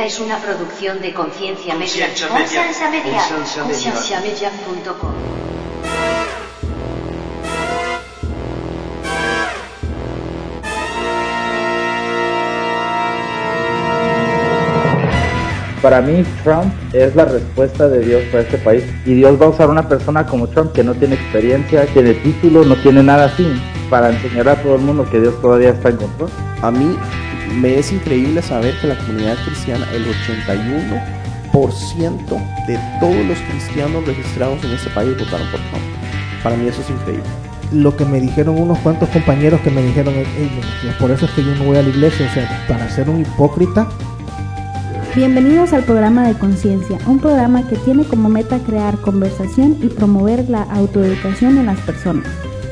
Esta es una producción de Conciencia Media. Conciencia Media. Conciencia Media. Conciencia Media. Concienciamedia.com. Para mí, Trump es la respuesta de Dios para este país. Y Dios va a usar una persona como Trump que no tiene experiencia, tiene título, no tiene nada así, para enseñar a todo el mundo que Dios todavía está en control. A mí me es increíble saber que la comunidad cristiana, el 81% de todos los cristianos registrados en este país votaron por Trump. Para mí eso es increíble. Lo que me dijeron unos cuantos compañeros que me dijeron, "Ey, ey, por eso es que yo no voy a la iglesia, o sea, para ser un hipócrita, Bienvenidos al programa de Conciencia, un programa que tiene como meta crear conversación y promover la autoeducación en las personas,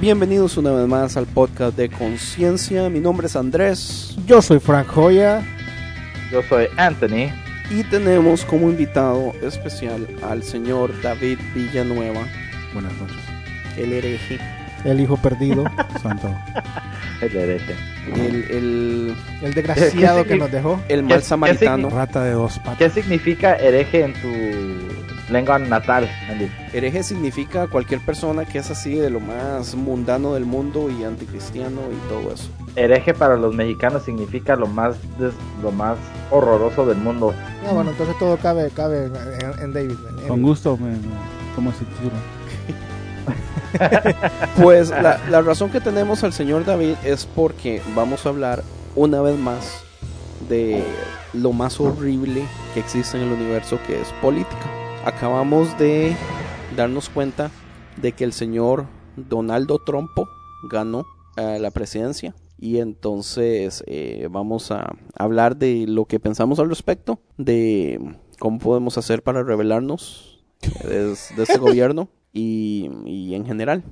Bienvenidos una vez más al podcast de Conciencia. Mi nombre es Andrés yo soy Frank Joya, Yo soy Anthony. y tenemos como invitado especial al señor David Villanueva, Buenas noches. el hereje, el hijo perdido, Santo. El hereje. el, el, el desgraciado ¿Qué que nos dejó. el ¿Qué- mal qué samaritano. Rata de dos ¿Qué patas. significa hereje en tu lengua natal, Andy? Hereje significa cualquier persona que es así de lo más mundano del mundo y anticristiano y todo eso. Hereje para los mexicanos significa lo más des- lo más horroroso del mundo. Ah, bueno, entonces todo cabe, cabe en, en- en David. en- Con gusto me, me tomo ese título. Pues la, la razón que tenemos al señor David es porque vamos a hablar una vez más de lo más horrible que existe en el universo que es política. Acabamos de darnos cuenta de que el señor Donaldo Trumpo ganó eh, la presidencia y entonces eh, vamos a hablar de lo que pensamos al respecto, de cómo podemos hacer para rebelarnos de, de este gobierno y, y en general.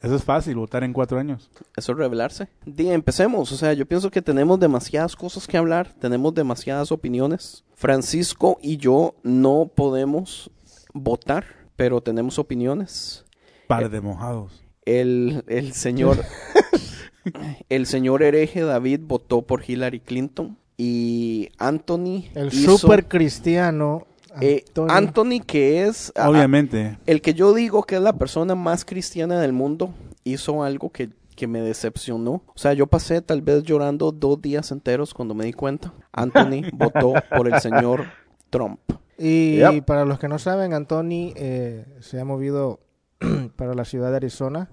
Eso es fácil, votar en cuatro años. Eso es revelarse. Di, empecemos. O sea, yo pienso que tenemos demasiadas cosas que hablar, tenemos demasiadas opiniones. Francisco y yo no podemos votar, pero tenemos opiniones. Par de mojados. El, el señor, el señor hereje David votó por Hillary Clinton y Anthony, El hizo- super cristiano eh. Anthony que es a- Obviamente. el que yo digo que es la persona más cristiana del mundo hizo algo que, que me decepcionó. O sea, yo pasé tal vez llorando dos días enteros cuando me di cuenta. Anthony votó por el señor Trump. Y Yep. para los que no saben, Anthony eh, se ha movido para la ciudad de Arizona,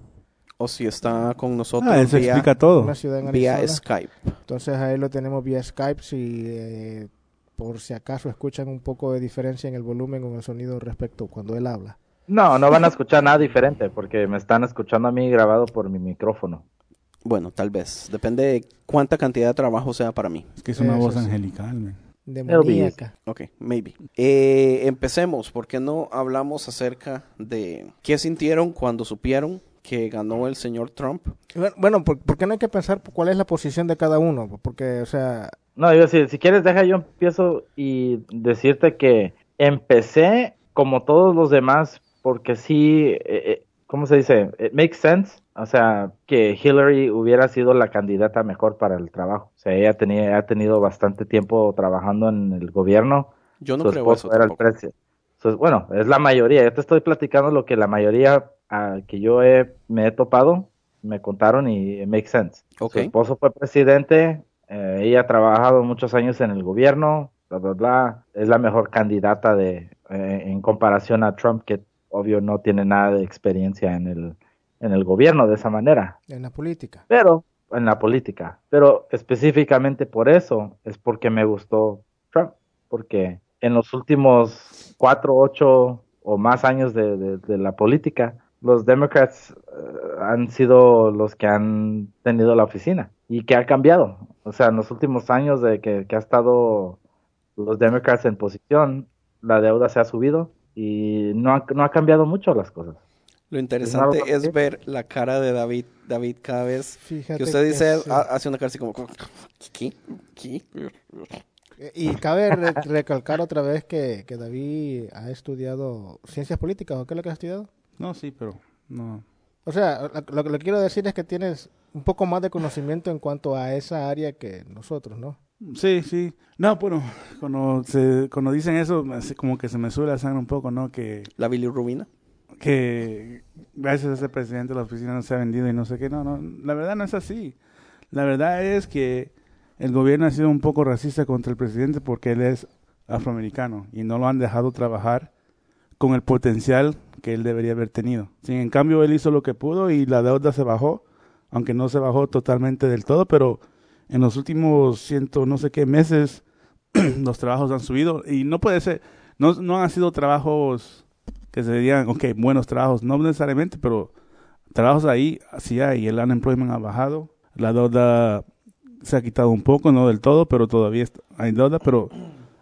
O si está con nosotros Ah, eso vía, explica todo. una ciudad en vía. Skype. Entonces ahí lo tenemos vía Skype. Si eh, por si acaso escuchan un poco de diferencia en el volumen o en el sonido respecto cuando él habla. No, no van a escuchar nada diferente porque me están escuchando a mí grabado por mi micrófono. Bueno, tal vez. Depende de cuánta cantidad de trabajo sea para mí. Es que es una Eso voz sí. angelical, man. Demoníaca. Ok, maybe. Eh, empecemos. ¿Por qué no hablamos acerca de qué sintieron cuando supieron que ganó el señor Trump? Bueno, Bueno, ¿por, por qué no hay que pensar cuál es la posición de cada uno? Porque, o sea, No, yo si, si quieres deja yo empiezo y decirte que empecé como todos los demás porque sí, eh, eh, ¿cómo se dice? It makes sense. O sea, que Hillary hubiera sido la candidata mejor para el trabajo. O sea, ella tenía, ha tenido bastante tiempo trabajando en el gobierno. Yo no Su creo eso. era el. So, bueno, es la mayoría. Yo te estoy platicando lo que la mayoría que yo he, me he topado me contaron y it makes sense. Su esposo fue presidente, eh, ella ha trabajado muchos años en el gobierno, bla, bla, bla. Es la mejor candidata de, eh, en comparación a Trump, que obvio no tiene nada de experiencia en el, en el gobierno de esa manera. En la política. Pero, en la política. Pero específicamente por eso es porque me gustó Trump. Porque en los últimos cuatro, ocho o más años de, de- de la política, los Democrats eh, han sido los que han tenido la oficina y que ha cambiado. O sea, en los últimos años de que, que ha estado los Democrats en posición, la deuda se ha subido y no ha, no ha cambiado mucho las cosas. Lo interesante es así. ver la cara de David, David cada vez Fíjate que usted dice, sí. ha- hace una cara así como, ¿qué? ¿Qué? Eh, Y cabe re- recalcar otra vez que, que David ha estudiado ciencias políticas, ¿o qué es lo que ha estudiado? No, sí, pero no. O sea, lo, lo que quiero decir es que tienes un poco más de conocimiento en cuanto a esa área que nosotros, ¿no? Sí, sí. No, bueno, cuando, se, cuando dicen eso, así como que se me sube la sangre un poco, ¿no? Que, La bilirrubina. que gracias a ese presidente la oficina no se ha vendido y no sé qué. No, no, la verdad no es así. La verdad es que el gobierno ha sido un poco racista contra el presidente porque él es afroamericano y no lo han dejado trabajar con el potencial que él debería haber tenido. Sí, en cambio, él hizo lo que pudo y la deuda se bajó, aunque no se bajó totalmente del todo, pero en los últimos ciento no sé qué meses los trabajos han subido y no puede ser, no, no han sido trabajos que se digan, ok, buenos trabajos, no necesariamente, pero trabajos ahí sí hay, el unemployment ha bajado, la deuda se ha quitado un poco, no del todo, pero todavía está- hay deuda, pero,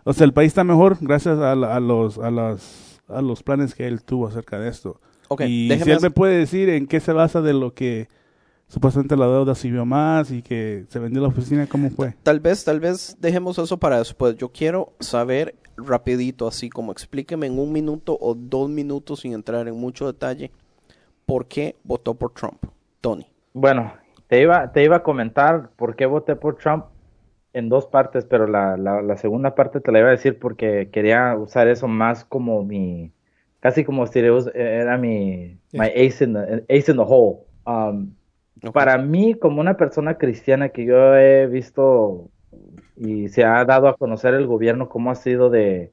o sea, el país está mejor gracias a, la- a los, a las, a los planes que él tuvo acerca de esto. Ok, y si él me puede decir en qué se basa de lo que supuestamente la deuda subió más y que se vendió la oficina, ¿cómo fue? Tal vez, tal vez dejemos eso para después. Yo quiero saber rapidito, así como explíqueme en un minuto o dos minutos sin entrar en mucho detalle, por qué votó por Trump. Tony. Bueno, te iba, te iba a comentar por qué voté por Trump en dos partes, pero la, la, la segunda parte te la iba a decir porque quería usar eso más como mi, casi como si era mi, my ace in the, ace in the hole. Um, Para mí, como una persona cristiana que yo he visto y se ha dado a conocer el gobierno cómo ha sido de,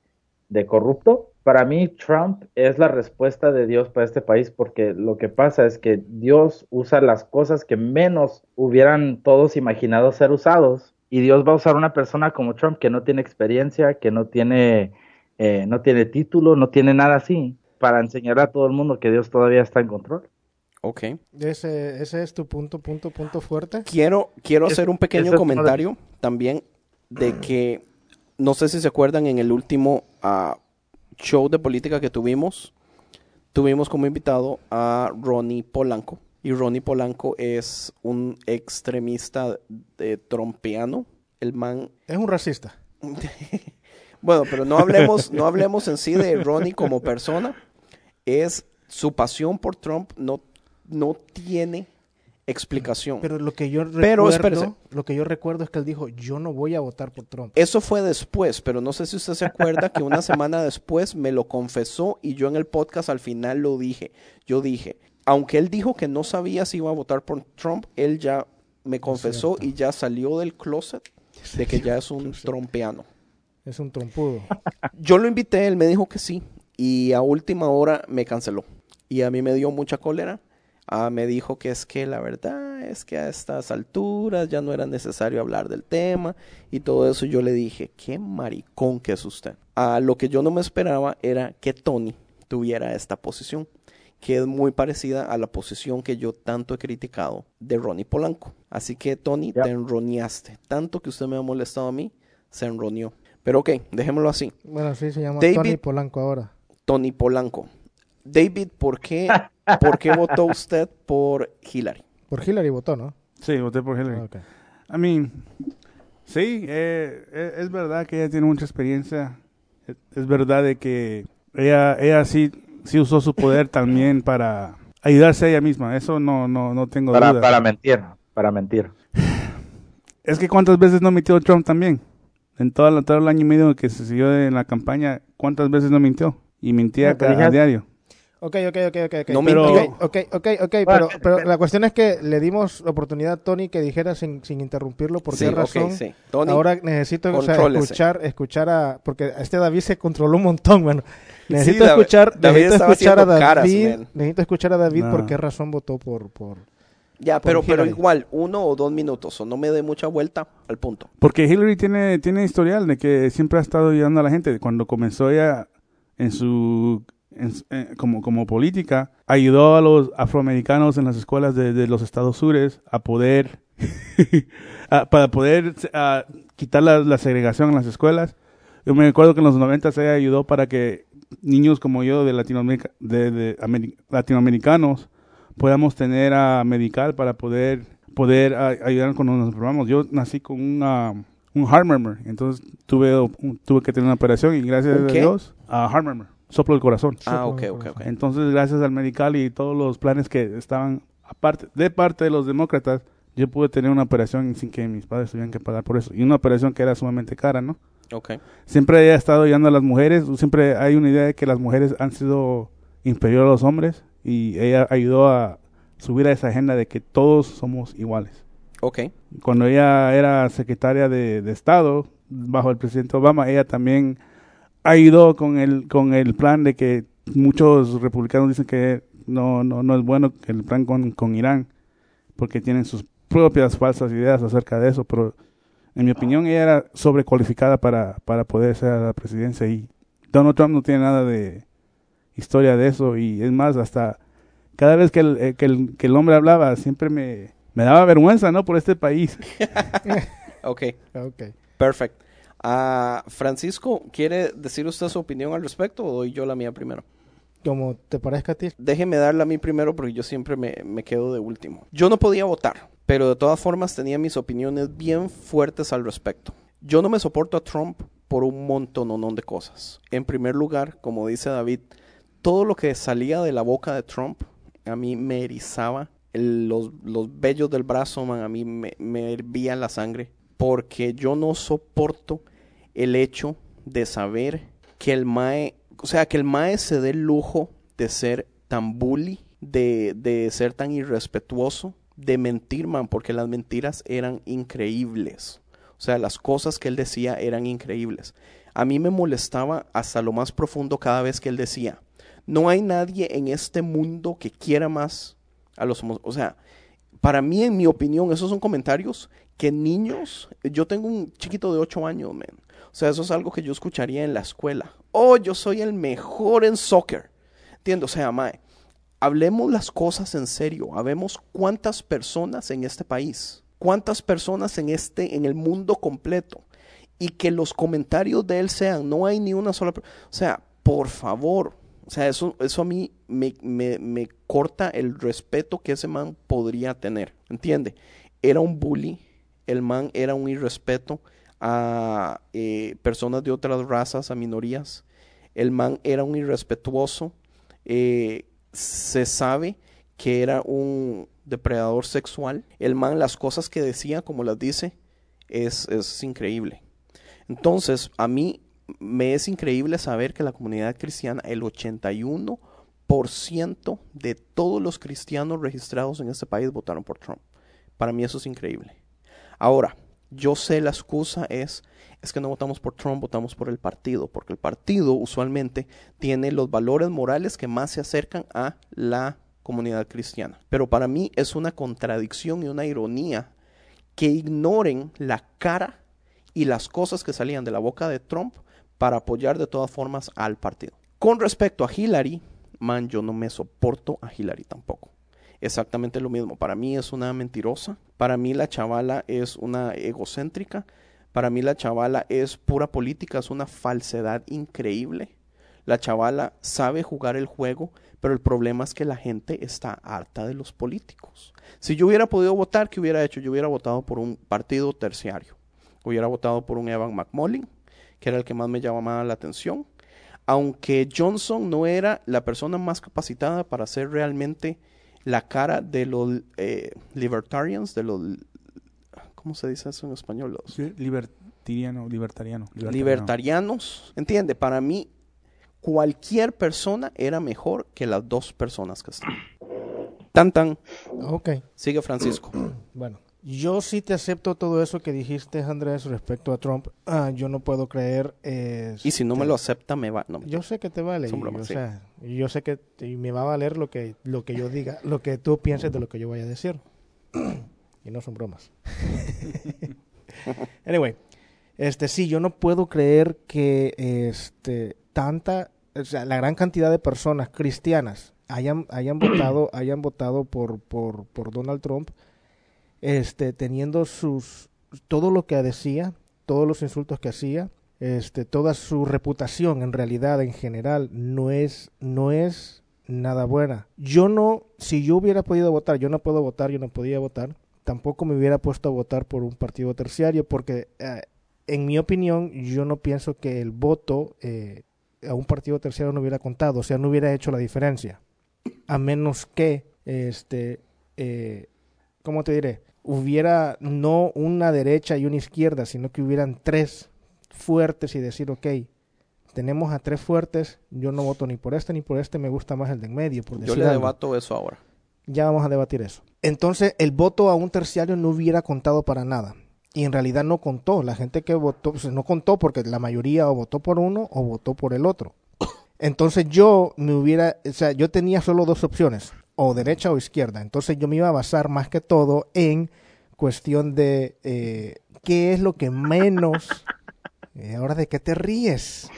de corrupto, para mí Trump es la respuesta de Dios para este país porque lo que pasa es que Dios usa las cosas que menos hubieran todos imaginado ser usados y Dios va a usar una persona como Trump que no tiene experiencia, que no tiene, eh, no tiene título, no tiene nada así, para enseñar a todo el mundo que Dios todavía está en control. Ok. Ese, ese es tu punto, punto, punto fuerte. Quiero, quiero hacer un pequeño comentario también de que no sé si se acuerdan en el último ah, show de política que tuvimos, tuvimos como invitado a Ronnie Polanco. Y Ronnie Polanco es un extremista de trompeano. El man Es un racista. bueno, pero no hablemos, no hablemos en sí de Ronnie como persona. Es su pasión por Trump no, no tiene explicación. Pero lo que yo Pero, espérese. recuerdo, lo que yo recuerdo es que él dijo, yo no voy a votar por Trump. Eso fue después, pero no sé si usted se acuerda que una semana después me lo confesó y yo en el podcast al final lo dije. Yo dije, aunque él dijo que no sabía si iba a votar por Trump, él ya me confesó y ya salió del closet de que ya es un trompeano. Es un trompudo. Yo lo invité, él me dijo que sí y a última hora me canceló. Y a mí me dio mucha cólera. Ah, me dijo que es que la verdad es que a estas alturas ya no era necesario hablar del tema y todo eso. Yo le dije, qué maricón que es usted. Ah, lo que yo no me esperaba era que Tony tuviera esta posición, que es muy parecida a la posición que yo tanto he criticado de Ronnie Polanco. Así que Tony, Ya. te enroñaste. Tanto que usted me ha molestado a mí, se enroñó. Pero ok, dejémoslo así. Bueno, sí, se llama David- Tony Polanco ahora. Tony Polanco. David, ¿por qué, ¿por qué votó usted por Hillary? Por Hillary votó, ¿no? Sí, voté por Hillary. Ok. I mean, sí, eh, eh, es verdad que ella tiene mucha experiencia. Es, verdad de que ella, ella sí, sí usó su poder también para ayudarse a ella misma. Eso no, no, no tengo Para, duda. para mentir, para mentir. Es que cuántas veces no mintió Trump también. En todo, el- todo el año y medio que se siguió en la campaña, ¿cuántas veces no mintió? Y mentía a diario. Ok, ok, ok, ok. ok. No Pero- mintió. Ok, ok, ok, Bueno, pero, pero la cuestión es que le dimos oportunidad a Tony que dijera sin, sin interrumpirlo por Sí, qué razón. sí. Tony, Ahora necesito o sea, escuchar, escuchar a... Porque este David se controló un montón, mano. Necesito David- escuchar, David necesito escuchar a caras, David. man. necesito escuchar a David por No. qué razón votó por... por... ya, por pero, pero igual, uno o dos minutos, o no me dé mucha vuelta al punto. Porque Hillary tiene, tiene historial de que siempre ha estado ayudando a la gente. Cuando comenzó ella en su, en eh, como, como política, ayudó a los afroamericanos en las escuelas de, de los estados sures a poder, a- para poder a, quitar la, la segregación en las escuelas. Yo me acuerdo que en los 90 ella ayudó para que niños como yo de Latinoamérica, de, de Ameri- latinoamericanos podamos tener a medical para poder poder a- ayudar cuando nos enfermamos. Yo nací con una, un heart murmur, entonces tuve un- tuve que tener una operación y gracias ¿Un a? Dios a heart murmur, soplo del corazón. Ah, ok, ok, ok. Entonces, gracias al medical y todos los planes que estaban aparte de parte de los demócratas, yo pude tener una operación sin que mis padres tuvieran que pagar por eso. Y una operación que era sumamente cara, ¿no? Ok. Siempre he estado ayudando a las mujeres, siempre hay una idea de que las mujeres han sido inferiores a los hombres y ella ayudó a subir a esa agenda de que todos somos iguales. Ok. Cuando ella era secretaria de, de Estado bajo el presidente Obama, ella también ayudó con el con el plan de que muchos republicanos dicen que no no no es bueno el plan con, con Irán porque tienen sus propias falsas ideas acerca de eso, pero en mi opinión ella era sobrecualificada para para poder ser a la presidencia y Donald Trump no tiene nada de historia de eso y es más hasta cada vez que el, eh, que el, que el hombre hablaba siempre me, me daba vergüenza, ¿no? Por este país. Ok. Ok. Perfecto. Ah, Francisco, ¿quiere decir usted su opinión al respecto o doy yo la mía primero? Como te parezca a ti. Déjeme darla a mí primero porque yo siempre me, me quedo de último. Yo no podía votar, pero de todas formas tenía mis opiniones bien fuertes al respecto. Yo no me soporto a Trump por un montón de cosas. En primer lugar, como dice David, todo lo que salía de la boca de Trump a mí me erizaba el- los, los vellos del brazo, man, a mí me, me hervía la sangre porque yo no soporto el hecho de saber que el Mae, o sea, que el Mae se dé el lujo de ser tan bully, de, de ser tan irrespetuoso, de mentir, man, porque las mentiras eran increíbles. O sea, las cosas que él decía eran increíbles. A mí me molestaba hasta lo más profundo cada vez que él decía, no hay nadie en este mundo que quiera más a los homos-". O sea, para mí, en mi opinión, esos son comentarios que niños, yo tengo un chiquito de 8 años, man. O sea, eso es algo que yo escucharía en la escuela. Oh, yo soy el mejor en soccer. Entiendo, o sea, mae, hablemos las cosas en serio. Habemos cuántas personas en este país, cuántas personas en este, en el mundo completo, y que los comentarios de él sean, no hay ni una sola, o sea, por favor, o sea, eso, eso a mí me, me, me corta el respeto que ese man podría tener, ¿entiende? Era un bully, el man era un irrespeto a eh, personas de otras razas, a minorías, el man era un irrespetuoso, eh, se sabe que era un depredador sexual, el man las cosas que decía, como las dice, es, es increíble. Entonces, a mí me es increíble saber que la comunidad cristiana, el 81% de todos los cristianos registrados en este país votaron por Trump. Para mí eso es increíble. Ahora, yo sé la excusa es, es que no votamos por Trump, votamos por el partido, porque el partido usualmente tiene los valores morales que más se acercan a la comunidad cristiana. Pero para mí es una contradicción y una ironía que ignoren la cara y las cosas que salían de la boca de Trump para apoyar de todas formas al partido. Con respecto a Hillary, man, yo no me soporto a Hillary tampoco. Exactamente lo mismo. Para mí es una mentirosa. Para mí la chavala es una egocéntrica. Para mí la chavala es pura política, es una falsedad increíble. La chavala sabe jugar el juego, pero el problema es que la gente está harta de los políticos. Si yo hubiera podido votar, ¿qué hubiera hecho? Yo hubiera votado por un partido terciario. Hubiera votado por un Evan McMullin, que era el que más me llamaba la atención. Aunque Johnson no era la persona más capacitada para ser realmente la cara de los eh, libertarians, de los... ¿Cómo se dice eso en español? Los libertariano, libertariano. libertarianos. ¿Entiende? Para mí, cualquier persona era mejor que las dos personas que están. Tan tan. Ok, Sigue Francisco. bueno. Yo sí te acepto todo eso que dijiste, Andrés, respecto a Trump. Ah, yo no puedo creer... Y si no me este, lo acepta, me va. No, Yo sé que te vale. Y, bromas, o sea, yo sé que me va a valer lo que, lo que yo diga, lo que tú pienses de lo que yo vaya a decir. y no son bromas. anyway, este sí, yo no puedo creer que este tanta, o sea, la gran cantidad de personas cristianas hayan hayan votado hayan votado por por por Donald Trump, este teniendo sus todo lo que decía, todos los insultos que hacía, este, toda su reputación en realidad en general no es no es nada buena. Yo no, si yo hubiera podido votar, yo no puedo votar, yo no podía votar, tampoco me hubiera puesto a votar por un partido terciario porque eh, en mi opinión yo no pienso que el voto eh, a un partido terciario no hubiera contado, o sea, no hubiera hecho la diferencia, a menos que este eh, ¿cómo te diré? Hubiera no una derecha y una izquierda, sino que hubieran tres fuertes y decir, ok, tenemos a tres fuertes, yo no voto ni por este ni por este, me gusta más el de en medio. Por Yo le algo. debato eso ahora. Ya vamos a debatir eso. Entonces, el voto a un terciario no hubiera contado para nada. Y en realidad no contó. La gente que votó, pues, no contó porque la mayoría o votó por uno o votó por el otro. Entonces yo me hubiera, o sea, yo tenía solo dos opciones, o derecha o izquierda. Entonces yo me iba a basar más que todo en cuestión de eh, qué es lo que menos... Eh, ahora, ¿de qué te ríes?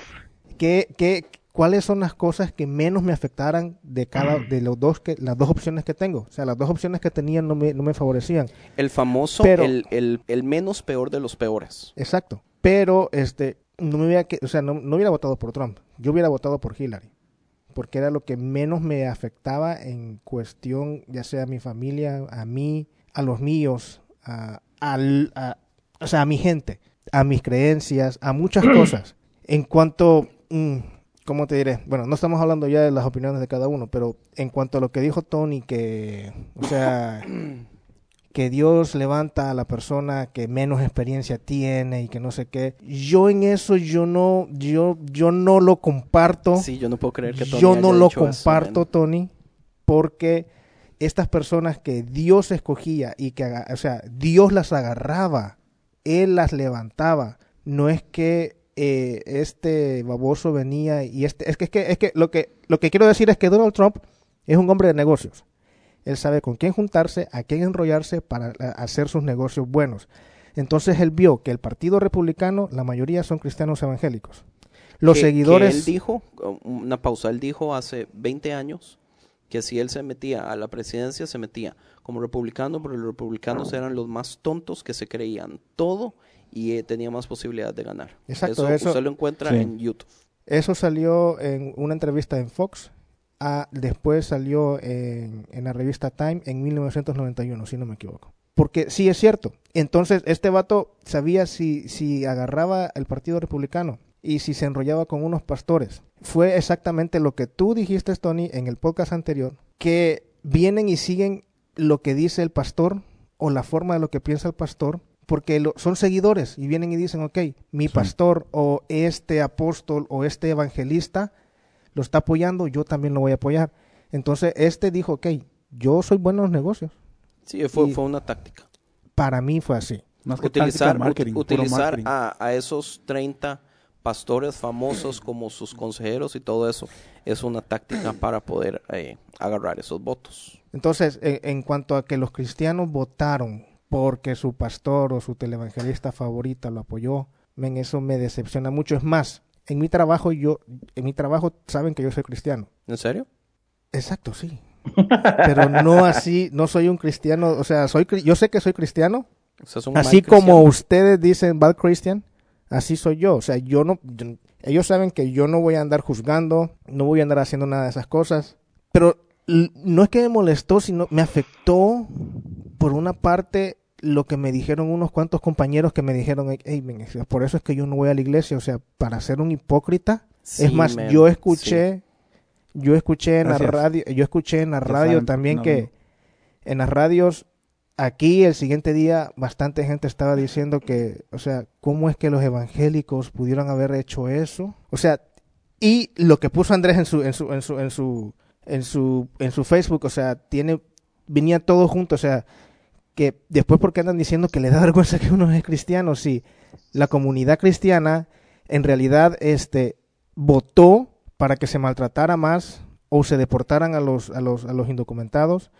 ¿Qué, qué, ¿Cuáles son las cosas que menos me afectaran de cada de los dos que las dos opciones que tengo? O sea, las dos opciones que tenía no me, no me favorecían. El famoso, Pero- el, el, el menos peor de los peores. Exacto. Pero este no me hubiera que, o sea, no, no hubiera votado por Trump. Yo hubiera votado por Hillary. Porque era lo que menos me afectaba en cuestión, ya sea a mi familia, a mí, a los míos, a, al- a- o sea, a mi gente, a mis creencias, a muchas cosas. En cuanto, mm, ¿cómo te diré? Bueno, no estamos hablando ya de las opiniones de cada uno, pero en cuanto a lo que dijo Tony, que, o sea, que Dios levanta a la persona que menos experiencia tiene y que no sé qué. Yo en eso yo no yo yo no lo comparto. Sí, yo no puedo creer que Tony yo haya no lo eso, comparto. Tony, porque estas personas que Dios escogía y que o sea, Dios las agarraba, él las levantaba. No es que eh, este baboso venía y este es que es que es que lo que lo que quiero decir es que Donald Trump es un hombre de negocios. Él sabe con quién juntarse, a quién enrollarse para eh, hacer sus negocios buenos. Entonces él vio que el Partido Republicano, la mayoría son cristianos evangélicos. Los Que- que seguidores... él dijo, una pausa, él dijo hace 20 años que si él se metía a la presidencia, se metía como republicano, pero los republicanos eran los más tontos que se creían todo y eh, tenía más posibilidades de ganar. Exacto, eso, eso- usted lo encuentra Sí. en YouTube. Eso salió en una entrevista en Fox. Después salió en, en la revista Time en 1991, si no me equivoco. Porque sí es cierto. Entonces, este vato sabía si, si agarraba el Partido Republicano y si se enrollaba con unos pastores. Fue exactamente lo que tú dijiste, Tony, en el podcast anterior, que vienen y siguen lo que dice el pastor o la forma de lo que piensa el pastor, porque lo- son seguidores y vienen y dicen, ok, mi pastor o este apóstol o este evangelista lo está apoyando, yo también lo voy a apoyar. Entonces, este dijo, ok, yo soy bueno en los negocios. Sí, fue, Y- fue una táctica. Para mí fue así. Más que Utilizar, marketing, utilizar marketing. a, a esos 30 pastores famosos como sus consejeros y todo eso es una táctica para poder eh, agarrar esos votos. Entonces, en, en cuanto a que los cristianos votaron porque su pastor o su televangelista favorita lo apoyó, men, eso me decepciona mucho. Es más, en mi trabajo yo, en mi trabajo saben que yo soy cristiano. ¿En serio? Exacto, sí. Pero no así, no soy un cristiano, o sea, soy, yo sé que soy cristiano, O sea, así como cristiano. ustedes dicen bad Christian, así soy yo. O sea, yo no, yo- ellos saben que yo no voy a andar juzgando, no voy a andar haciendo nada de esas cosas. Pero no es que me molestó, sino me afectó por una parte lo que me dijeron unos cuantos compañeros que me dijeron, hey, men, por eso es que yo no voy a la iglesia, o sea, para ser un hipócrita. Sí, es más, man, yo sí. escuché, yo escuché en la radio, yo escuché en la radio también no, que en las radios aquí el siguiente día bastante gente estaba diciendo que, o sea, ¿cómo es que los evangélicos pudieron haber hecho eso? O sea, Y lo que puso Andrés en su, en su, en su, en su, en su, en su Facebook, o sea, tiene, venía todo junto, o sea, que después porque andan diciendo que le da vergüenza que uno es cristiano, sí, la comunidad cristiana en realidad este votó para que se maltratara más o se deportaran a los a los a los indocumentados,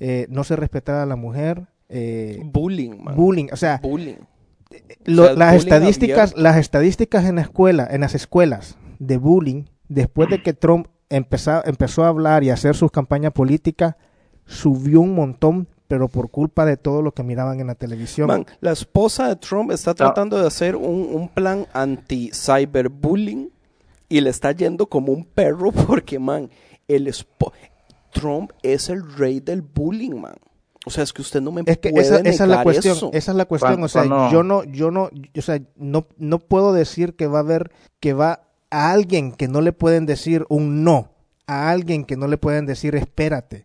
eh, no se respetara a la mujer, eh, Bullying, man. bullying, o sea, Bullying. lo- O sea, el las bullying estadísticas, las estadísticas en la escuela, en las escuelas de bullying, después de que Trump empezó, empezó a hablar y a hacer sus campañas políticas, subió un montón, pero por culpa de todo lo que miraban en la televisión. Man, la esposa de Trump está tratando de hacer un, un plan anti-cyberbullying y le está yendo como un perro porque, man, el espo- Trump es el rey del bullying, man. O sea, es que usted no me es que puede esa, esa es la cuestión, eso. esa es la cuestión, o sea, yo no, yo no, o sea, no, no puedo decir que va a haber, que va a alguien que no le pueden decir un no, a alguien que no le pueden decir espérate.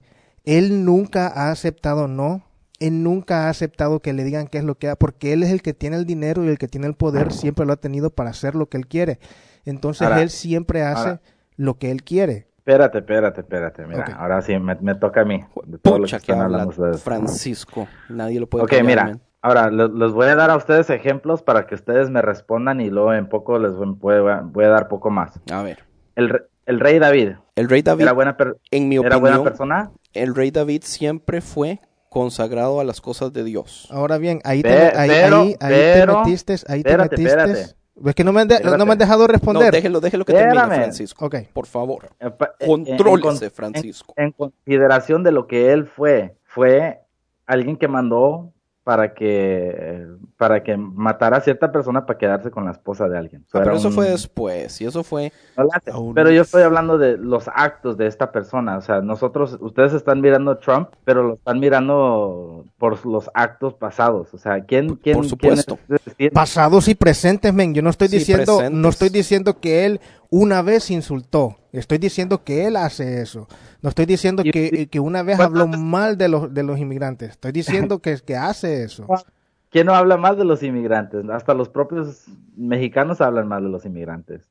Él nunca ha aceptado no, él nunca ha aceptado que le digan qué es lo que ha, porque él es el que tiene el dinero y el que tiene el poder, siempre lo ha tenido para hacer lo que él quiere. Entonces Ahora- él siempre hace ahora- lo que él quiere. Espérate, espérate, espérate. Mira, ahora sí, me, me toca a mí. de todo lo que que habla ustedes. Francisco. Nadie lo puede Ok, callar, mira, man. ahora le- les voy a dar a ustedes ejemplos para que ustedes me respondan y luego en poco les voy, voy a- dar poco más. A ver. El, re- el rey David, El rey David, ¿era buena, per- en mi ¿era buena opinión, persona? El rey David siempre fue consagrado a las cosas de Dios. Ahora bien, ahí, te, Pe- ahí, pero- ahí, ahí pero- te metiste, ahí espérate, te metiste. espérate. Es que no me, han de- no me han Espérate. dejado No, responder. déjelo, déjelo que termine, Espérame. Francisco. Ok. Por favor. Eh, eh, en- en Contrólese, con- Francisco. En, en consideración de lo que él fue, fue alguien que mandó para que para que matara a cierta persona para quedarse con la esposa de alguien. O sea, Ah, pero eso un- fue después. Y eso fue. No hace. Pero yo es. estoy hablando de los actos de esta persona. O sea, nosotros, ustedes están mirando a Trump, pero lo están mirando por los actos pasados. O sea, ¿quién, quién, por supuesto. quién es decir- Pasados y presentes, men. Yo no estoy Sí, diciendo, presentes. no estoy diciendo que él una vez insultó. Estoy diciendo que él hace eso. No estoy diciendo que, que una vez ¿Cuántas habló mal de los, de los inmigrantes. Estoy diciendo que, que hace eso. ¿Quién no habla más de los inmigrantes? Hasta los propios mexicanos hablan más de los inmigrantes.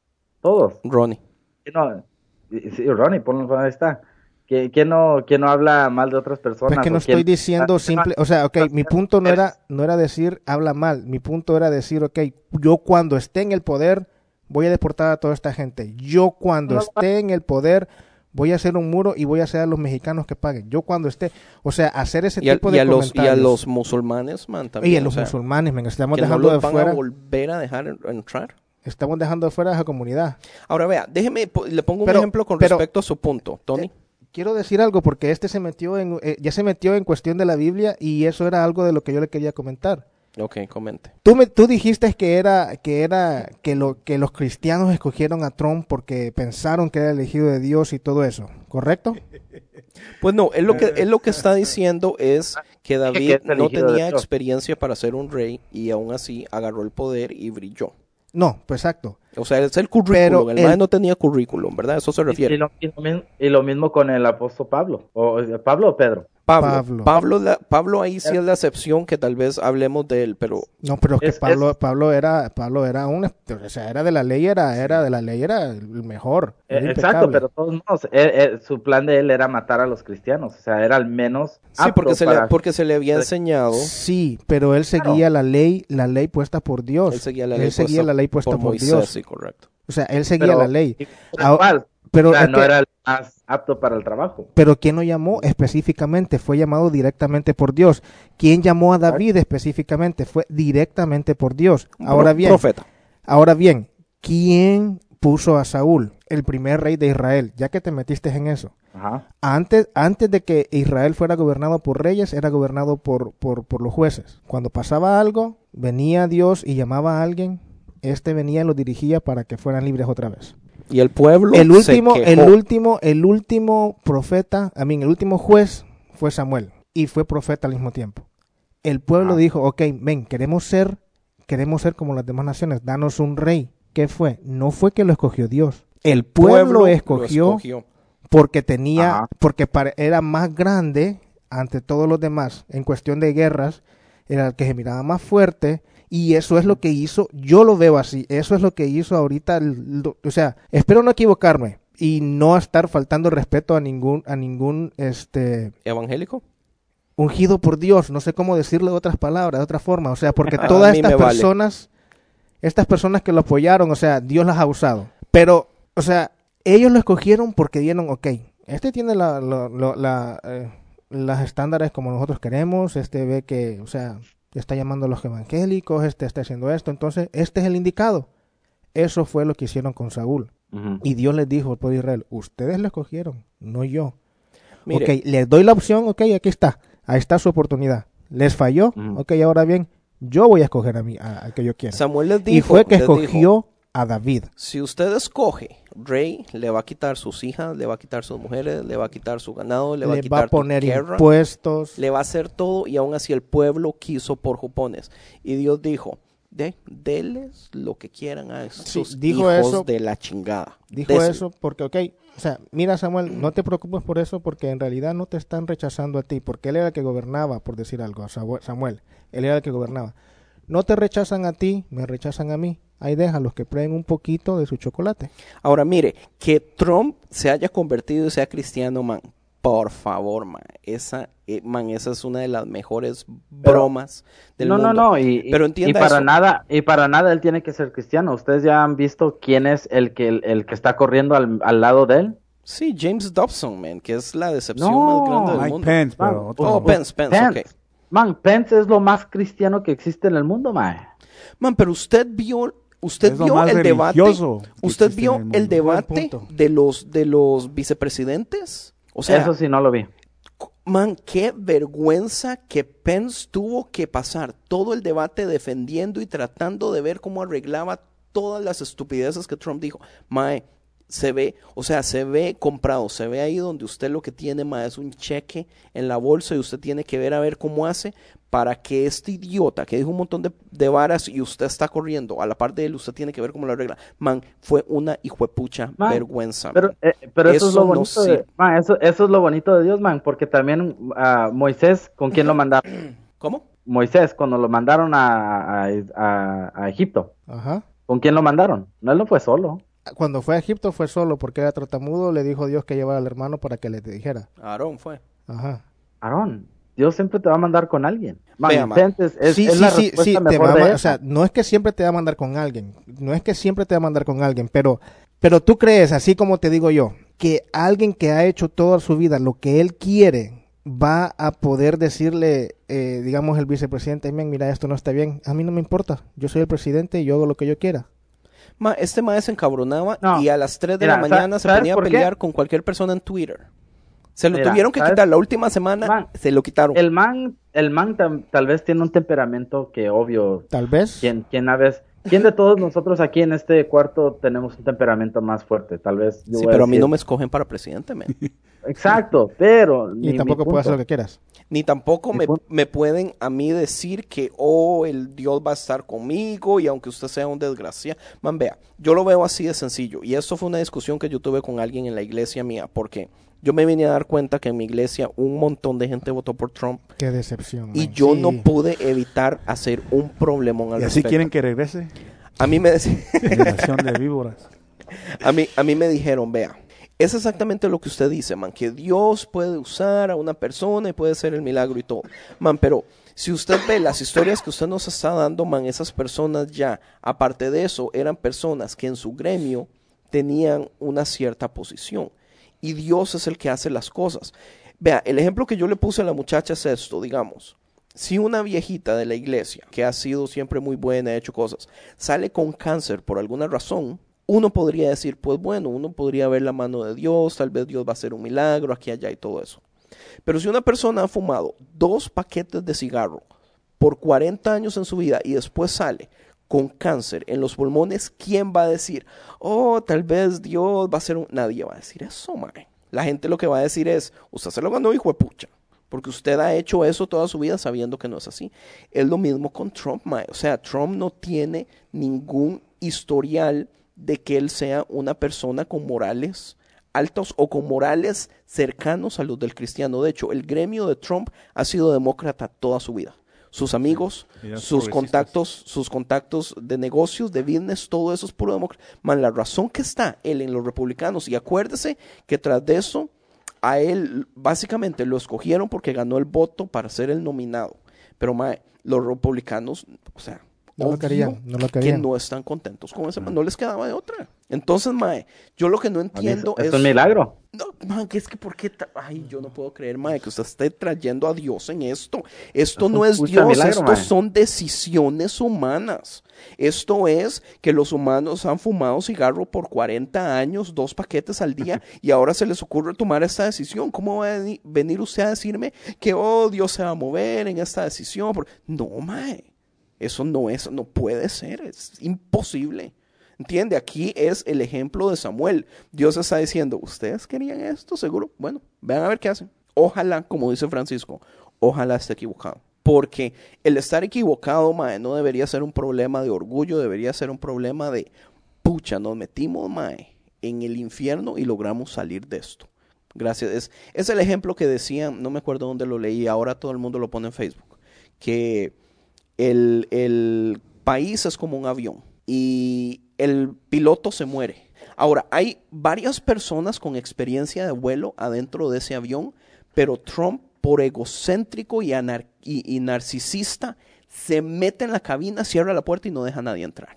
Todos. Ronnie. ¿Quién no? Sí, Ronnie, ponlo ahí está. ¿Quién, no, quién no habla mal de otras personas? Pues es que no ¿O quién- estoy diciendo simple, o sea, ok, mi punto no era, no era decir habla mal, mi punto era decir, ok, yo cuando esté en el poder voy a deportar a toda esta gente, yo cuando No, esté en el poder voy a hacer un muro y voy a hacer a los mexicanos que paguen, yo cuando esté, o sea, hacer ese Y a, tipo y de a los, y a comentarios. los musulmanes, man, también. y a los sea, musulmanes, men, estamos que no dejando los de van fuera, a volver a dejar en- entrar. estamos dejando de fuera a esa comunidad. Ahora vea, déjeme, le pongo un Pero- ejemplo con pero- respecto a su punto, Tony. Quiero decir algo porque este se metió en, eh, ya se metió en cuestión de la Biblia y eso era algo de lo que yo le quería comentar. Ok, comente. Tú, me, tú dijiste que era que era que lo que los cristianos escogieron a Trump porque pensaron que era elegido de Dios y todo eso, ¿correcto? Pues no, él lo que, él lo que está diciendo es que David es no tenía experiencia para ser un rey y aún así agarró el poder y brilló. No, pues exacto. O sea, es el currículum. Pero el el- no tenía currículum, ¿verdad? Eso se Y, y refiere. lo, y lo mismo, y lo mismo con el apóstol Pablo. O, ¿Pablo o Pedro? Pablo, Pablo. Pablo, la- Pablo ahí sí es la excepción que tal vez hablemos de él, pero No, pero es que Es- Pablo Pablo era Pablo era un o sea, era de la ley era era de la ley era el mejor. Eh, exacto, pero todos modos, él- él- su plan de él era matar a los cristianos. O sea, era al menos. sí, porque se, para- le, porque se le había enseñado. Sí, pero él seguía la ley, la ley puesta por Dios. Él seguía la ley, seguía puesta la ley puesta por, Moisés, Dios. sí, correcto. O sea, él seguía pero- la ley. pero Ah, igual, Pero o sea, es no que- era el más apto para el trabajo. Pero ¿quién lo llamó específicamente? Fue llamado directamente por Dios. ¿Quién llamó a David específicamente? Fue directamente por Dios. Ahora bien, Profeta. ahora bien, ¿quién puso a Saúl, el primer rey de Israel? Ya que te metiste en eso. Ajá. Antes, antes de que Israel fuera gobernado por reyes, era gobernado por, por, por los jueces. Cuando pasaba algo, venía Dios y llamaba a alguien, este venía y lo dirigía para que fueran libres otra vez Y el pueblo el se último, quejó. el último, el último profeta, a mí, el último juez fue Samuel y fue profeta al mismo tiempo. El pueblo Ah. dijo, ok, ven, queremos ser, queremos ser como las demás naciones, danos un rey. ¿Qué fue? No fue que lo escogió Dios. El pueblo, lo escogió, escogió. porque tenía, Ajá. porque era más grande ante todos los demás en cuestión de guerras, era el que se miraba más fuerte Y eso es lo que hizo, yo lo veo así, eso es lo que hizo ahorita, lo- o sea, espero no equivocarme y no estar faltando respeto a ningún, a ningún, este, ¿Evangélico? ungido por Dios, no sé cómo decirlo de otras palabras, de otra forma, o sea, porque todas estas vale. personas, estas personas que lo apoyaron, o sea, Dios las ha usado, pero, o sea, ellos lo escogieron porque dieron, ok, este tiene la, la, la- la, eh, las estándares como nosotros queremos, este ve que, o sea, está llamando a los evangélicos, este está haciendo esto, entonces, este es el indicado. Eso fue lo que hicieron con Saúl. Y Dios les dijo al pueblo de Israel, ustedes lo escogieron, no yo. Mire, Ok, les doy la opción, ok, aquí está. Ahí está su oportunidad. Les falló, Ujú. ok, ahora bien, yo voy a escoger a mí, a, a que yo quiera. Samuel les dijo, y fue que dijo, escogió a David. si usted escoge rey, le va a quitar sus hijas, le va a quitar sus mujeres, le va a quitar su ganado, le, Le va a va quitar a poner tierra, impuestos. le va a hacer todo y aún así el pueblo quiso por jupones. Y Dios dijo, de, deles lo que quieran a Sí, dijo hijos eso. de la chingada. Dijo Déselo. eso porque, ok, o sea, mira Samuel, no te preocupes por eso porque en realidad no te están rechazando a ti, porque él era el que gobernaba, por decir algo, a Samu- Samuel, él era el que gobernaba. No te rechazan a ti, me rechazan a mí. Ahí déjalos que prueben un poquito de su chocolate. Ahora mire, que Trump se haya convertido y sea cristiano, man. Por favor, man. Esa, eh, man, esa es una de las mejores bromas del no, mundo. no, no, y, y- Pero y entienda para eso. nada, y para nada él tiene que ser cristiano. Ustedes ya han visto quién es el que el, el que está corriendo al, al lado de él. Sí, James Dobson, man, que es la decepción No, más grande del Mike mundo. Pence, pero otro Oh, no. Pence, Pence, ok. Man, Pence es lo más cristiano que existe en el mundo, man. Man, pero usted vio, usted Es lo vio más el debate. Usted vio el debate de los de los vicepresidentes. O sea, Eso sí no lo vi. man, qué vergüenza que Pence tuvo que pasar todo el debate defendiendo y tratando de ver cómo arreglaba todas las estupideces que Trump dijo. Mae, se ve, o sea, se ve comprado, se ve ahí donde usted lo que tiene, mae, es un cheque en la bolsa y usted tiene que ver a ver cómo hace para que este idiota que dijo un montón de, de varas y usted está corriendo a la parte de él, usted tiene que ver cómo lo arregla. Man, fue una hijuepucha Man, vergüenza. Pero, eh, pero eso, es lo bonito de, man, eso, eso es lo bonito de Dios, man, porque también ah, Moisés, ¿con quién lo mandaron? ¿Cómo? Moisés, cuando lo mandaron a, a, a- a Egipto, Ajá. ¿con quién lo mandaron? No, él no fue solo. Cuando fue a Egipto fue solo porque era tratamudo, le dijo Dios que llevara al hermano para que le dijera. Aarón fue. Ajá. Aarón, Dios siempre te va a mandar con alguien. Man, es, es- sí, es sí, la sí, sí, te va a o sea, no es que siempre te va a mandar con alguien, no es que siempre te va a mandar con alguien, pero, pero tú crees, así como te digo yo, que alguien que ha hecho toda su vida lo que él quiere va a poder decirle, eh, digamos, el vicepresidente, "Men, mira, esto no está bien, a mí no me importa, yo soy el presidente y yo hago lo que yo quiera. Ma, este maestro se encabronaba No. y a las 3 de Mira, la mañana se ¿sabes ponía a qué? pelear con cualquier persona en Twitter. Se lo Mira, tuvieron que ¿sabes? quitar la última semana, Man, se lo quitaron. El man, el man tam- tal vez tiene un temperamento que obvio, Tal vez. ¿quién, quién, a vez- quién de todos nosotros aquí en este cuarto tenemos un temperamento más fuerte? Tal vez yo sí, pero a mí decir- no me escogen para presidente, man. Exacto, pero... Y tampoco puedes hacer lo que quieras. Ni tampoco me, me pueden a mí decir que, oh, el Dios va a estar conmigo y aunque usted sea un desgraciado. Man, vea, yo lo veo así de sencillo. Y esto fue una discusión que yo tuve con alguien en la iglesia mía, porque yo me vine a dar cuenta que en mi iglesia un montón de gente votó por Trump Qué decepción. y man. yo Sí. no pude evitar hacer un problemón al Y así respecto. quieren que regrese. A mí me decían... Generación de víboras. A mí, a mí me dijeron, vea, es exactamente lo que usted dice, man, que Dios puede usar a una persona y puede hacer el milagro y todo. Man, pero si usted ve las historias que usted nos está dando, man, esas personas ya, aparte de eso, eran personas que en su gremio tenían una cierta posición. Y Dios es el que hace las cosas. Vea, el ejemplo que yo le puse a la muchacha es esto, digamos. Si una viejita de la iglesia, que ha sido siempre muy buena, ha hecho cosas, sale con cáncer por alguna razón, uno podría decir, pues bueno, uno podría ver la mano de Dios, tal vez Dios va a hacer un milagro aquí, allá y todo eso. Pero si una persona ha fumado dos paquetes de cigarro por 40 años en su vida y después sale con cáncer en los pulmones, ¿quién va a decir, oh, tal vez Dios va a hacer un... Nadie va a decir eso, mae. La gente lo que va a decir es, usted se lo ganó, hijo de pucha. Porque usted ha hecho eso toda su vida sabiendo que no es así. Es lo mismo con Trump, mae. O sea, Trump no tiene ningún historial de que él sea una persona con morales altos o con morales cercanos a los del cristiano. De hecho, el gremio de Trump ha sido demócrata toda su vida. Sus amigos, sus contactos, sus contactos de negocios, de business, todo eso es puro demócrata. Man, la razón que está él en los republicanos, y acuérdese que tras de eso, a él básicamente lo escogieron porque ganó el voto para ser el nominado. Pero mae, los republicanos, o sea, No lo querían, no lo que querían. no están contentos con ese, man, no les quedaba de otra. Entonces, mae, yo lo que no entiendo es, es... es un milagro. No, man, que es que por qué... tra- Ay, yo no puedo creer, mae, que usted esté trayendo a Dios en esto. Esto Es no es Dios, milagro, esto mae. son decisiones humanas. Esto es que los humanos han fumado cigarro por 40 años, dos paquetes al día, y ahora se les ocurre tomar esta decisión. ¿Cómo va a veni- venir usted a decirme que, oh, Dios se va a mover en esta decisión? Por- No, mae. Eso no es, no puede ser, es imposible. ¿Entiende? Aquí es el ejemplo de Samuel. Dios está diciendo, ¿ustedes querían esto? Seguro. Bueno, vean a ver qué hacen. Ojalá, como dice Francisco, ojalá esté equivocado. Porque el estar equivocado, mae, no debería ser un problema de orgullo, debería ser un problema de, pucha, nos metimos, mae, en el infierno y logramos salir de esto. Gracias. Es, es el ejemplo que decían, no me acuerdo dónde lo leí, ahora todo el mundo lo pone en Facebook, que el, el país es como un avión y el piloto se muere. Ahora, hay varias personas con experiencia de vuelo adentro de ese avión, pero Trump, por egocéntrico y, anar- y- y narcisista, se mete en la cabina, cierra la puerta y no deja a nadie entrar.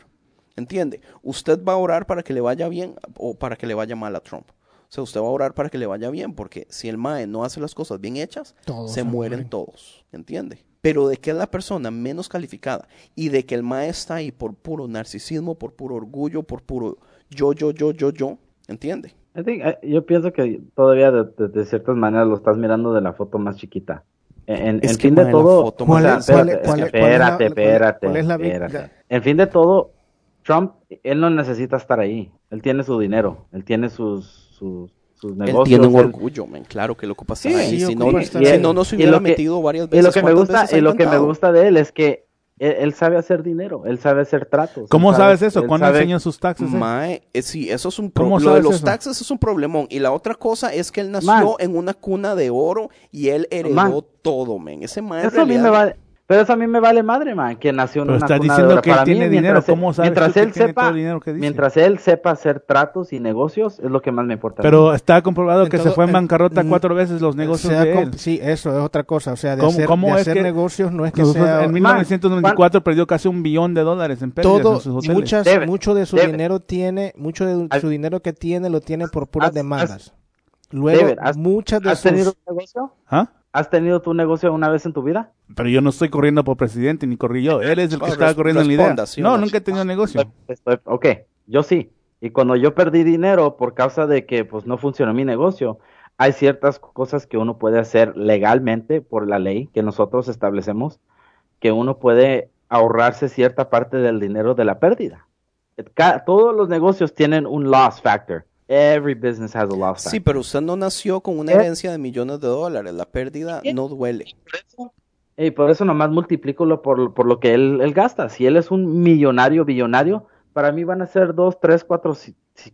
¿Entiende? Usted va a orar para que le vaya bien o para que le vaya mal a Trump. O sea, usted va a orar para que le vaya bien, porque si el MAE no hace las cosas bien hechas, Todos se mueren. todos. ¿Entiende? Pero de que es la persona menos calificada y de que el MAE está ahí por puro narcisismo, por puro orgullo, por puro yo, yo, yo, yo, yo. ¿Entiende? I think, eh, yo pienso que todavía de, de- de ciertas maneras lo estás mirando de la foto más chiquita. En, en- Es en que, fin de todo, foto, o ¿Cuál sea, es- cuál es- espérate, cuál es- cuál es la- espérate, cuál es- espérate. En fin de todo, Trump, él no necesita estar ahí. Él tiene su dinero, él tiene sus, sus, sus Él negocios. tiene un él- orgullo, men. Claro que lo ocupa Sí, ahí. sí, si, no, y- y si él- no, no se y hubiera que- metido varias Y veces. lo que me ¿Cuántas gusta, y lo que me gusta de él es que él, él sabe hacer dinero, él sabe hacer tratos. ¿Cómo él sabes eso? él ¿Cuándo sabe- enseñan sus taxes? eh? Mae, eh, sí, eso es un ¿Cómo problema. Lo de los eso? taxes es un problemón. Y la otra cosa es que él nació Man. en una cuna de oro y él heredó Man. todo, men. Ese mae Eso a mí me realidad- vale, pero eso a mí me vale madre, man, que nació en Pero una estás cuna de diciendo oro. que él mí, tiene dinero, mientras él- ¿cómo sabes mientras él tiene sepa, todo el dinero que dice? mientras él sepa hacer tratos y negocios, es lo que más me importa. Pero está comprobado que se fue en en- bancarrota cuatro veces los negocios de él. Sí, eso es otra cosa. O sea, de ¿Cómo- hacer, cómo de es hacer que negocios no es que sea... en 1994 perdió casi un billón de dólares en pérdidas en todo, sus hoteles. muchas, Debe, mucho de su debe. dinero tiene, mucho de su dinero que tiene lo tiene por puras demandas. Luego, has- muchas de ¿Has sus... tenido un negocio? ¿Ah? ¿Has tenido tu negocio una vez en tu vida? Pero yo no estoy corriendo por presidente, ni corrí yo. Él es el que estaba corriendo en la idea. responda, ¿sí o no, no? nunca he tenido negocio. Estoy- ok, yo sí. Y cuando yo perdí dinero por causa de que pues no funcionó mi negocio, hay ciertas cosas que uno puede hacer legalmente por la ley que nosotros establecemos, que uno puede ahorrarse cierta parte del dinero de la pérdida. Todos los negocios tienen un loss factor. Every business has a loss factor. Sí, pero usted no nació con una ¿Eh? herencia de millones de dólares. La pérdida no duele. Y por eso nomás multiplícalo por, por lo que él, él gasta. Si él es un millonario, billonario, para mí van a ser 2, 3, 4,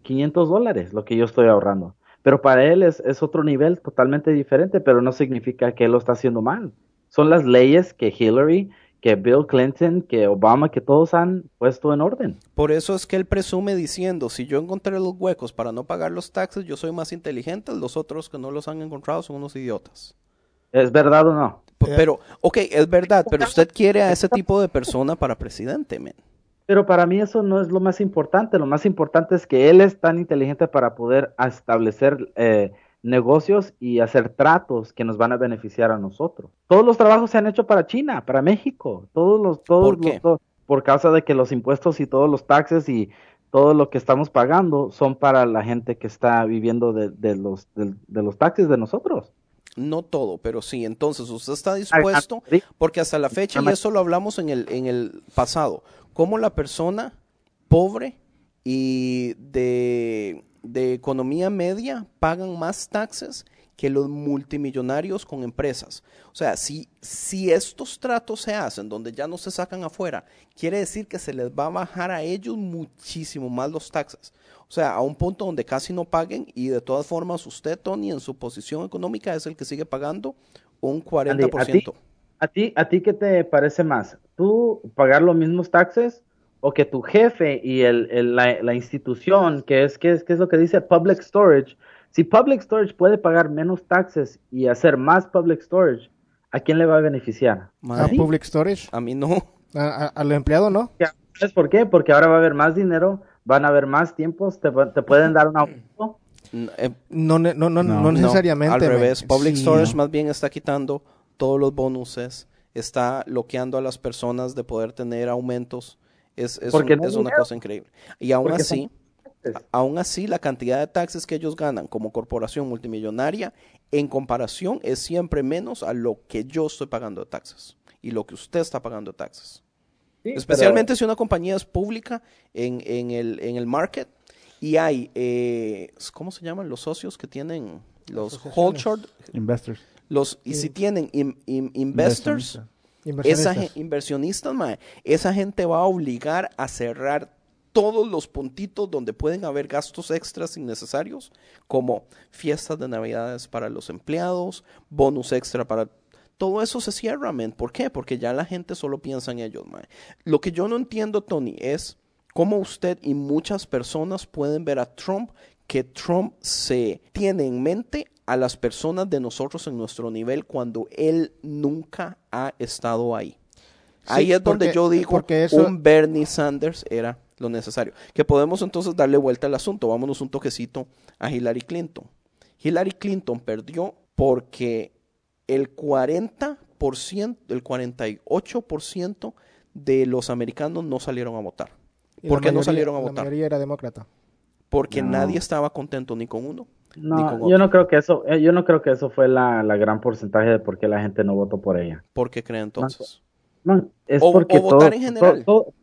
500 dólares lo que yo estoy ahorrando. Pero para él es, es otro nivel totalmente diferente, pero no significa que él lo está haciendo mal. Son las leyes que Hillary, que Bill Clinton, que Obama, que todos han puesto en orden. Por eso es que él presume diciendo, si yo encontré los huecos para no pagar los taxes, yo soy más inteligente, los otros que no los han encontrado son unos idiotas. ¿Es verdad o no? P- Pero, ok, es verdad, pero usted quiere a ese tipo de persona para presidente, men. Pero para mí eso no es lo más importante. Lo más importante es que él es tan inteligente para poder establecer eh, negocios y hacer tratos que nos van a beneficiar a nosotros. Todos los trabajos se han hecho para China, para México. Todos los, todos ¿Por qué? los- por causa de que los impuestos y todos los taxes y todo lo que estamos pagando son para la gente que está viviendo de, de los de, de los taxes de nosotros. No todo, pero sí. Entonces, usted está dispuesto, porque hasta la fecha, y eso lo hablamos en el, en el pasado, cómo la persona pobre y de, de economía media pagan más taxes que los multimillonarios con empresas. O sea, si, si estos tratos se hacen donde ya no se sacan afuera, quiere decir que se les va a bajar a ellos muchísimo más los taxes. O sea, a un punto donde casi no paguen y de todas formas usted, Tony, en su posición económica es el que sigue pagando un 40%. ¿A ti, ¿A ti qué te parece más? ¿Tú pagar los mismos taxes o que tu jefe y el, el- la, la institución, que es, que, es, que es lo que dice Public Storage, si Public Storage puede pagar menos taxes y hacer más Public Storage, ¿a quién le va a beneficiar? A Public Storage. a mí no. A, a- al empleado no. ¿Sabes por qué? Porque ahora va a haber más dinero, van a haber más tiempos, te, te pueden dar un aumento. Eh, No, ne- no, no, no, No. necesariamente. al revés, Public Sí. Storage más bien está quitando todos los bonuses, está bloqueando a las personas de poder tener aumentos. Es, es, Porque un- no es una cosa increíble. Y aún Porque así, aún así, la cantidad de taxes que ellos ganan como corporación multimillonaria en comparación es siempre menos a lo que yo estoy pagando de taxes y lo que usted está pagando de taxes. Sí, Especialmente si una compañía es pública en, en, el, en el market y hay, eh, ¿cómo se llaman los socios que tienen los hold short? Investors. Los, y si tienen in- in- investors, Inversionistas. esa inversionistas, mae, esa gente va a obligar a cerrar todos los puntitos donde pueden haber gastos extras innecesarios, como fiestas de navidades para los empleados, bonus extra para... Todo eso se cierra, men. ¿Por qué? Porque ya la gente solo piensa en ellos, mae. Lo que yo no entiendo, Tony, es cómo usted y muchas personas pueden ver a Trump que Trump se tiene en mente a las personas de nosotros en nuestro nivel cuando él nunca ha estado ahí. ahí es donde yo digo porque eso- un Bernie Sanders era lo necesario. Que podemos entonces darle vuelta al asunto. Vámonos un toquecito a Hillary Clinton. Hillary Clinton perdió porque el 40%, el 48% de los americanos no salieron a votar. ¿Por la qué no salieron a La votar? mayoría era demócrata. Porque No. nadie estaba contento ni con uno No, yo no creo que eso, eh, yo no creo que eso fue la, la gran porcentaje de por qué la gente no votó por ella. ¿Por qué creen entonces? Man, es O- porque o votar todo- en general. todo- todo-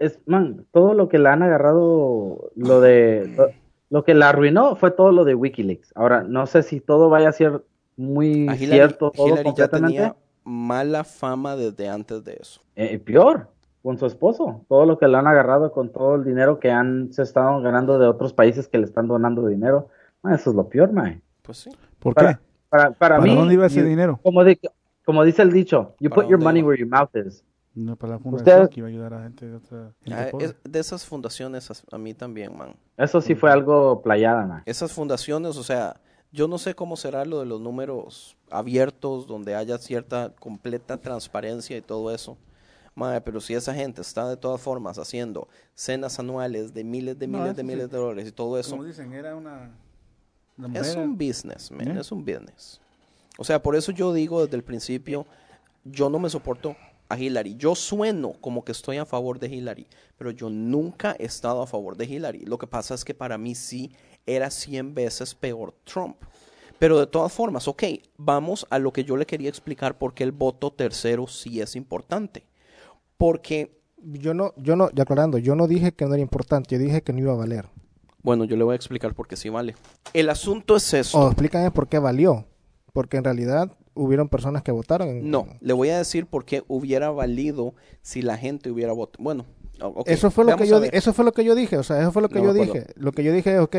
es, man, todo lo que la han agarrado, lo de, lo, lo que la arruinó fue todo lo de WikiLeaks. Ahora, no sé si todo vaya a ser muy A Hillary, cierto, todo Hillary ya completamente. tenía mala fama desde antes de eso. Eh, peor, con su esposo. Todo lo que le han agarrado con todo el dinero que han se estado ganando de otros países que le están donando dinero. Man, eso es lo peor, man. Pues sí. ¿Por Para, qué? para, para ¿Para mí, dónde iba ese you- dinero? Como, di- como dice el dicho, you ¿Para put your money iba? where your mouth is. No, para la Usted- fundación que iba a ayudar a gente de otra gente Ah, es- de esas fundaciones a mí también, man. Eso sí fue algo playada, man. Esas fundaciones, o sea, yo no sé cómo será lo de los números abiertos, donde haya cierta completa transparencia y todo eso. Madre, pero si esa gente está de todas formas haciendo cenas anuales de miles de No, miles eso de sí. miles de dólares y todo eso, Como dicen, era una... es un business, man, es un business. O sea, por eso yo digo desde el principio, yo no me soporto a Hillary. Yo sueno como que estoy a favor de Hillary, pero yo nunca he estado a favor de Hillary. Lo que pasa es que para mí sí era 100 veces peor Trump. Pero de todas formas, ok, vamos a lo que yo le quería explicar por qué el voto tercero sí es importante. Porque, Yo no, yo no, ya aclarando, yo no dije que no era importante, yo dije que no iba a valer. Bueno, yo le voy a explicar por qué sí vale. El asunto es eso. O explícame por qué valió. Porque en realidad hubieron personas que votaron. No, le voy a decir por qué hubiera valido si la gente hubiera votado. Bueno, o- ok, eso fue lo que yo eso fue lo que yo dije, o sea, eso fue lo que No yo dije. Lo que yo dije es, ok,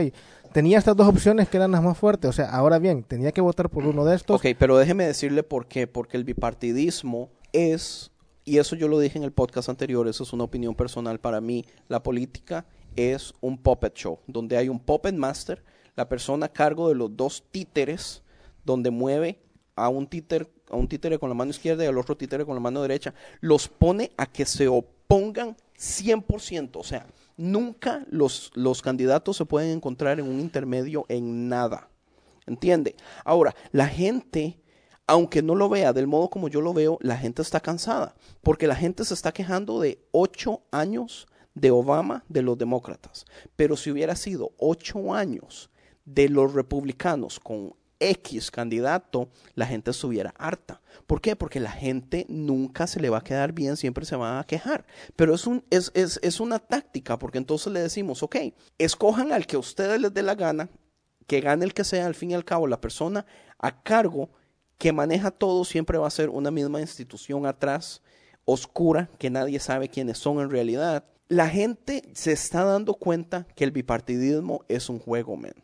tenía estas dos opciones que eran las más fuertes, o sea, ahora bien, tenía que votar por uno de estos. Ok, pero déjeme decirle por qué. Porque el bipartidismo es, y eso yo lo dije en el podcast anterior, eso es una opinión personal para mí, la política es un puppet show, donde hay un puppet master, la persona a cargo de los dos títeres, donde mueve a un títer, a un títere con la mano izquierda y al otro títere con la mano derecha, los pone a que se opongan 100%, o sea, nunca los, los candidatos se pueden encontrar en un intermedio en nada. ¿Entiende? Ahora, la gente, aunque no lo vea del modo como yo lo veo, la gente está cansada. Porque la gente se está quejando de ocho años de Obama, de los demócratas. Pero si hubiera sido ocho años de los republicanos con X candidato, la gente estuviera harta. ¿Por qué? Porque la gente nunca se le va a quedar bien, siempre se va a quejar. Pero es, un, es, es, es una táctica, porque entonces le decimos, ok, escojan al que a ustedes les dé la gana, que gane el que sea, al fin y al cabo, la persona a cargo que maneja todo siempre va a ser una misma institución atrás, oscura, que nadie sabe quiénes son en realidad. La gente se está dando cuenta que el bipartidismo es un juego, men.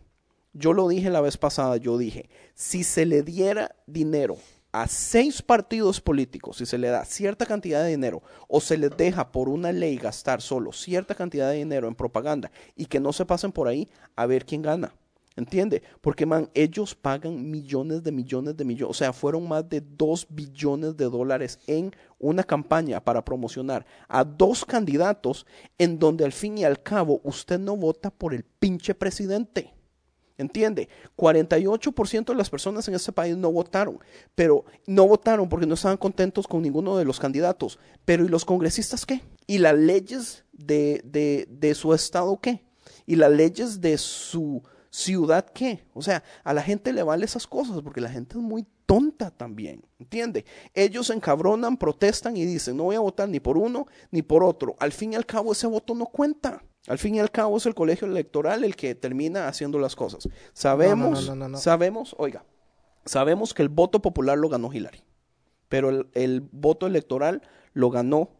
Yo lo dije la vez pasada, yo dije, si se le diera dinero a seis partidos políticos, si se le da cierta cantidad de dinero o se les deja por una ley gastar solo cierta cantidad de dinero en propaganda y que no se pasen por ahí a ver quién gana. ¿Entiende? Porque, man, ellos pagan millones de millones de millones. O sea, fueron más de dos billones de dólares en una campaña para promocionar a dos candidatos en donde al fin y al cabo usted no vota por el pinche presidente. ¿Entiende? 48% de las personas en este país no votaron, pero no votaron porque no estaban contentos con ninguno de los candidatos. Pero ¿y los congresistas qué? ¿Y las leyes de, de, de su estado qué? ¿Y las leyes de su ciudad qué? O sea, a la gente le vale esas cosas porque la gente es muy tonta también, ¿entiende? Ellos se encabronan, protestan y dicen, no voy a votar ni por uno ni por otro. Al fin y al cabo ese voto no cuenta. Al fin y al cabo es el colegio electoral el que termina haciendo las cosas. Sabemos, no, no, no, no. sabemos, oiga, sabemos que el voto popular lo ganó Hillary, pero el, el voto electoral lo ganó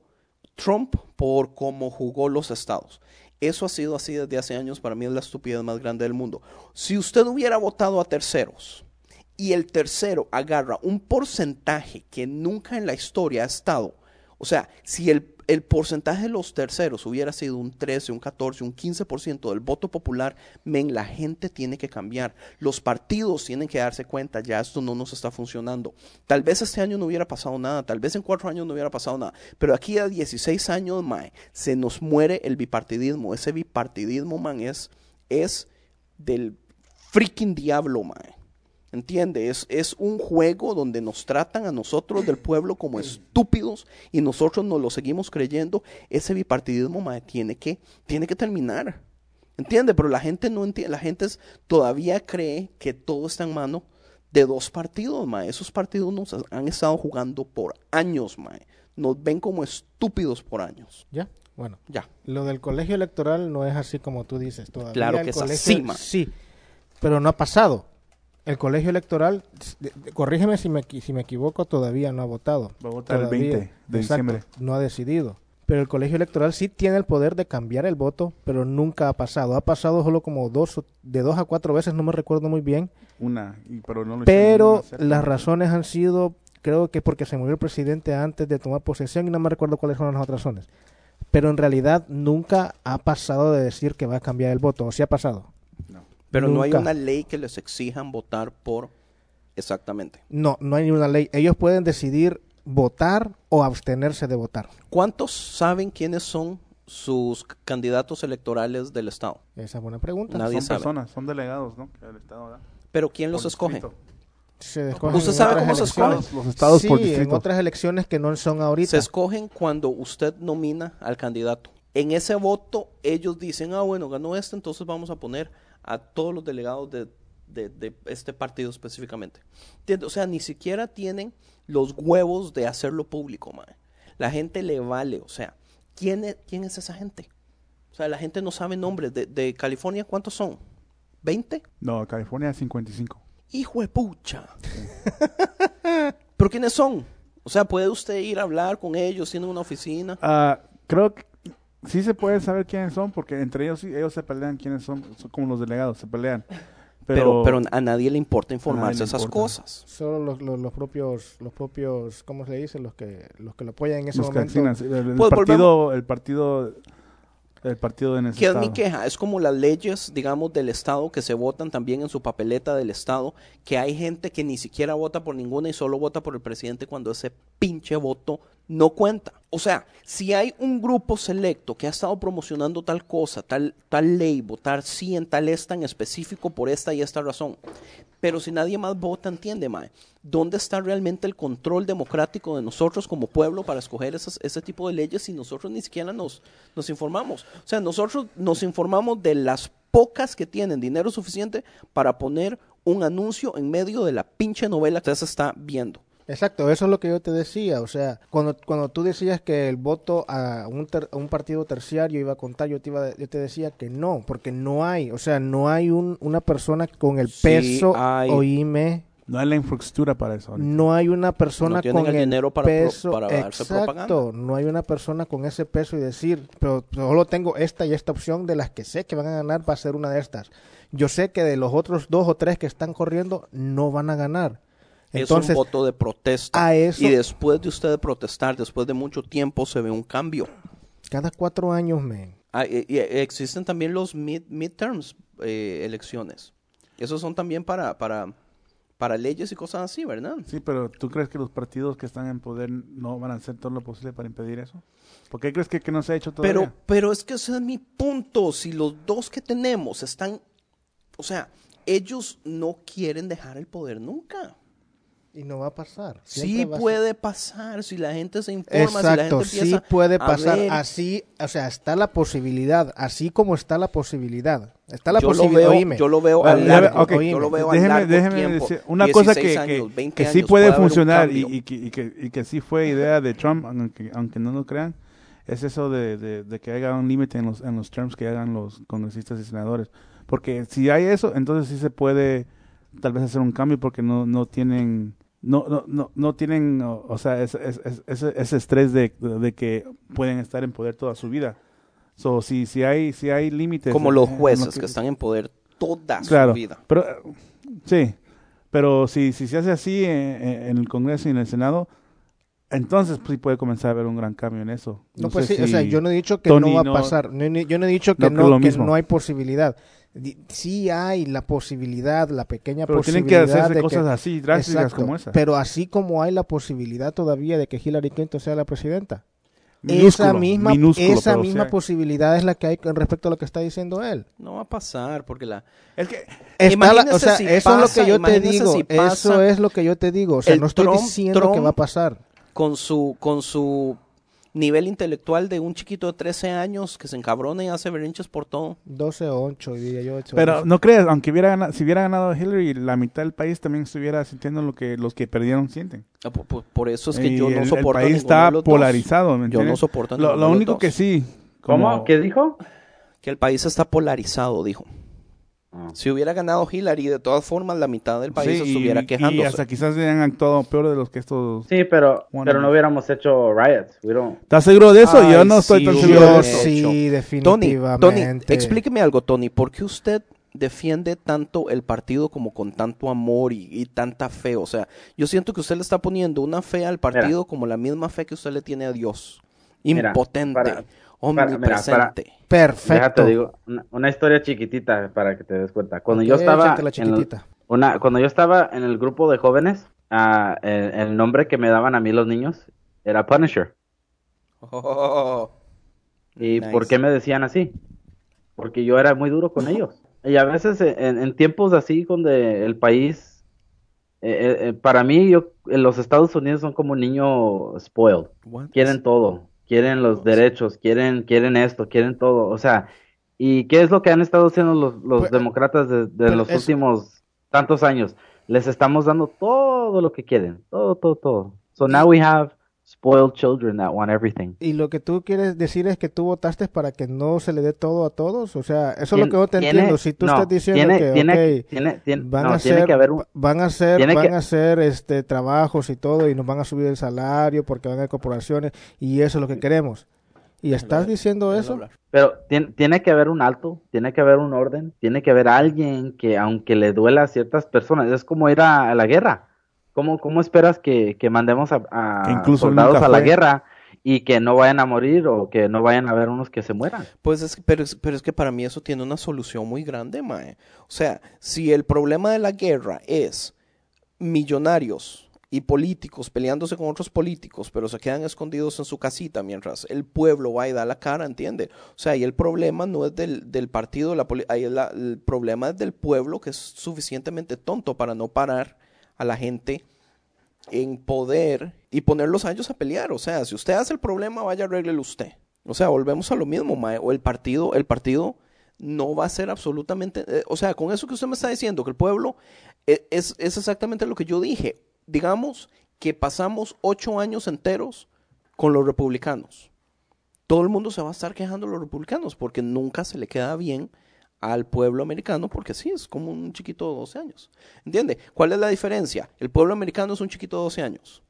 Trump por cómo jugó los estados. Eso ha sido así desde hace años, para mí es la estupidez más grande del mundo. Si usted hubiera votado a terceros y el tercero agarra un porcentaje que nunca en la historia ha estado, o sea, si el, el porcentaje de los terceros hubiera sido un 13, un 14, un 15% del voto popular, men, la gente tiene que cambiar. Los partidos tienen que darse cuenta, ya esto no nos está funcionando. Tal vez este año no hubiera pasado nada, tal vez en cuatro años no hubiera pasado nada, pero aquí a 16 años, mae, se nos muere el bipartidismo. Ese bipartidismo, man, es, es del freaking diablo, mae. ¿Entiende? Es, es un juego donde nos tratan a nosotros del pueblo como estúpidos y nosotros nos lo seguimos creyendo. Ese bipartidismo mae, tiene, que, tiene que terminar. ¿Entiende? Pero la gente no entiende. La gente es- todavía cree que todo está en mano de dos partidos, mae. Esos partidos nos han estado jugando por años, mae. Nos ven como estúpidos por años. ¿Ya? Bueno. Ya. Lo del colegio electoral no es así como tú dices. Todavía Claro el que es colegio- así, ma. Sí, pero no ha pasado. El colegio electoral, corrígeme si me, si me equivoco, todavía no ha votado. Va a votar el Todavía- 20 de exacto, diciembre. No ha decidido. Pero el colegio electoral sí tiene el poder de cambiar el voto, pero nunca ha pasado. Ha pasado solo como dos, de dos a cuatro veces, no me recuerdo muy bien. Una, pero no lo Pero las razones han sido, creo que porque se murió el presidente antes de tomar posesión y no me recuerdo cuáles son las otras razones. Pero en realidad nunca ha pasado de decir que va a cambiar el voto, o sí ha pasado. Pero no hay una ley que les exijan votar por exactamente. No, no hay ninguna ley. Ellos pueden decidir votar o abstenerse de votar. ¿Cuántos saben quiénes son sus candidatos electorales del Estado? Esa es buena pregunta. Nadie Son sabe. personas, son delegados, ¿no? Que el Estado da. Pero ¿quién los escoge? distrito. Se escogen ¿Usted en sabe cómo se escoge? elecciones. Los estados sí, por en distrito. otras elecciones que no son ahorita. Se escogen cuando usted nomina al candidato. En ese voto ellos dicen, ah, bueno, ganó este, entonces vamos a poner a todos los delegados de, de- de este partido específicamente. O sea, ni siquiera tienen los huevos de hacerlo público, mae. La gente le vale, o sea, ¿quién es, quién es esa gente? O sea, la gente no sabe nombres. De, de California, ¿cuántos son? ¿20? No, California 55. Hijo de pucha. ¿Pero quiénes son? O sea, ¿puede usted ir a hablar con ellos? ¿Tienen una oficina? Ah, creo que sí se puede saber quiénes son, porque entre ellos sí, ellos se pelean quiénes son, son como los delegados, se pelean. Pero, Pero, pero a nadie le importa informarse le esas importa. cosas. Solo los, los, los propios, los propios, ¿cómo se dice? Los que, los que lo apoyan en ese los momento. el, el Pues partido, el partido, el partido en ese ¿Qué es mi estado. queja? Es como las leyes, digamos, del Estado que se votan también en su papeleta del Estado, que hay gente que ni siquiera vota por ninguna y solo vota por el presidente cuando ese pinche voto no cuenta. O sea, si hay un grupo selecto que ha estado promocionando tal cosa, tal, tal ley, votar sí en tal esta en específico por esta y esta razón, pero si nadie más vota, entiende, Mae, ¿dónde está realmente el control democrático de nosotros como pueblo para escoger esas- ese tipo de leyes si nosotros ni siquiera nos informamos? O sea, nosotros nos informamos de las pocas que tienen dinero suficiente para poner un anuncio en medio de la pinche novela que se está viendo. Exacto, eso es lo que yo te decía. O sea, cuando, cuando tú decías que el voto a un, ter- a un partido terciario iba a contar, yo te, iba, a- yo te decía que no, porque no hay, o sea, no hay un, una persona con el Sí peso, hay. oíme, No hay la infraestructura para eso. ahorita. no hay una persona No con el el dinero para pro- peso, para darse exacto, propaganda. no hay una persona con ese peso y decir, pero solo tengo esta y esta opción de las que sé que van a ganar va a ser una de estas. Yo sé que de los otros dos o tres que están corriendo no van a ganar. Entonces, es un voto de protesta. a eso- Y después de usted protestar, después de mucho tiempo, se ve un cambio. cada cuatro años, men. Ah, y- y existen también los mid, midterms, eh, elecciones. Esos son también para, para, para leyes y cosas así, ¿verdad? Sí, pero ¿tú crees que los partidos que están en poder no van a hacer todo lo posible para impedir eso? ¿Por qué crees que, que no se ha hecho todavía? Pero, pero es que ese es mi punto. Si los dos que tenemos están, o sea, ellos no quieren dejar el poder nunca. Y no va a pasar. Sí Siempre a ser- puede pasar si la gente se informa, si la Exacto, gente sí empieza puede a pasar. ver. Así, o sea, está la posibilidad, así como está la posibilidad. Está la yo lo posibilidad, veo, oíme. yo lo veo largo, yo lo veo a déjeme, largo déjeme tiempo, decir una cosa que, 16 que- años, 20 que sí puede funcionar y, que, y, que, y que sí fue idea de Trump, aunque, aunque no lo crean, es eso de, de, de que haya un límite en los, en los terms que hagan los congresistas y senadores. Porque si hay eso, entonces sí se puede tal vez hacer un cambio porque no, no tienen... No, no, no, no tienen, o, o sea, ese, ese, ese, ese estrés de, de que pueden estar en poder toda su vida. So, si, si hay, si hay límites. como los jueces que están en poder toda Claro, su vida. pero sí, pero si, si se hace así en el Congreso y en el Senado, entonces pues, sí puede comenzar a haber un gran cambio en eso. No, pues sé sí, o sea, si- yo no he dicho que Tony no va a no- pasar. No yo no he dicho que no no, que mismo. no hay posibilidad. Sí hay la posibilidad, la pequeña pero tienen posibilidad. que hacerse de cosas que- así drásticas Exacto, como esa. Pero así como hay la posibilidad todavía de que Hillary Clinton sea la presidenta. Minúsculo, esa misma, minúsculo, esa pero sí misma posibilidad es la que hay con respecto a lo que está diciendo él. No va a pasar porque la Es que Está la- o sea, si eso es lo pasa, que yo te digo. si pasa eso es lo que yo te digo. O sea, no estoy Trump- diciendo que Trump- va a pasar. Con su con su nivel intelectual de un chiquito de 13 años que se encabrona y hace berrinches por todo. 12 o 8, diría yo. ocho, pero once. no creas, aunque hubiera ganado, si hubiera ganado Hillary, la mitad del país también estuviera sintiendo lo que los que perdieron sienten. Ah, Por, por- por eso es que Y yo no el, el soporto a país está polarizado, ¿me Yo no soporto Lo, lo único que sí, ¿Cómo? como- ¿Qué dijo? Que el país está polarizado, dijo. Ah. Si hubiera ganado Hillary, de todas formas, la mitad del país sí, y- estuviera y, quejándose. hasta quizás hayan actuado peor de los que estos Sí, pero, pero no hubiéramos hecho riots. ¿Estás seguro de eso? Ay, yo no estoy sí, tan seguro de eso. sí, Tony, definitivamente. Tony, explíqueme algo, Tony. ¿Por qué usted defiende tanto el partido como con tanto amor y, y tanta fe? O sea, yo siento que usted le está poniendo una fe al partido como la misma fe que usted le tiene a Dios. Mira, Impotente, para- para- mira, omnipresente. Perfecto. Déjate digo, una, una historia chiquitita para que te des cuenta. Cuando yo estaba en el- una, cuando yo estaba en el grupo de jóvenes, ah, el, el nombre que me daban a mí los niños era Punisher. Oh, ¿Y nice. por qué me decían así? Porque yo era muy duro con ellos. Y a veces en, en tiempos así donde el país, eh, eh, eh, para mí, yo, eh, los Estados Unidos son como un niño spoiled. What? quieren todo, quieren los derechos, quieren, quieren esto, quieren todo, o sea, ¿y qué es lo que han estado haciendo los, los Pues, demócratas de, de pero los es- últimos tantos años? Les estamos dando todo lo que quieren, todo, todo, todo. So now we have spoiled children that want everything. Y lo que tú quieres decir es que tú votaste para que no se le dé todo a todos. O sea, eso es lo que yo te tiene- entiendo. Si tú no, estás diciendo tiene- que tiene- ok, tiene- tiene- van no, a hacer, que haber un- van a hacer, van que- a hacer este trabajos y todo y nos van a subir el salario porque van a haber corporaciones y eso es lo que queremos. Y estás diciendo eso. Pero tiene, tiene que haber un alto, tiene que haber un orden, tiene que haber alguien que aunque le duela a ciertas personas, es como ir a, a la guerra. ¿Cómo, cómo esperas que, que mandemos a, a Que incluso soldados a la guerra y que no vayan a morir o que no vayan a haber unos que se mueran? Pues es, pero, es, pero es que para mí eso tiene una solución muy grande, mae. O sea, si el problema de la guerra es millonarios y políticos peleándose con otros políticos, pero se quedan escondidos en su casita mientras el pueblo va y da la cara, ¿entiende? O sea, y el problema no es del, del partido, la, poli- ahí es la- el problema es del pueblo que es suficientemente tonto para no parar a la gente en poder y ponerlos a ellos a pelear. O sea, si usted hace el problema, vaya arréglelo usted. O sea, volvemos a lo mismo, mae. O el partido, el partido no va a ser absolutamente, eh, o sea, con eso que usted me está diciendo, que el pueblo eh, es, es exactamente lo que yo dije. Digamos que pasamos ocho años enteros con los republicanos. Todo el mundo se va a estar quejando de los republicanos porque nunca se le queda bien al pueblo americano porque sí, es como un chiquito de 12 años. ¿Entiende? ¿Cuál es la diferencia? El pueblo americano es un chiquito de 12 años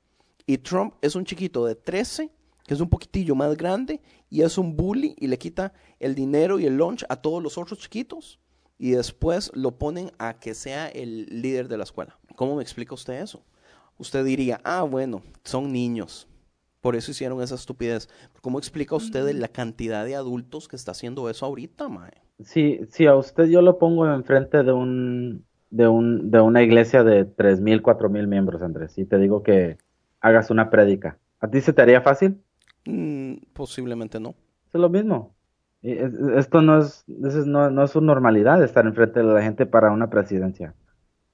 y Trump es un chiquito de 13 que es un poquitillo más grande y es un bully y le quita el dinero y el lunch a todos los otros chiquitos y después lo ponen a que sea el líder de la escuela. ¿Cómo me explica usted eso? usted diría, ah, bueno, son niños. Por eso hicieron esa estupidez. ¿Cómo explica usted la cantidad de adultos que está haciendo eso ahorita, mae? Si, si a usted yo lo pongo enfrente de un, de un, de una iglesia de tres mil, cuatro mil miembros, Andrés, y te digo que hagas una prédica, ¿a ti se te haría fácil? Mm, posiblemente no. Es lo mismo. Esto no es, no, no es su normalidad estar enfrente de la gente para una presidencia.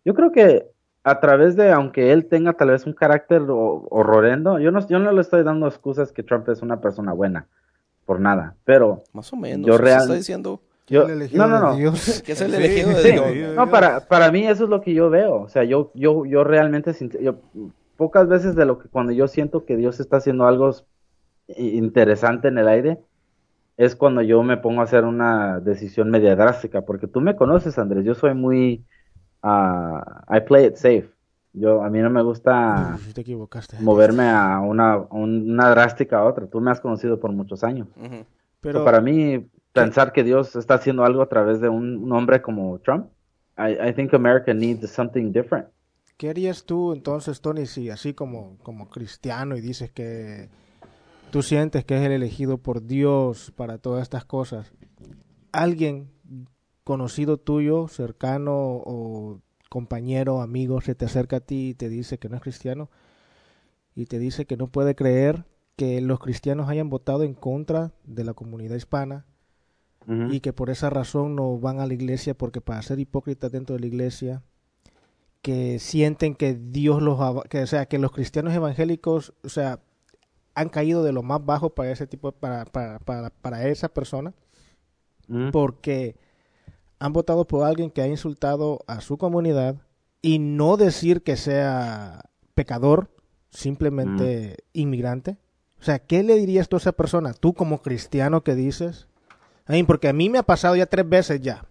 Yo creo que a través de, aunque él tenga tal vez un carácter ho- horrendo, yo no, yo no le estoy dando excusas que Trump es una persona buena, por nada, pero Más o menos. Yo real- está diciendo yo, El elegido no, no, de no, Dios. es el Sí, elegido de Sí, Dios. no, para, para mí eso es lo que yo veo. O sea, yo, yo, yo realmente, yo, pocas veces de lo que cuando yo siento que Dios está haciendo algo interesante en el aire, es cuando yo me pongo a hacer una decisión media drástica, porque tú me conoces, Andrés, yo soy muy, ah, I play it safe. Yo, a mí no me gusta Uf, te equivocaste. moverme a una, una drástica a otra. Tú me has conocido por muchos años. Pero So, para mí, pensar que Dios está haciendo algo a través de un, un hombre como Trump, I, I think America needs something different. ¿Qué harías tú entonces, Tony, si así como, como cristiano y dices que tú sientes que es el elegido por Dios para todas estas cosas? ¿Alguien conocido tuyo, cercano o compañero, amigo, se te acerca a ti y te dice que no es cristiano y te dice que no puede creer que los cristianos hayan votado en contra de la comunidad hispana Y que por esa razón no van a la iglesia porque para ser hipócritas dentro de la iglesia que sienten que Dios los que o sea que los cristianos evangélicos o sea han caído de lo más bajo para ese tipo para para, para, para esa persona porque han votado por alguien que ha insultado a su comunidad y no decir que sea pecador, simplemente inmigrante. O sea, ¿qué le dirías tú a esa persona? Tú como cristiano que dices. I mean, porque a mí me ha pasado ya tres veces ya.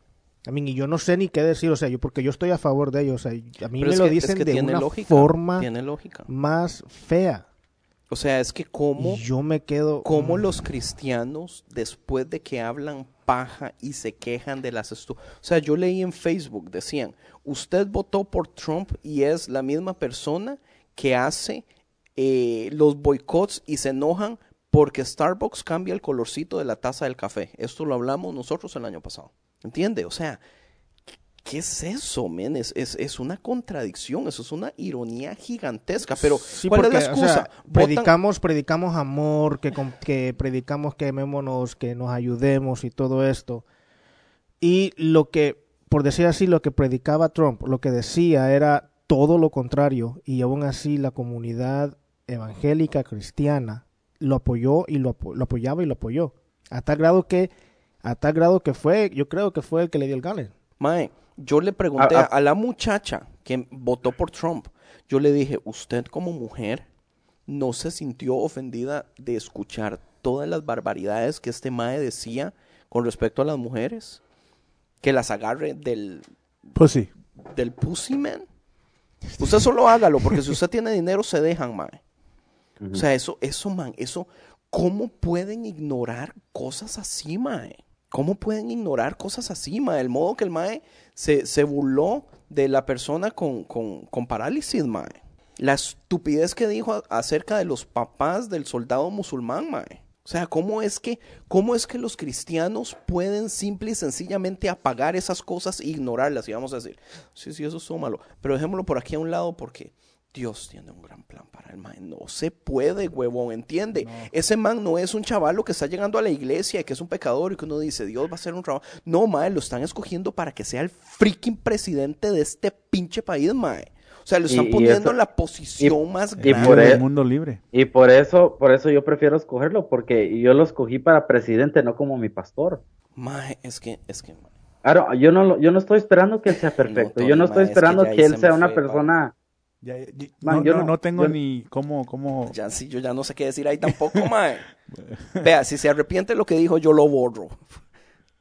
I mean, y yo no sé ni qué decir, o sea, yo porque yo estoy a favor de ellos, o sea, a mí Pero me lo que- es dicen que de una lógica, forma Tiene lógica. más fea. O sea, es que cómo, yo me quedo cómo mm, los cristianos, después de que hablan paja y se quejan de las estu... O sea, yo leí en Facebook, decían, usted votó por Trump y es la misma persona que hace eh, los boicots y se enojan porque Starbucks cambia el colorcito de la taza del café. Esto lo hablamos nosotros el año pasado. ¿Entiende? O sea, ¿qué es eso, men? Es, es, es una contradicción, eso es una ironía gigantesca. Pero, Sí, ¿cuál porque, es la o sea, excusa? Predicamos, predicamos amor, que, que predicamos que amémonos, que nos ayudemos y todo esto. Y lo que, por decir así, lo que predicaba Trump, lo que decía era todo lo contrario. Y aún así la comunidad evangélica cristiana lo apoyó y lo, lo apoyaba y lo apoyó. A tal grado que, a tal grado que fue, yo creo que fue el que le dio el gane. Mae, yo le pregunté A- a, a- a la muchacha que votó por Trump, yo le dije, usted como mujer no se sintió ofendida de escuchar todas las barbaridades que este Mae decía con respecto a las mujeres, que las agarre del, Pues sí. del pussy man. Usted solo hágalo, porque si usted tiene dinero se dejan, Mae. O sea, eso, eso, man, eso, ¿cómo pueden ignorar cosas así, mae? ¿Cómo pueden ignorar cosas así, mae? El modo que el mae se, se burló de la persona con, con, con parálisis, mae. La estupidez que dijo acerca de los papás del soldado musulmán, mae. O sea, ¿cómo es que, cómo es que los cristianos pueden simple y sencillamente apagar esas cosas e ignorarlas? Y vamos a decir, sí, sí, eso es todo malo. Pero dejémoslo por aquí a un lado porque Dios tiene un gran plan para el man. No se puede, huevón, ¿entiende? Ese man no es un chavalo que está llegando a la iglesia y que es un pecador y que uno dice, Dios va a hacer un trabajo. No, mae, lo están escogiendo para que sea el freaking presidente de este pinche país, mae. O sea, lo están y poniendo eso- en la posición más grande. por el e- mundo libre. Y por eso, por eso yo prefiero escogerlo, porque yo lo escogí para presidente, no como mi pastor. Mae, es que, es que, mae. Claro, yo no, lo- yo no estoy esperando que él sea perfecto. Tony, yo no estoy esperando que, él se sea una fue, persona. Ya- ya- Man, no, yo no- tengo yo- ni cómo, cómo... Ya sí, yo ya no sé qué decir ahí tampoco, mae. Vea, si se arrepiente de lo que dijo, yo lo borro.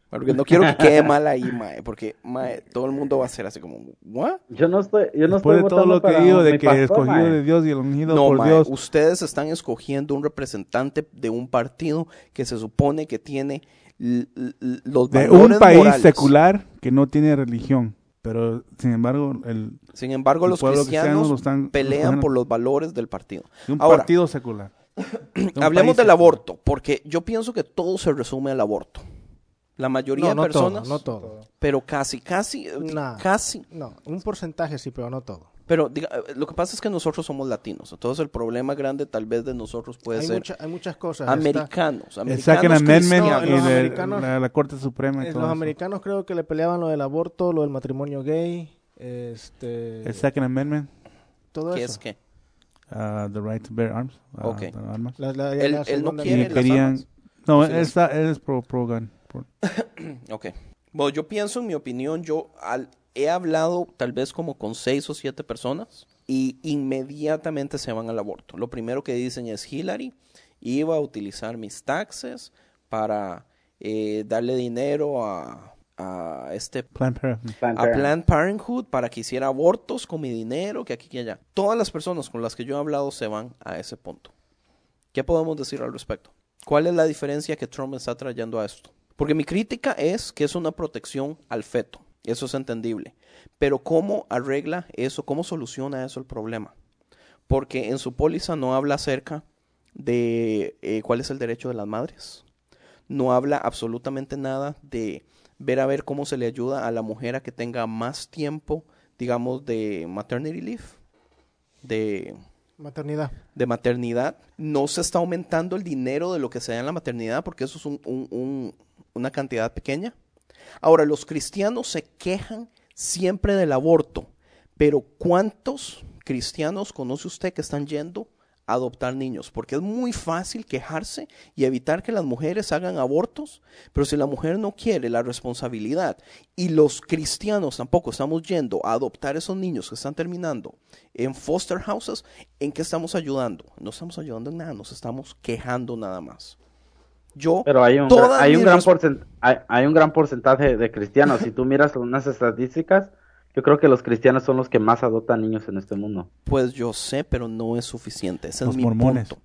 Porque no quiero que quede mal ahí, mae. Porque, mae, todo el mundo va a ser así como, ¿what? Yo no estoy, yo no Después estoy de todo lo que dicho de que pastor, escogido mae. de Dios y el ungido No, por mae, Dios. ustedes están escogiendo un representante de un partido que se supone que tiene los De valores un país morales. secular que no tiene religión. Pero, sin embargo, el, Sin embargo, El los cristianos cristiano lo están- lo pelean están- por los valores del partido. de un Ahora, partido secular. De un hablemos del secular. aborto, porque yo pienso que todo se resume al aborto. La mayoría No, de no todo, personas, no todo. pero casi, casi, Nah. casi. No, un porcentaje sí, pero no todo. Pero diga, eh, lo que pasa es que nosotros somos latinos, entonces el problema grande tal vez de nosotros puede Hay, ser mucha- hay muchas cosas. Está- americanos, El americanos Second Amendment y los de- americanos- la, la Corte Suprema y eh, todo los eso. americanos creo que le peleaban lo del aborto, lo del matrimonio gay, este, El Second Amendment, todo que eso. es que uh, the right to bear arms. uh, Ok. the armas. La- la- Él- la él no quiere las querían... armas. No, Sí, él, está, él es pro, pro gun. pro- Ok. Bueno, yo pienso, en mi opinión, yo al- he hablado tal vez como con seis o siete personas y inmediatamente se van al aborto. Lo primero que dicen es Hillary iba a utilizar mis taxes para eh, darle dinero a, a este Planned Parenthood. a Planned Parenthood para que hiciera abortos con mi dinero, que aquí que allá. Todas las personas con las que yo he hablado se van a ese punto. ¿Qué podemos decir al respecto? ¿Cuál es la diferencia que Trump está trayendo a esto? Porque mi crítica es que es una protección al feto. Eso es entendible. Pero ¿cómo arregla eso? ¿Cómo soluciona eso el problema? Porque en su póliza no habla acerca de eh, cuál es el derecho de las madres. No habla absolutamente nada de ver a ver cómo se le ayuda a la mujer a que tenga más tiempo, digamos, de maternity leave, de, Maternidad. de maternidad. No se está aumentando el dinero de lo que se da en la maternidad porque eso es un- un- un- una cantidad pequeña. Ahora, los cristianos se quejan siempre del aborto, pero ¿cuántos cristianos conoce usted que están yendo a adoptar niños? Porque es muy fácil quejarse y evitar que las mujeres hagan abortos, pero si la mujer no quiere la responsabilidad y los cristianos tampoco estamos yendo a adoptar esos niños que están terminando en foster houses, ¿en qué estamos ayudando? No estamos ayudando en nada, nos estamos quejando nada más. Yo, Pero hay un, todas hay un gran hay, hay un gran porcentaje de cristianos. si tú miras unas estadísticas, yo creo que los cristianos son los que más adoptan niños en este mundo. Pues yo sé, pero no es suficiente. Ese Los es mi mormones. punto.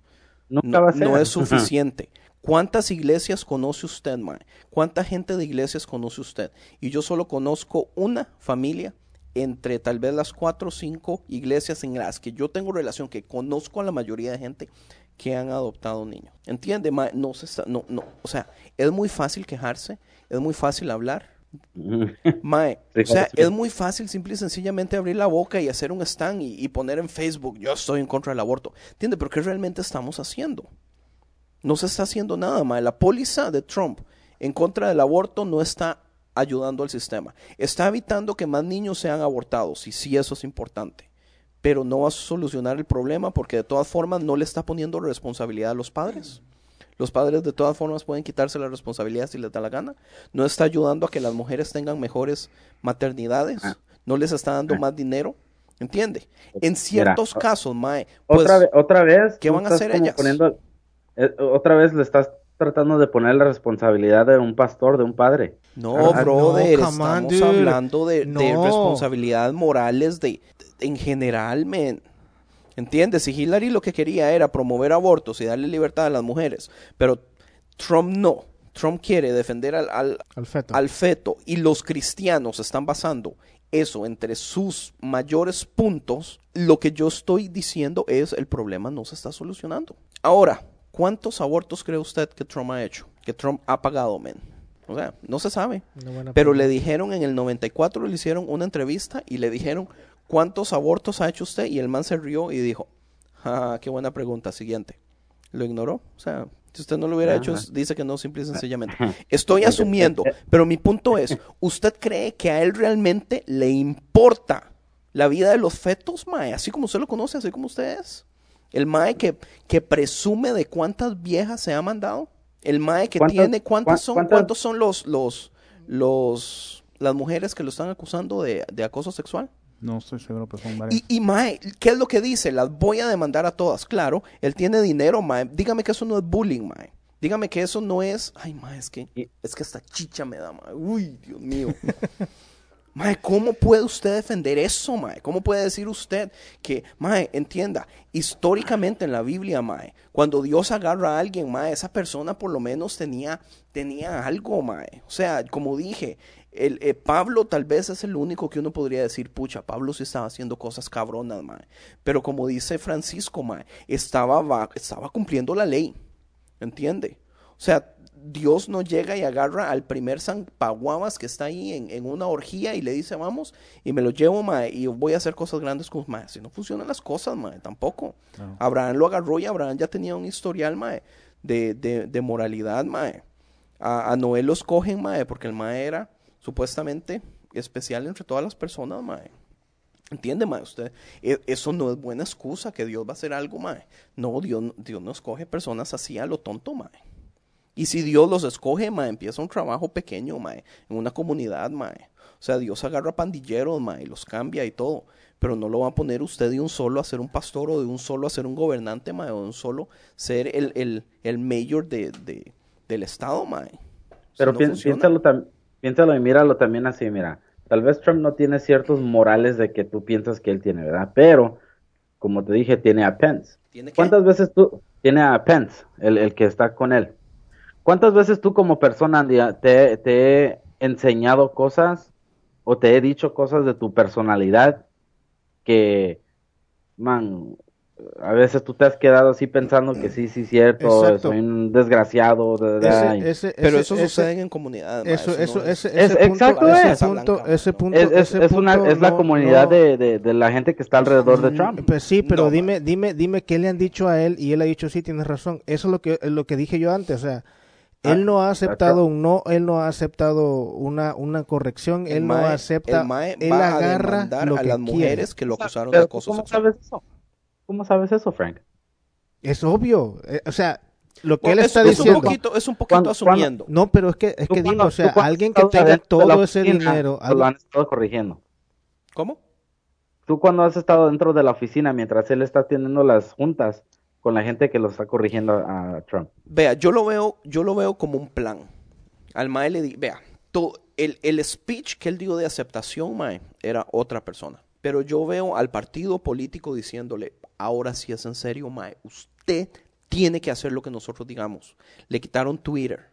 Nunca No, va a ser. no es suficiente. ¿Cuántas iglesias conoce usted, Mae? ¿Cuánta gente de iglesias conoce usted? Y yo solo conozco una familia entre tal vez las cuatro o cinco iglesias en las que yo tengo relación, que conozco a la mayoría de gente que han adoptado niños. ¿Entiende, Mae? No se está, no, no, o sea, es muy fácil quejarse, es muy fácil hablar, Mae, o sea, es muy fácil simple y sencillamente abrir la boca y hacer un stand y, y poner en Facebook, yo estoy en contra del aborto. ¿Entiende? Pero ¿qué realmente estamos haciendo? No se está haciendo nada, mae. La póliza de Trump en contra del aborto no está ayudando al sistema. Está evitando que más niños sean abortados, y sí eso es importante. Pero no va a solucionar el problema porque de todas formas no le está poniendo responsabilidad a los padres. Los padres de todas formas pueden quitarse la responsabilidad si les da la gana. No está ayudando a que las mujeres tengan mejores maternidades. No les está dando más dinero. ¿Entiende? En ciertos casos, Mae. Pues, otra, vez, otra vez. ¿qué van a estás hacer como ellas? poniendo- eh, otra vez le estás tratando de poner la responsabilidad de un pastor, de un padre. No, Ah, brother, no, on, estamos hablando de, de No. responsabilidades morales de, de- en general, men. ¿Entiendes? Si Hillary lo que quería era promover abortos y darle libertad a las mujeres, pero Trump no. Trump quiere defender al, al, Al feto. al feto y los cristianos están basando eso entre sus mayores puntos, lo que yo estoy diciendo es el problema no se está solucionando. Ahora, ¿cuántos abortos cree usted que Trump ha hecho? Que Trump ha pagado, men. O sea, no se sabe. Pero le dijeron en el 94, le hicieron una entrevista y le dijeron, ¿cuántos abortos ha hecho usted? Y el man se rió y dijo, ah, qué buena pregunta, siguiente. Lo ignoró. O sea, si usted no lo hubiera hecho, dice que no, simple y sencillamente. Estoy asumiendo, pero mi punto es, ¿usted cree que a él realmente le importa la vida de los fetos, Mae? Así como usted lo conoce, así como usted es. El Mae que, que presume de cuántas viejas se ha mandado. El Mae que ¿Cuántas- tiene, ¿cuántas cuán- son, cuántas- cuántos son los, los, los, las mujeres que lo están acusando de, de acoso sexual? No estoy seguro, pero son varias. Y, y Mae, ¿qué es lo que dice? Las voy a demandar a todas. Claro, él tiene dinero, Mae. Dígame que eso no es bullying, Mae. Dígame que eso no es. Ay, Mae, es que, es que esta chicha me da, Mae. Uy, Dios mío. Mae, ¿cómo puede usted defender eso, Mae? ¿Cómo puede decir usted que, Mae, entienda, históricamente en la Biblia, Mae, cuando Dios agarra a alguien, Mae, esa persona por lo menos tenía, tenía algo, Mae. O sea, como dije, el, eh, Pablo tal vez es el único que uno podría decir, pucha, Pablo sí estaba haciendo cosas cabronas, mae. Pero como dice Francisco, mae, estaba, va- estaba cumpliendo la ley. ¿Entiende? O sea, Dios no llega y agarra al primer San Paguamas que está ahí en, en una orgía y le dice, vamos, y me lo llevo, mae, y voy a hacer cosas grandes con mae. Si no funcionan las cosas, mae, tampoco. Abraham lo agarró y Abraham ya tenía un historial, mae, de, de, de moralidad, mae. A, a Noé lo escogen, mae, porque el mae era supuestamente especial entre todas las personas, mae. ¿Entiende, mae? Usted, e- eso no es buena excusa que Dios va a hacer algo, mae. No, Dios, Dios no escoge personas así a lo tonto, mae. Y si Dios los escoge, mae, empieza un trabajo pequeño, mae, en una comunidad, mae. O sea, Dios agarra pandilleros, mae, los cambia y todo. Pero no lo va a poner usted de un solo a ser un pastor o de un solo a ser un gobernante, mae, o de un solo ser el, el, el mayor de, de- del estado, mae. Pero no piénsalo, tam- piénsalo y míralo también así, mira. Tal vez Trump no tiene ciertos morales de que tú piensas que él tiene, ¿verdad? Pero, como te dije, tiene a Pence. ¿Cuántas veces tú, tiene a Pence, el, el que está con él? ¿Cuántas veces tú como persona Andy, te, te he enseñado cosas o te he dicho cosas de tu personalidad que, man, a veces tú te has quedado así pensando que sí, sí, cierto, Exacto. soy un desgraciado, da, da, da, y- Ese, ese, Pero ese- eso ese- sucede en comunidades, mae, Eso, no eso, es- ese, punto, exacto ese es. punto, ese punto, es, es- ese es una, es la no- comunidad no- de, de, de la gente que está alrededor de Trump. Pues sí, pero No, dime, dime, dime qué le han dicho a él y él ha dicho sí, tienes razón. Eso es lo que, lo que dije yo antes, o sea, Ah, él no ha aceptado un no, él no ha aceptado una, una corrección, El él no acepta, el mae él a agarra a las quiere. mujeres que lo acusaron de acoso ¿Cómo sexual. sabes eso? ¿Cómo sabes eso, Frank? Es obvio, eh, o sea, lo que él está es, es diciendo. un poquito, es un poquito Cuando- asumiendo. No, pero es que, es que dime, cuando- o sea, alguien que tenga todo ese oficina, dinero, Lo algo- han estado corrigiendo. ¿Cómo? Tú cuando has estado dentro de la oficina mientras él está teniendo las juntas con la gente que lo está corrigiendo a, a Trump. Vea, yo lo veo, yo lo veo como un plan. Al Mae le di, vea, to- el, el speech que él dio de aceptación, Mae, era otra persona. Pero yo veo al partido político diciéndole, ahora sí es en serio, Mae, usted tiene que hacer lo que nosotros digamos. Le quitaron Twitter.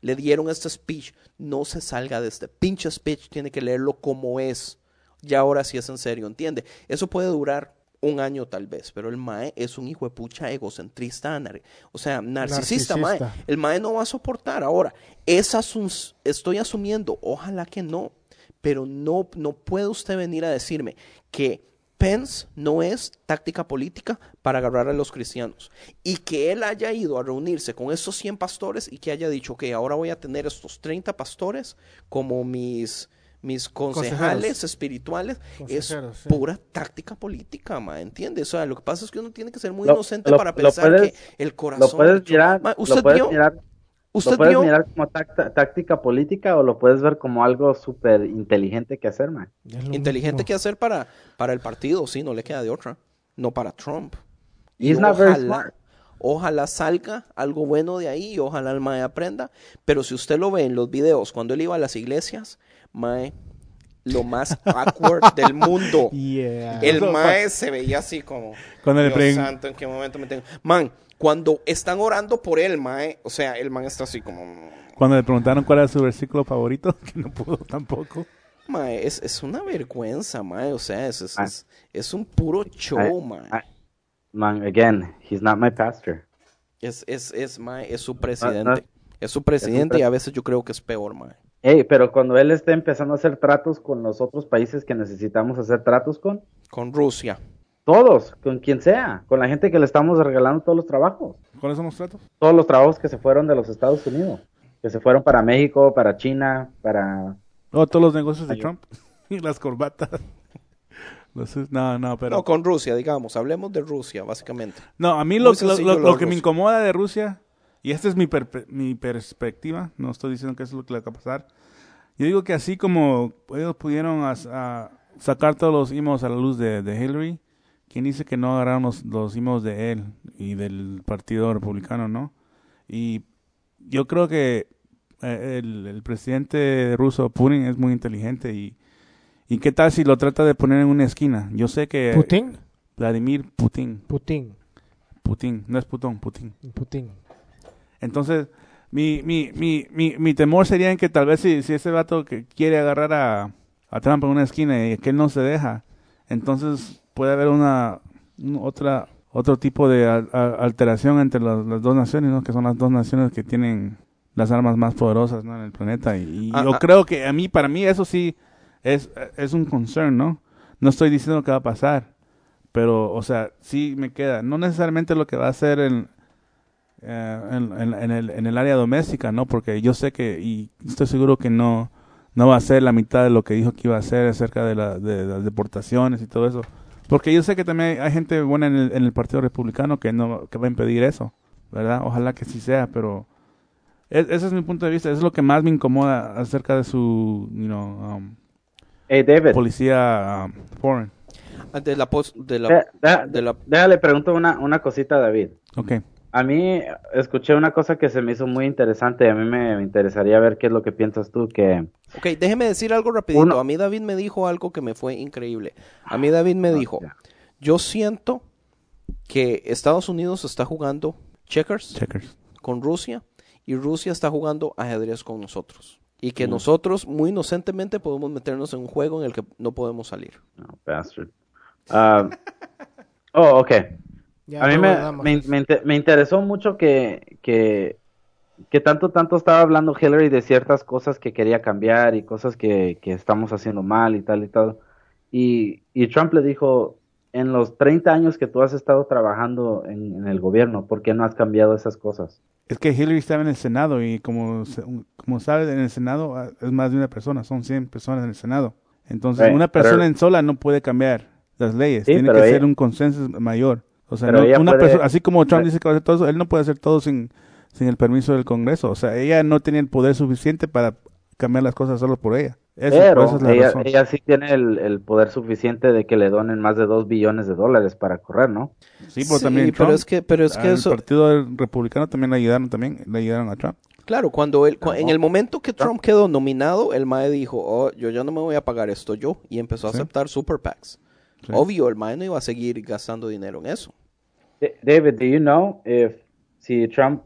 Le dieron este speech. No se salga de este pinche speech. Tiene que leerlo como es. Ya ahora sí es en serio, ¿entiende? Eso puede durar un año tal vez, pero el Mae es un hijo de pucha egocentrista, o sea, narcisista, Mae. Narcisista. El Mae no va a soportar. Ahora, asun- estoy asumiendo, ojalá que no, pero no, no puede usted venir a decirme que Pence no es táctica política para agarrar a los cristianos y que él haya ido a reunirse con esos 100 pastores y que haya dicho que ahora voy a tener estos 30 pastores como mis mis concejales Consejeros. espirituales Consejeros, es sí. pura táctica política, ma, ¿entiendes? O sea, lo que pasa es que uno tiene que ser muy Lo- inocente lo- para lo pensar puedes- que el corazón Lo puedes mirar, Ma, lo puedes vio, mirar, usted lo puedes vio, mirar como táctica política o lo puedes ver como algo súper inteligente que hacer, man. Inteligente mismo. que hacer para, para el partido, sí, no le queda de otra, no para Trump. Y He's not very ojalá, smart. ojalá salga algo bueno de ahí y ojalá el Mae aprenda. Pero si usted lo ve en los videos cuando él iba a las iglesias, Mae, lo más awkward del mundo. Yeah. El Mae se veía así como, Cuando Dios santo, ¿en qué momento me tengo? Man, cuando están orando por él, Mae, o sea, el man está así como... Cuando le preguntaron cuál era su versículo favorito, que no pudo tampoco. Mae, es, es una vergüenza, Mae, o sea, es, es, es, es un puro show, I- Mae. I- man, again, he's not my pastor. Es, es, es, mae, es su no- presidente. Es su presidente y a veces yo creo que es peor, mae. Hey, pero cuando él esté empezando a hacer tratos con los otros países que necesitamos hacer tratos con, Con Rusia. todos, con quien sea, con la gente que le estamos regalando todos los trabajos, ¿Cuáles son los tratos? todos los trabajos que se fueron de los Estados Unidos, que se fueron para México, para China, para... Oh, todos los negocios de Ay, Trump. y las corbatas. No, no, pero... No, con Rusia, digamos. Hablemos de Rusia, básicamente. No, a mí lo, lo- sencillo lo- lo lo de que me incomoda de Rusia, y esta es mi, perspectiva, no estoy diciendo que eso es lo que le va a pasar. Yo digo que así como ellos pudieron a sacar todos los emails a la luz de, de Hillary, ¿quién dice que no agarraron los, los emails de él y del Partido Republicano, no? Y yo creo que eh, el, el presidente ruso, Putin, es muy inteligente y, y qué tal si lo trata de poner en una esquina. Yo sé que Putin, Vladimir Putin, Putin, Putin, no es Putón, Putin. Putin. Entonces, Mi, mi, mi, mi, mi temor sería en que tal vez si, si ese vato que quiere agarrar a, a Trump en una esquina y que él no se deja, entonces puede haber una, un- otra otro tipo de al- al- alteración entre las, las dos naciones, ¿no? que son las dos naciones que tienen las armas más poderosas ¿no? en el planeta. Y, y Ah, yo ah. creo que a mí, para mí, eso sí es, es un concern, ¿no? No estoy diciendo que va a pasar, pero, o sea, sí me queda. No necesariamente lo que va a hacer eh, en, en- en el, en el área doméstica, ¿no? Porque yo sé que, y estoy seguro que no, no va a ser la mitad de lo que dijo que iba a hacer acerca de, la, de las deportaciones y todo eso. Porque yo sé que también hay, hay gente buena en el, en el Partido Republicano que no que va a impedir eso, ¿verdad? Ojalá que sí sea, pero es- ese es mi punto de vista. Es lo que más me incomoda acerca de su, you know, um, Hey, David. policía um, foreign. De la, pos- de la, de- de- de la- déjale, pregunto una, una cosita a David. Ok. A mí escuché una cosa que se me hizo muy interesante. A mí me, me interesaría ver qué es lo que piensas tú. Que Ok, déjeme decir algo rapidito. Uno- A mí David me dijo algo que me fue increíble. A mí David me dijo, ya. yo siento que Estados Unidos está jugando checkers Checkers. con Rusia y Rusia está jugando ajedrez con nosotros. Y que nosotros muy inocentemente podemos meternos en un juego en el que no podemos salir. no, bastard. Ah, oh, ok. Ya a mí me, me, me inter- me interesó mucho que, que, que tanto, tanto estaba hablando Hillary de ciertas cosas que quería cambiar y cosas que, que estamos haciendo mal y tal y tal. Y, y Trump le dijo, en los 30 años que tú has estado trabajando en, en el gobierno, ¿por qué no has cambiado esas cosas? Es que Hillary estaba en el Senado y como, como sabes, en el Senado ah, es más de una persona, son 100 personas en el Senado. Entonces, Right, una pero- persona en sola no puede cambiar las leyes, Sí, tiene que ella- ser un consenso mayor. O sea, Pero no- una puede- persona, así como Trump dice que va a hacer todo eso, él no puede hacer todo sin, sin el permiso del Congreso. O sea, ella no tiene el poder suficiente para cambiar las cosas solo por ella. Eso, Pero es la ella, razón. ella sí tiene el, el poder suficiente de que le donen más de 2 billones de dólares para correr, ¿no? Sí, pero también pero Trump, es que, pero es que eso, partido republicano también le ayudaron también, le ayudaron a Trump. claro, cuando él, cua- en el momento que Trump quedó nominado, el MAE dijo, oh, yo ya no me voy a pagar esto yo, y empezó a Sí. aceptar super PACs. Sí. Obvio, el MAE no iba a seguir gastando dinero en eso. David, do you know if si Trump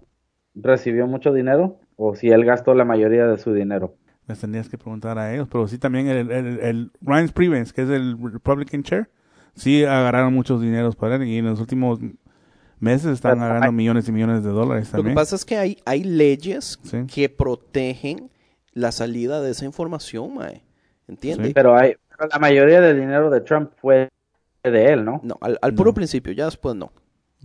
recibió mucho dinero o si él gastó la mayoría de su dinero? Les tendrías que preguntar a ellos, pero sí también el, el, el Ryan Prevence, que es el Republican Chair, sí agarraron muchos dineros para él y en los últimos meses están agarrando millones y millones de dólares Lo que también. pasa es que hay, hay leyes Sí. que protegen la salida de esa información, mae. ¿Entiende? Sí. Pero hay pero la mayoría del dinero de Trump fue de él, ¿no? No, al, al puro No. principio, ya después no.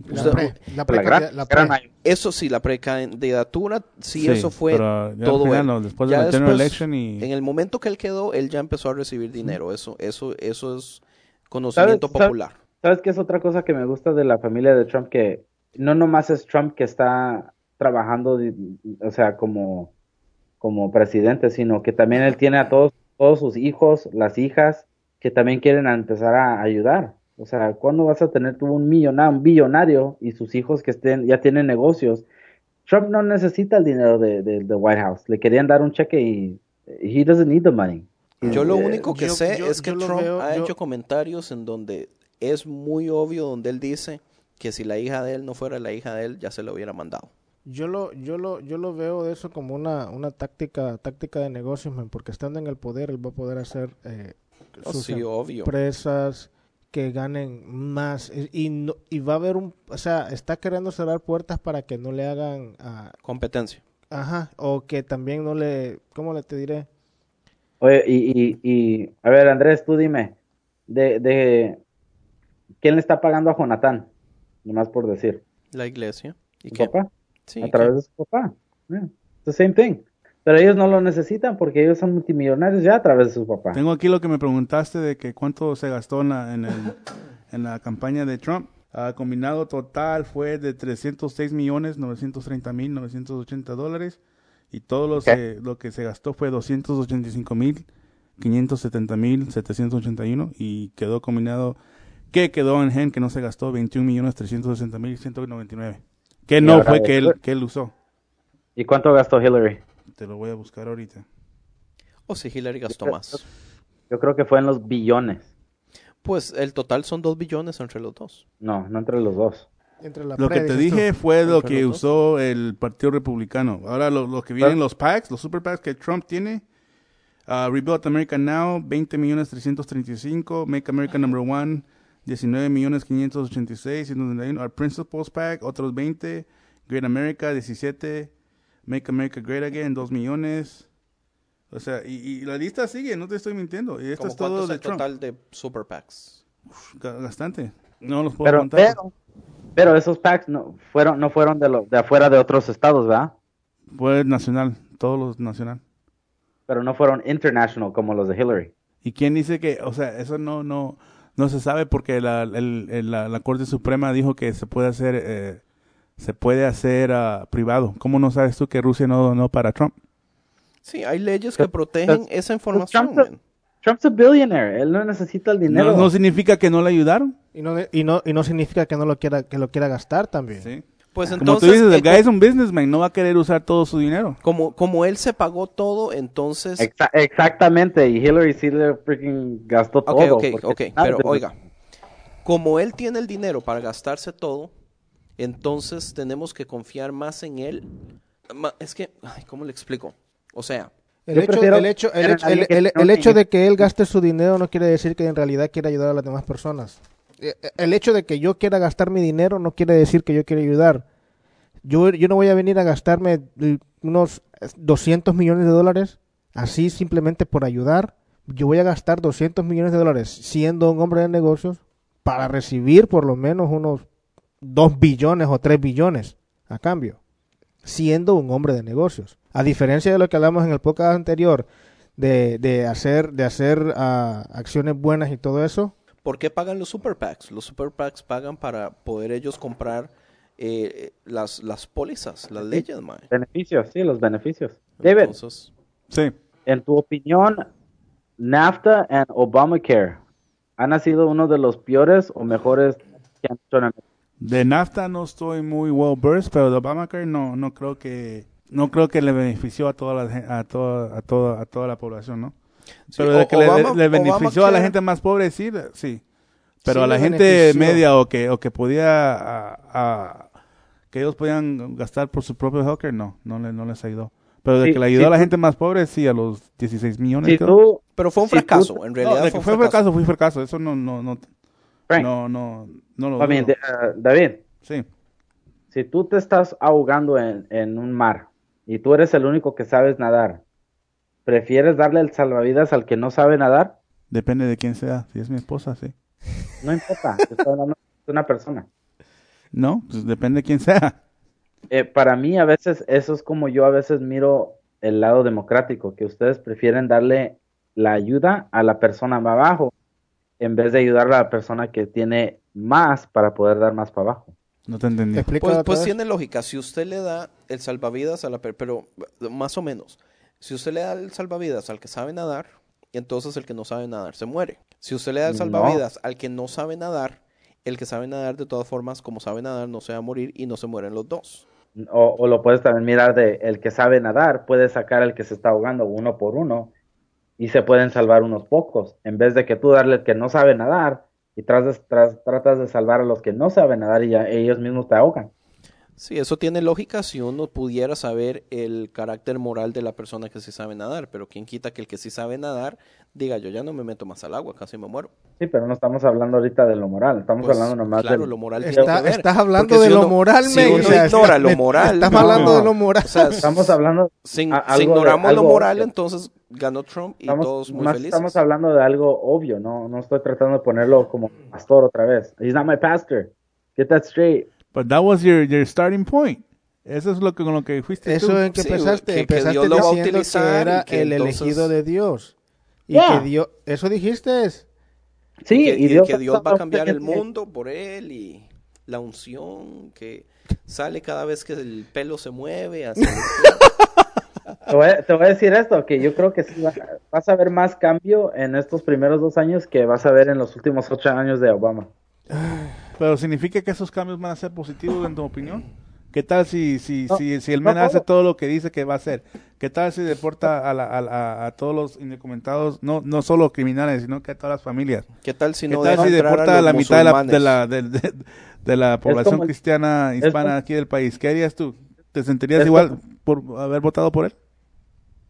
La Usted- pre- la La pre- gran, la pre- eso sí, la precandidatura, sí, eso fue pero ya al todo final, él. no, después Ya de la general después, election y En el momento que él quedó, él ya empezó a recibir dinero. Eso, eso, eso es conocimiento ¿Sabes- popular. ¿Sabes qué es otra cosa que me gusta de la familia de Trump? Que no nomás es Trump que está trabajando, o sea, como, como presidente, sino que también él tiene a todos, todos sus hijos, las hijas, que también quieren empezar a ayudar. O sea, ¿cuándo vas a tener tú un millonario, un billonario y sus hijos que estén, ya tienen negocios? Trump no necesita el dinero de, de, de White House. Le querían dar un cheque y he doesn't need the money. Yo lo Eh, único que yo- sé yo- es que Trump veo- ha yo- hecho comentarios en donde es muy obvio, donde él dice que si la hija de él no fuera la hija de él, ya se lo hubiera mandado. Yo lo, yo lo, yo lo veo de eso como una, una táctica, táctica de negocios, man, porque estando en el poder él va a poder hacer eh, Oh, sus sí, obvio. empresas que ganen más y, y no, y va a haber un, o sea, está queriendo cerrar puertas para que no le hagan, Competencia. ajá, o que también no le, ¿cómo le te diré? Oye, y, y, y, a ver, Andrés, tú dime, de, de, ¿quién le está pagando a Jonathan? Nomás por decir. La iglesia. ¿Y ¿Su qué? papá? Sí, a través de su papá. Yeah, it's the same thing. Pero ellos no lo necesitan porque ellos son multimillonarios ya a través de su papá. tengo aquí lo que me preguntaste de que cuánto se gastó en la, en el- en la campaña de Trump. Ah, combinado total fue de 306 millones 930 mil 980 dólares y todo lo, Ok. se- lo que se gastó fue 285 mil 570 mil 781 y quedó combinado que quedó en gen que no se gastó 21 millones 360 mil 199 que no fue que él, que él usó ¿Y cuánto gastó Hillary? te lo voy a buscar ahorita O si Hillary gastó más. Yo creo que fue en los billones. Pues el total son dos billones entre los dos. No, no entre los dos. Entre la Lo que te dices tú. dije fue lo que los dos. usó el Partido Republicano. Ahora lo, lo que vienen los PACs, los super PACs que Trump tiene. Uh, Rebuild America Now, 20 millones 335. Make America Number One, 19 millones 586. 191. Our Principles PAC, otros 20. Great America, 17. Make America Great Again, 2 millones. O sea, y, y la lista sigue, no te estoy mintiendo. Y esto ¿Cómo es todo es de el Trump. total de super PACs? Ga- Bastante. No los puedo Pero, contar. pero, pero esos packs no fueron, no fueron de, lo, de afuera de otros estados, ¿verdad? Fue nacional, todos los nacional. Pero no fueron international como los de Hillary. ¿Y quién dice que, o sea, eso no no no se sabe porque la, el- el- la, la Corte Suprema dijo que se puede hacer eh, se puede hacer ah, privado. ¿Cómo no sabes tú que Rusia no donó para Trump? Sí, hay leyes que protegen esa información. Trump- man. Trump's a billionaire, él no necesita el dinero. No, no significa que no le ayudaron. Y no, y no, y no significa que no lo quiera, que lo quiera gastar también. Sí. Pues Como entonces, tú dices, el eh, guy es un businessman, no va a querer usar todo su dinero. como, como él se pagó todo, entonces... Exa- exactamente, y Hillary sí le freaking gastó Ok, todo. ok, ok, pero de- oiga, como él tiene el dinero para gastarse todo, entonces tenemos que confiar más en él. Es que, ay, ¿cómo le explico? O sea, El hecho, el, hecho, el, hecho, el- el- el hecho de que él gaste su dinero no quiere decir que en realidad quiera ayudar a las demás personas. Eh, eh, El hecho de que yo quiera gastar mi dinero no quiere decir que yo quiera ayudar. Yo, yo no voy a venir a gastarme eh, unos 200 millones de dólares así simplemente por ayudar. Yo voy a gastar 200 millones de dólares siendo un hombre de negocios para recibir por lo menos unos 2 billones o 3 billones a cambio siendo un hombre de negocios. A diferencia de lo que hablamos en el podcast anterior, de, de hacer, de hacer ah, acciones buenas y todo eso, ¿por qué pagan los super PACs? Los super PACs pagan para poder ellos comprar eh, las, las pólizas, las leyes, mae. Beneficios, sí, los beneficios. David, Entonces, Sí. en tu opinión, NAFTA y Obamacare han sido uno de los peores o mejores que han hecho en América? De NAFTA no estoy muy well versed, pero de Obamacare no no creo que no creo que le benefició a toda la a toda a toda a toda la población, ¿no? Sí, Pero de que le- Obama- le, benefició a la gente más pobre sí, sí. Pero Sí a la gente benefició. media o que o que podía a- a- que ellos podían gastar por su propio healthcare, no, no le no les ayudó. Pero de Sí, que le ayudó a la gente más pobre sí a los 16 millones. Si creo. tú, pero fue un tú- fracaso, en no, realidad de fue que un fue fracaso. fracaso, fue fracaso, eso no no no Frank, no no no lo de- ah, David, Sí. si tú te estás ahogando en, en un mar y tú eres el único que sabes nadar, ¿prefieres darle el salvavidas al que no sabe nadar? Depende de quién sea, si es mi esposa, sí. No importa, te estoy hablando de una persona. No, pues depende de quién sea. Eh, para mí a veces eso es como yo a veces miro el lado democrático, que ustedes prefieren darle la ayuda a la persona más abajo en vez de ayudar a la persona que tiene más para poder dar más para abajo. No te entendí. explica Pues, pues tiene lógica. Si usted le da el salvavidas a la per- pero más o menos, si usted le da el salvavidas al que sabe nadar, entonces el que no sabe nadar se muere. Si usted le da el No. salvavidas al que no sabe nadar, el que sabe nadar de todas formas, como sabe nadar, no se va a morir y no se mueren los dos. O, o lo puedes también mirar de el que sabe nadar, puede sacar al que se está ahogando uno por uno y se pueden salvar unos pocos, en vez de que tú darle al que no sabe nadar y tras- tras- tratas de salvar a los que no saben nadar y ya ellos mismos te ahogan. Sí, eso tiene lógica si uno pudiera saber el carácter moral de la persona que sí sabe nadar, pero quién quita que el que sí sabe nadar diga yo ya no me meto más al agua, casi me muero. Sí, pero no estamos hablando ahorita de lo moral, estamos Pues, hablando nomás claro, del- lo moral tiene Está- que ver, estás hablando de si lo uno- moral, si men, uno o sea, ignora está- lo moral, Estás no. hablando de lo moral. o sea, Estamos hablando si, a- si algo de- ignoramos lo algo moral, obvio. entonces ganó Trump y Estamos, todos muy felices. estamos hablando de algo obvio, no, no estoy tratando de ponerlo como pastor otra vez. He's not my pastor. Get that straight. But that was your, your starting point. Eso es lo que con lo que fuiste Eso tú. en que Sí, empezaste, que- que empezaste Dios lo va a diciendo que utilizar era y que el entonces- elegido de Dios. Y Yeah. que Dios, eso dijiste. Sí, que, y que Dios va a cambiar el mundo por él y la unción que sale cada vez que el pelo se mueve hacia. Te voy, a, te voy a decir esto, que yo creo que sí va- vas a ver más cambio en estos primeros dos años que vas a ver en los últimos ocho años de Obama. Pero significa que esos cambios van a ser positivos en tu opinión. ¿Qué tal si si No, si, si el no men hace todo. lo que dice que va a hacer? ¿Qué tal si deporta a, la- a, a- a todos los indocumentados, no no solo criminales, sino que a todas las familias? ¿Qué tal si ¿Qué no tal si deporta a la mitad de la, de la, del- de, de la población como- cristiana hispana como- aquí del país, ¿qué harías tú? ¿Te sentirías igual como- por haber votado por él?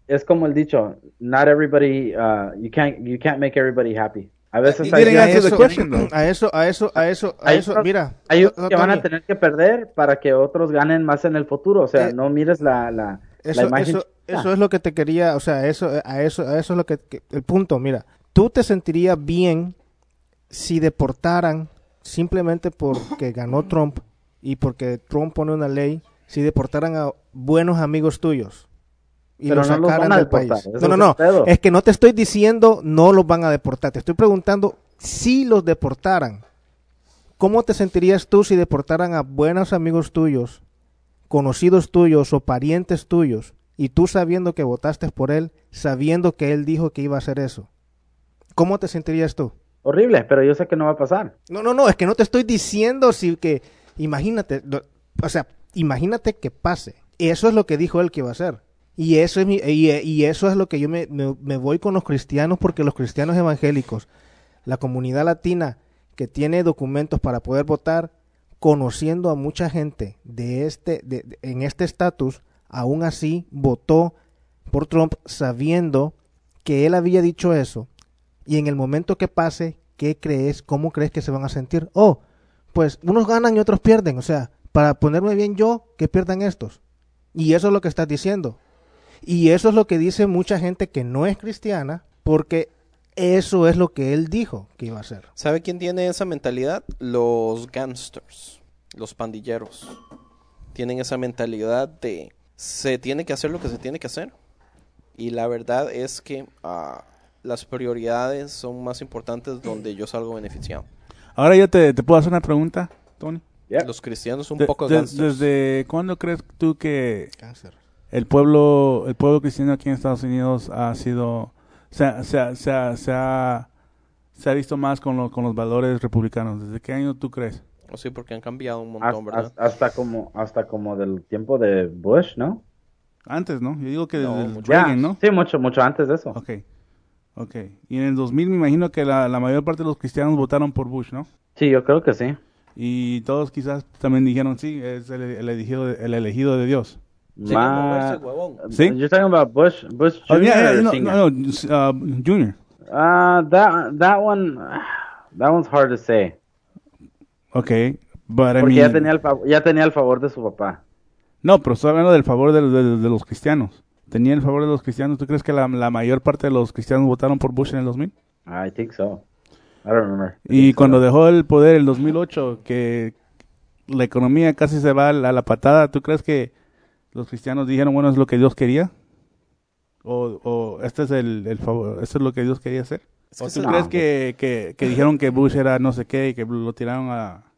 Es como el dicho, not everybody, uh, you can't, you can't make everybody happy. A veces hay, a the eso, question, a eso, a eso, a eso, a Hay eso, unos- mira. hay Tony, que van a tener que perder para que otros ganen más en el futuro. O sea, Eh, no mires la, la, la Eso, imagen. eso es lo que te quería, o sea, eso, a eso, a eso es lo que, que- el punto, mira, tú te sentirías bien si deportaran simplemente porque ganó Trump y porque Trump pone una ley, si deportaran a buenos amigos tuyos y Pero los no los sacaran van a del deportar, país. No, no, es no, pedo. es que no te estoy diciendo no los van a deportar, te estoy preguntando si los deportaran. ¿Cómo te sentirías tú si deportaran a buenos amigos tuyos, conocidos tuyos o parientes tuyos, y tú sabiendo que votaste por él, sabiendo que él dijo que iba a hacer eso? ¿Cómo te sentirías tú? Horrible, pero yo sé que no va a pasar. No, no, no, es que no te estoy diciendo si que, imagínate, o sea, imagínate que pase. Eso es lo que dijo él que iba a hacer. Y eso es, mi- y, eso es lo que yo me, me- voy con los cristianos, porque los cristianos evangélicos, la comunidad latina que tiene documentos para poder votar, conociendo a mucha gente de este, de- en este estatus, aún así votó por Trump sabiendo que él había dicho eso y en el momento que pase, ¿qué crees? ¿Cómo crees que se van a sentir? Oh, pues unos ganan y otros pierden. O sea, para ponerme bien yo, que pierdan estos. Y eso es lo que estás diciendo. Y eso es lo que dice mucha gente que no es cristiana, porque eso es lo que él dijo que iba a hacer. ¿Sabe quién tiene esa mentalidad? Los gangsters, los pandilleros. Tienen esa mentalidad de se tiene que hacer lo que se tiene que hacer. Y la verdad es que ah, las prioridades son más importantes donde yo salgo beneficiado. Ahora yo te, te puedo hacer una pregunta, Tony. Yeah. Los cristianos son un De- poco de- gangsters. ¿Desde cuándo crees tú que Cáncer. El pueblo el pueblo cristiano aquí en Estados Unidos ha sido se, ha- se, ha- se, ha- se ha se ha visto más con, lo- con los valores republicanos? ¿Desde qué año tú crees? O sí, porque han cambiado un Hasta, montón, ¿verdad? hasta como, hasta como del tiempo de Bush, ¿no? Antes, ¿no? Yo digo que No, desde el mucho Reagan, ¿no? Sí, mucho, mucho antes de eso. Ok. Ok. Y en el 2000 me imagino que la, la mayor parte de los cristianos votaron por Bush, ¿no? Sí, yo creo que sí. Y todos quizás también dijeron, sí, es el, el elegido, de- el elegido de Dios. Moverse, huevón. ¿Sí? You're talking about Bush, Bush Oh, Jr. yeah, yeah, or no, no, no, uh, Junior. Uh, that that one, that one's hard to say. Ok. But I Porque ya mean- tenía el ya tenía el favor de su papá. No, pero estoy hablando del favor de, de- de los cristianos. ¿Tenía el favor de los cristianos? ¿Tú crees que la, la mayor parte de los cristianos votaron por Bush en el 2000? I think so. I don't remember. I Y think so. cuando dejó el poder el 2008, que la economía casi se va a la, a la patada, ¿tú crees que los cristianos dijeron, bueno, es lo que Dios quería? ¿O, o este es el, el favor, esto es lo que Dios quería hacer? Es ¿O que tú crees que, que, que dijeron que Bush era no sé qué y que lo tiraron a...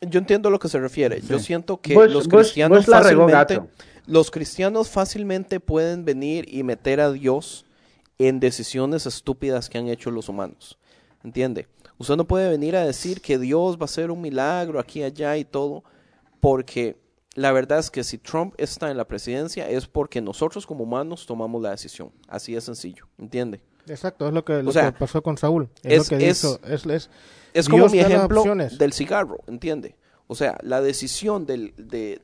Yo entiendo a lo que se refiere. Yo siento que Bush- los cristianos Bush fácilmente, los cristianos fácilmente pueden venir y meter a Dios en decisiones estúpidas que han hecho los humanos. ¿Entiende? Usted no puede venir a decir que Dios va a hacer un milagro aquí, allá y todo, porque la verdad es que si Trump está en la presidencia es porque nosotros como humanos tomamos la decisión. Así de sencillo. ¿Entiende? Exacto, es lo que, lo sea, que pasó con Saúl. Es, es- lo que es- hizo. Es, es- Es como mi ejemplo del cigarro, ¿entiende? O sea, la decisión del, de...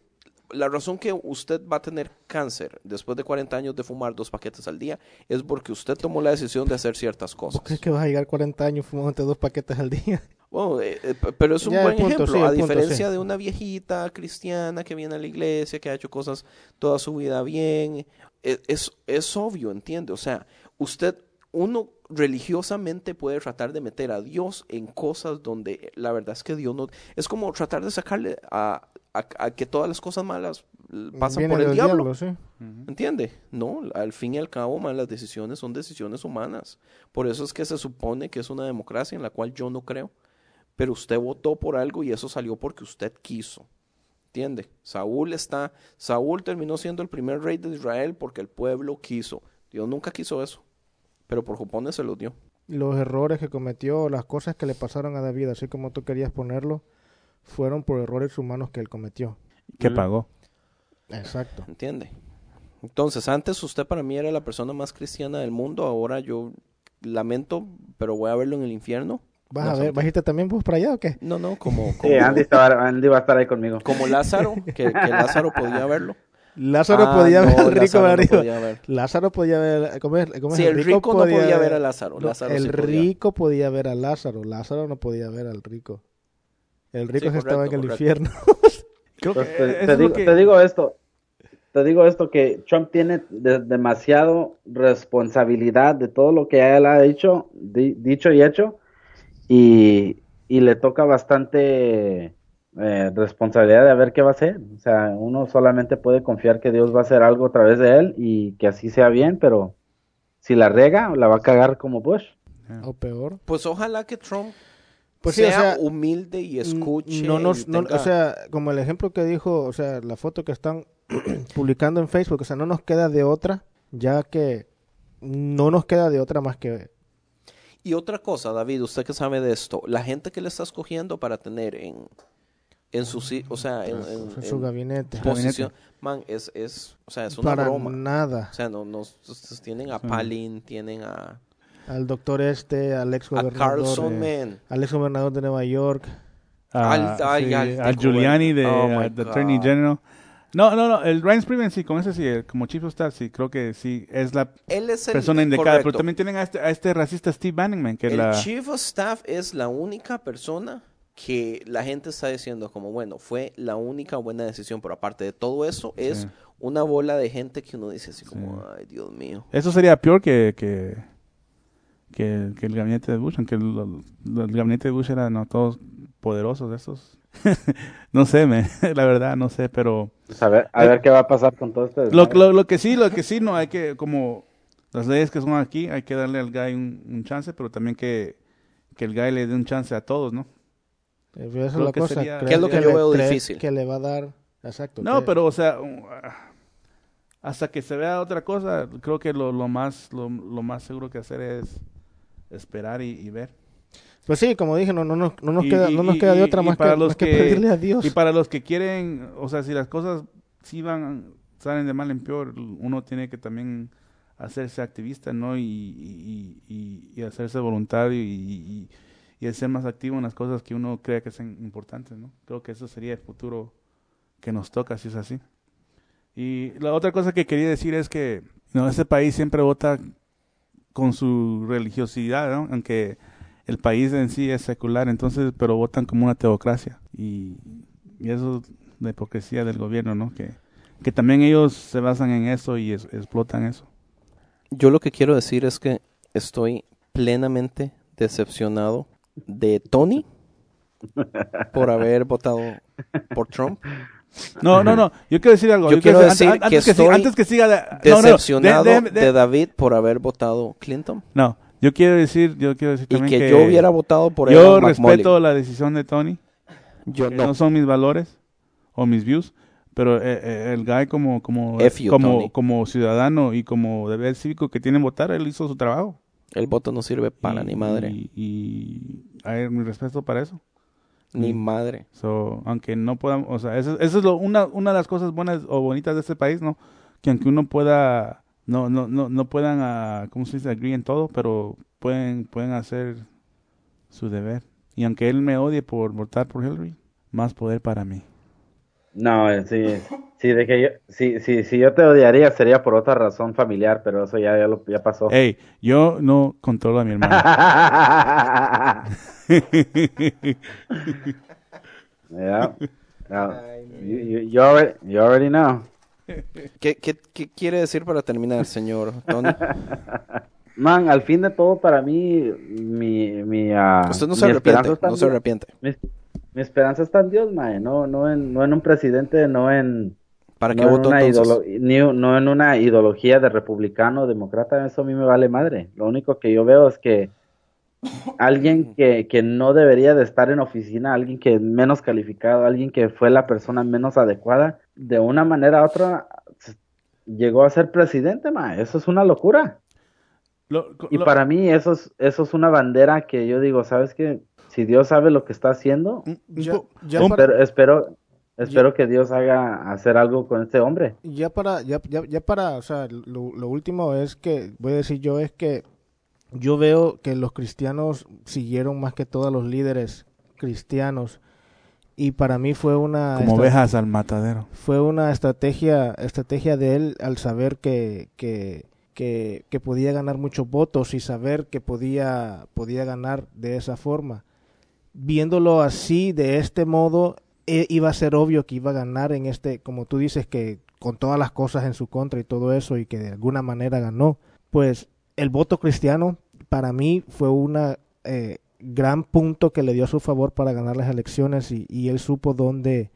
La razón que usted va a tener cáncer después de 40 años de fumar dos paquetes al día es porque usted tomó la decisión de hacer ciertas cosas. ¿Vos crees que vas a llegar 40 años fumándote dos paquetes al día? Bueno, eh, eh, pero es un Ya, buen punto, ejemplo, sí, a punto, diferencia sí. de una viejita cristiana que viene a la iglesia, que ha hecho cosas toda su vida bien. Es, es, es obvio, ¿entiende? O sea, usted, uno religiosamente puede tratar de meter a Dios en cosas donde la verdad es que Dios no... Es como tratar de sacarle a, a- a que todas las cosas malas pasan Viene por el diablo. sí. ¿Entiende? No, al fin y al cabo, man, las decisiones son decisiones humanas. Por eso es que se supone que es una democracia en la cual yo no creo. Pero usted votó por algo y eso salió porque usted quiso. ¿Entiende? Saúl está, Saúl terminó siendo el primer rey de Israel porque el pueblo quiso. Dios nunca quiso eso. Pero por jupones se lo dio. Los errores que cometió, las cosas que le pasaron a David, así como tú querías ponerlo, fueron por errores humanos que él cometió. que pagó? Exacto. ¿Entiende? Entonces, antes usted para mí era la persona más cristiana del mundo, ahora yo lamento, pero voy a verlo en el infierno ¿Vas No a ver? ¿Vas a irte también vos para allá o qué? No, no, como, como, Sí, Andy, estaba, Andy va a estar ahí conmigo. como Lázaro, que, que Lázaro podía verlo. Lázaro Ah, podía ver no, al rico Lázaro no podía ver. Lázaro podía ver. ¿Cómo es? ¿Cómo es? Sí, el rico no podía ver a Lázaro. No, Lázaro el sí podía. rico podía ver a Lázaro. Lázaro no podía ver al rico. El rico Sí, estaba en correcto, el infierno. Creo que te, digo, que- te digo esto, te digo esto que Trump tiene de- demasiado responsabilidad de todo lo que él ha dicho, di- dicho y hecho y, y le toca bastante eh, responsabilidad de ver qué va a hacer. O sea, uno solamente puede confiar que Dios va a hacer algo a través de él y que así sea bien, pero si la rega, la va a cagar como Bush. o peor. Pues ojalá que Trump Pues sí, o sea, humilde y escuche. No nos, y no- o sea, como el ejemplo que dijo, o sea, la foto que están publicando en Facebook, o sea, no nos queda de otra, ya que no nos queda de otra más que Y otra cosa, David, usted que sabe de esto, la gente que le está escogiendo para tener en, en su, o sea, en, en- en su en gabinete. posición, man, es, es, o sea, es una Para broma. nada. O sea, no, no, ustedes tienen a Palin, tienen a, Al doctor este, al ex a gobernador, Carlson, eh, man. al ex gobernador de Nueva York. a- Al- ay, sí, al al tico, Giuliani de oh my uh, the Attorney. General. No, no, no, el Ryan Spriven sí, con ese sí, el- como Chief of Staff sí, creo que sí, es la Él es el persona indicada, pero también tienen a este, a este racista Steve Bannon, man, que El la... Chief of Staff es la única persona que la gente está diciendo como, bueno, fue la única buena decisión, pero aparte de todo eso, es una bola de gente que uno dice así como, Sí. ay, Dios mío. Eso sería peor que, que, que, que el gabinete de Bush, aunque el, el- el gabinete de Bush era no todos poderosos esos. no sé, me, la verdad, no sé, pero Pues a ver, a ver qué va a pasar con todo este lo, desmadre. lo, lo que sí, lo que sí, no hay que, como las leyes que son aquí, hay que darle al guy un, un chance, pero también que, que el guy le dé un chance a todos, ¿no? Eh, Esa es la que cosa. sería- ¿crees ¿Qué es lo que yo le- veo difícil? Que le va a dar. Exacto. No, que- pero, o sea, ah, hasta que se vea otra cosa, creo que lo, lo más lo, lo más seguro que hacer es esperar y, y ver. Pues sí, como dije, no, no, nos- no nos, Y- queda, no nos y- queda de otra más, que, para los más que que- pedirle a Dios. Y para los que quieren, o sea, si las cosas sí van, salen de mal en peor, uno tiene que también hacerse activista, ¿no? Y, y, y- y hacerse voluntario y, y, ser más activo en las cosas que uno cree que son importantes, ¿no? Creo que eso sería el futuro que nos toca, si es así. Y la otra cosa que quería decir es que, no, este país siempre vota con su religiosidad, ¿no? Aunque el país en sí es secular, entonces, pero votan como una teocracia. Y, y eso es la hipocresía del gobierno, ¿no? Que, que también ellos se basan en eso y es- explotan eso. Yo lo que quiero decir es que estoy plenamente decepcionado de Tony por haber votado por Trump. No, no, no. Yo quiero decir algo. Yo quiero decir an- antes, que que, siga, estoy antes que siga. de- no, no, Decepcionado de- de, de- de- David por haber votado Clinton no, yo quiero decir, yo quiero decir y también que, yo hubiera votado por yo Evan respeto McMullen. la decisión de Tony. Yo no. no son mis valores o mis views, pero eh, eh, el guy como como you, como Tony. como ciudadano y como deber cívico que tiene en votar, él hizo su trabajo. El voto no sirve para Y- ni madre, Y, y hay mi respeto para eso. ni madre. So, aunque no podamos, o sea, eso, eso es lo, una, una de las cosas buenas o bonitas de este país, ¿no? Que aunque uno pueda, no, no, no, no puedan, ah, ¿cómo se dice? Agree en todo, pero pueden, pueden hacer su deber. Y aunque él me odie por votar por Hillary, más poder para mí. No, eh, sí, sí, de que yo, sí, sí, si yo te odiaría sería por otra razón familiar, pero eso ya, ya, lo, ya pasó. Hey, yo no controlo a mi hermana. Yeah. Yeah. You, you, you already, you already know. ¿Qué, qué, qué quiere decir para terminar, señor Tony? Man, al fin de todo, para mí, mi, mi, ah, Usted no mi se arrepiente, no se. Mi, mi esperanza está en Dios, mae, no, no en, no en un presidente, no en, ¿Para no qué votó una entonces? ni- no en una ideología de republicano, demócrata, eso a mí me vale madre. Lo único que yo veo es que alguien que, que no debería de estar en oficina, alguien que es menos calificado, alguien que fue la persona menos adecuada, de una manera u otra llegó a ser presidente, ma. Eso es una locura. Lo- Y lo- para mí eso es, eso es una bandera que yo digo, ¿sabes qué? Si Dios sabe lo que está haciendo, un Ya, para- espero, espero, que Dios haga hacer algo con este hombre. Ya para, ya, ya, ya para, o sea, lo, lo último es que, voy a decir yo, es que yo veo que los cristianos siguieron más que todos los líderes cristianos y para mí fue una Como ovejas al matadero. fue una estrategia estrategia de él al saber que, que, que, que podía ganar muchos votos y saber que podía podía ganar de esa forma viéndolo así de este modo e- iba a ser obvio que iba a ganar en este como tú dices que con todas las cosas en su contra y todo eso y que de alguna manera ganó pues el voto cristiano para mí fue una eh, gran punto que le dio a su favor para ganar las elecciones y, y él supo dónde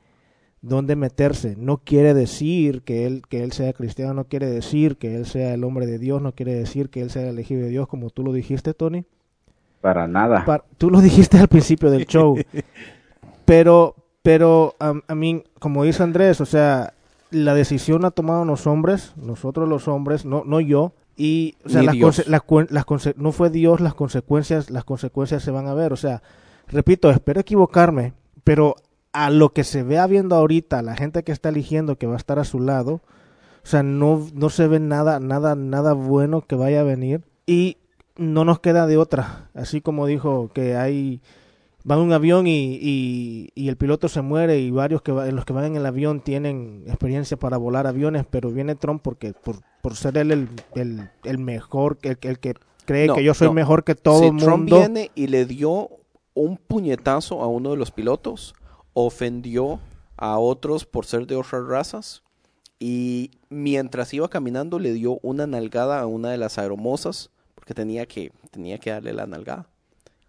dónde meterse. No quiere decir que él, que él sea cristiano, no quiere decir que él sea el hombre de Dios, no quiere decir que él sea el elegido de Dios, como tú lo dijiste, Tony. Para nada. Pa- tú lo dijiste al principio del show. pero, pero, a mí, como dice Andrés, o sea, la decisión la han tomado los hombres, nosotros los hombres, no, no yo. Y, o sea, las conse- las cuen- las conse- no fue Dios, las consecuencias, las consecuencias se van a ver. O sea, repito, espero equivocarme, pero a lo que se vea viendo ahorita, la gente que está eligiendo que va a estar a su lado, o sea, no, no se ve nada, nada, nada bueno que vaya a venir. Y no nos queda de otra. Así como dijo que hay va en un avión y, y, y el piloto se muere y varios que va- los que van en el avión tienen experiencia para volar aviones, pero viene Trump porque por, por ser él el, el, el mejor, el, el que cree No, que yo soy no. mejor que todo si el Trump mundo. viene y le dio un puñetazo a uno de los pilotos, ofendió a otros por ser de otras razas y mientras iba caminando le dio una nalgada a una de las aeromosas porque tenía que tenía que darle la nalgada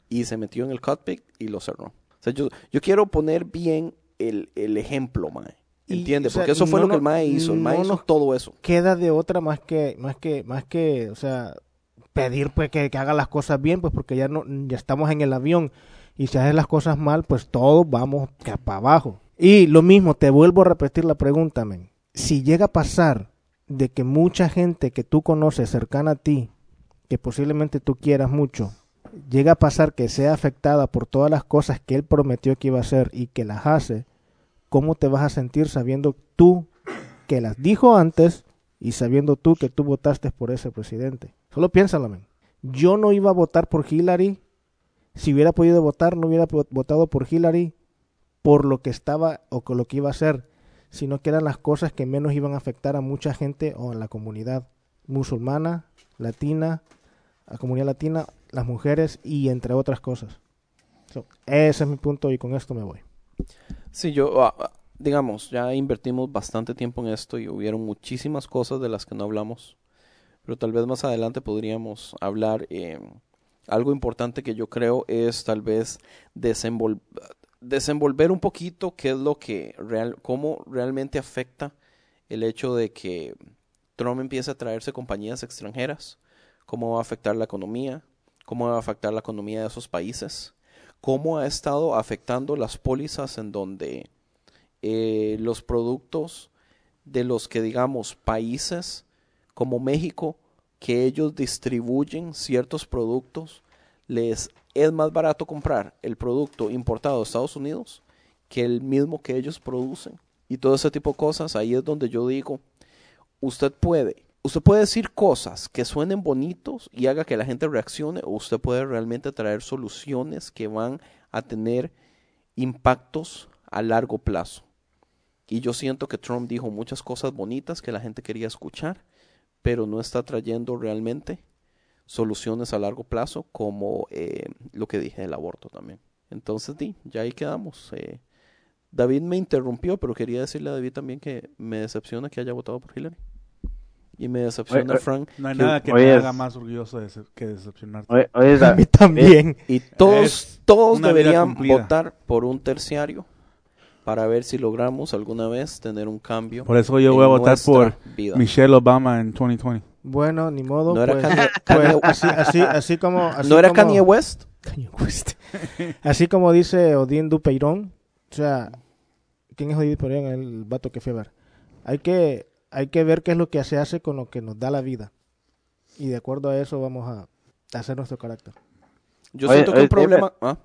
y se metió en el cockpit y lo cerró. O sea, yo, yo quiero poner bien el, el ejemplo, mae. ¿Entiende? o sea, Porque eso fue no lo que el mae hizo. El mae no hizo nos todo eso. queda de otra más que más que más que o sea pedir pues que, que haga las cosas bien pues porque ya no ya estamos en el avión y si haces las cosas mal pues todos vamos para abajo y lo mismo te vuelvo a repetir la pregunta men. si llega a pasar de que mucha gente que tú conoces cercana a ti que posiblemente tú quieras mucho llega a pasar que sea afectada por todas las cosas que él prometió que iba a hacer y que las hace ¿cómo te vas a sentir sabiendo tú que las dijo antes y sabiendo tú que tú votaste por ese presidente? Solo piénsalo, men. Yo no iba a votar por Hillary. Si hubiera podido votar, no hubiera votado por Hillary por lo que estaba o con lo que iba a hacer, sino que eran las cosas que menos iban a afectar a mucha gente o a la comunidad musulmana, latina, la comunidad latina, las mujeres y entre otras cosas. So, ese es mi punto y con esto me voy. Sí, yo, ah, ah, digamos, ya invertimos bastante tiempo en esto y hubieron muchísimas cosas de las que no hablamos, pero tal vez más adelante podríamos hablar. eh, algo importante que yo creo es tal vez desenvol- desenvolver un poquito qué es lo que real, cómo realmente afecta el hecho de que Trump empiece a traerse compañías extranjeras, cómo va a afectar la economía, cómo va a afectar la economía de esos países, cómo ha estado afectando las pólizas en donde eh, los productos de los que digamos países como México que ellos distribuyen ciertos productos les es más barato comprar el producto importado de Estados Unidos que el mismo que ellos producen. Y todo ese tipo de cosas ahí es donde yo digo usted puede usted puede decir cosas que suenen bonitos y haga que la gente reaccione o usted puede realmente traer soluciones que van a tener impactos a largo plazo. Y yo siento que Trump dijo muchas cosas bonitas que la gente quería escuchar, pero no está trayendo realmente soluciones a largo plazo como eh, lo que dije del aborto también. Entonces, di, ya ahí quedamos. Eh, David me interrumpió, pero quería decirle a David también que me decepciona que haya votado por Hillary. Y me decepciona, Oye, Frank. No hay que- nada que Oye, me haga más orgulloso de ser- que decepcionarte. Oye, oye, A mí también. Y todos, Es todos deberían votar por un terciario para ver si logramos alguna vez tener un cambio. Por eso yo voy a votar por vida. Michelle Obama en 2020. Bueno, ni modo. No era pues, Kanye- pues, así, así, así como. así ¿No era como- Kanye West? Kanye West. Así como dice Odín Dupeirón, o sea, ¿quién es Odín Dupeirón? El vato que fue a ver. Hay que, hay que ver qué es lo que se hace con lo que nos da la vida. Y de acuerdo a eso vamos a hacer nuestro carácter. Yo Oye, siento que oye, un problema... ¿Ah?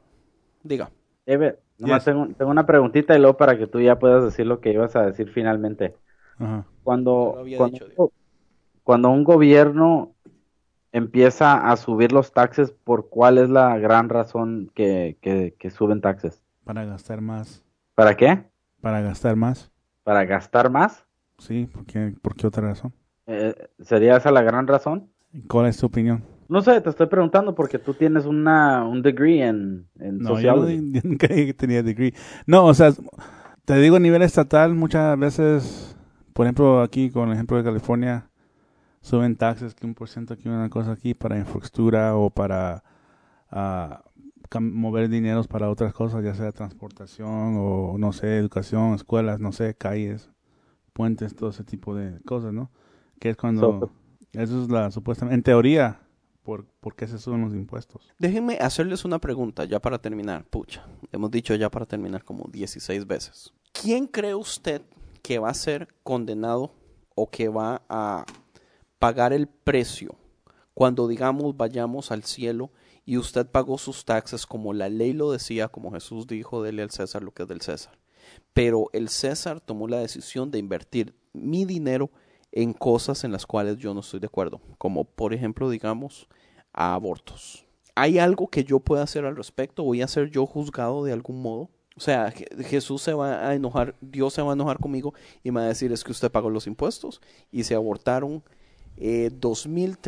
Diga. Ever, nomás Yes. tengo, tengo una preguntita y luego para que tú ya puedas decir lo que ibas a decir finalmente. Ajá. Cuando, No cuando, dicho, cuando un gobierno empieza a subir los taxes, ¿por cuál es la gran razón que, que, que suben taxes? Para gastar más. ¿Para qué? Para gastar más. ¿Para gastar más? Sí, ¿por qué, por qué otra razón? Eh, ¿Sería esa la gran razón? ¿Cuál es tu opinión? No sé, te estoy preguntando porque tú tienes una, un degree en, en No, yo, yo nunca tenía degree. No, o sea, te digo a nivel estatal, muchas veces, por ejemplo, aquí con el ejemplo de California, suben taxes que un por ciento aquí, una cosa aquí para infraestructura o para ah, mover dineros para otras cosas, ya sea transportación o, no sé, educación, escuelas, no sé, calles, puentes, todo ese tipo de cosas, ¿no? Que es cuando... Eso es la supuestamente... En teoría, ¿por, ¿por qué se suben los impuestos? Déjenme hacerles una pregunta ya para terminar. Pucha, hemos dicho ya para terminar como 16 veces. ¿Quién cree usted que va a ser condenado o que va a pagar el precio cuando, digamos, vayamos al cielo y usted pagó sus taxes como la ley lo decía, como Jesús dijo, dele al César lo que es del César? Pero el César tomó la decisión de invertir mi dinero en cosas en las cuales yo no estoy de acuerdo, como por ejemplo, digamos, a abortos. ¿Hay algo que yo pueda hacer al respecto? ¿Voy a ser yo juzgado de algún modo? O sea, Je- Jesús se va a enojar, Dios se va a enojar conmigo y me va a decir es que usted pagó los impuestos y se abortaron eh,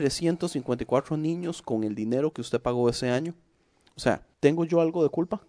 2.354 niños con el dinero que usted pagó ese año. O sea, ¿tengo yo algo de culpa?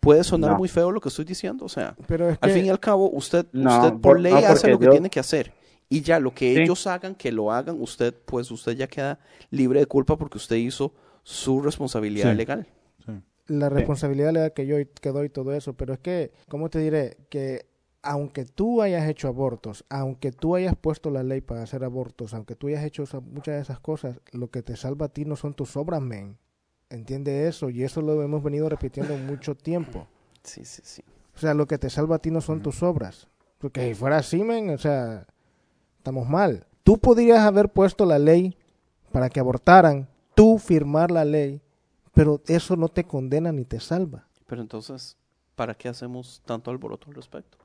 Puede sonar No. muy feo lo que estoy diciendo, o sea, Pero es al fin y al cabo, usted, No, usted por, ley no, hace lo que tiene que hacer. Y ya, lo que Sí. ellos hagan, que lo hagan, usted, pues usted ya queda libre de culpa porque usted hizo su responsabilidad Sí. legal. Sí. la responsabilidad legal que yo que doy y todo eso, pero es que, ¿cómo te diré? Que aunque tú hayas hecho abortos, aunque tú hayas puesto la ley para hacer abortos, aunque tú hayas hecho muchas de esas cosas, lo que te salva a ti no son tus obras, men. Entiende eso, y eso lo hemos venido repitiendo mucho tiempo. Sí, sí, sí. O sea, lo que te salva a ti no son tus obras. Porque si fuera así, men, o sea, estamos mal. Tú podrías haber puesto la ley para que abortaran, tú firmar la ley, pero eso no te condena ni te salva. Pero entonces, ¿para qué hacemos tanto alboroto al respecto?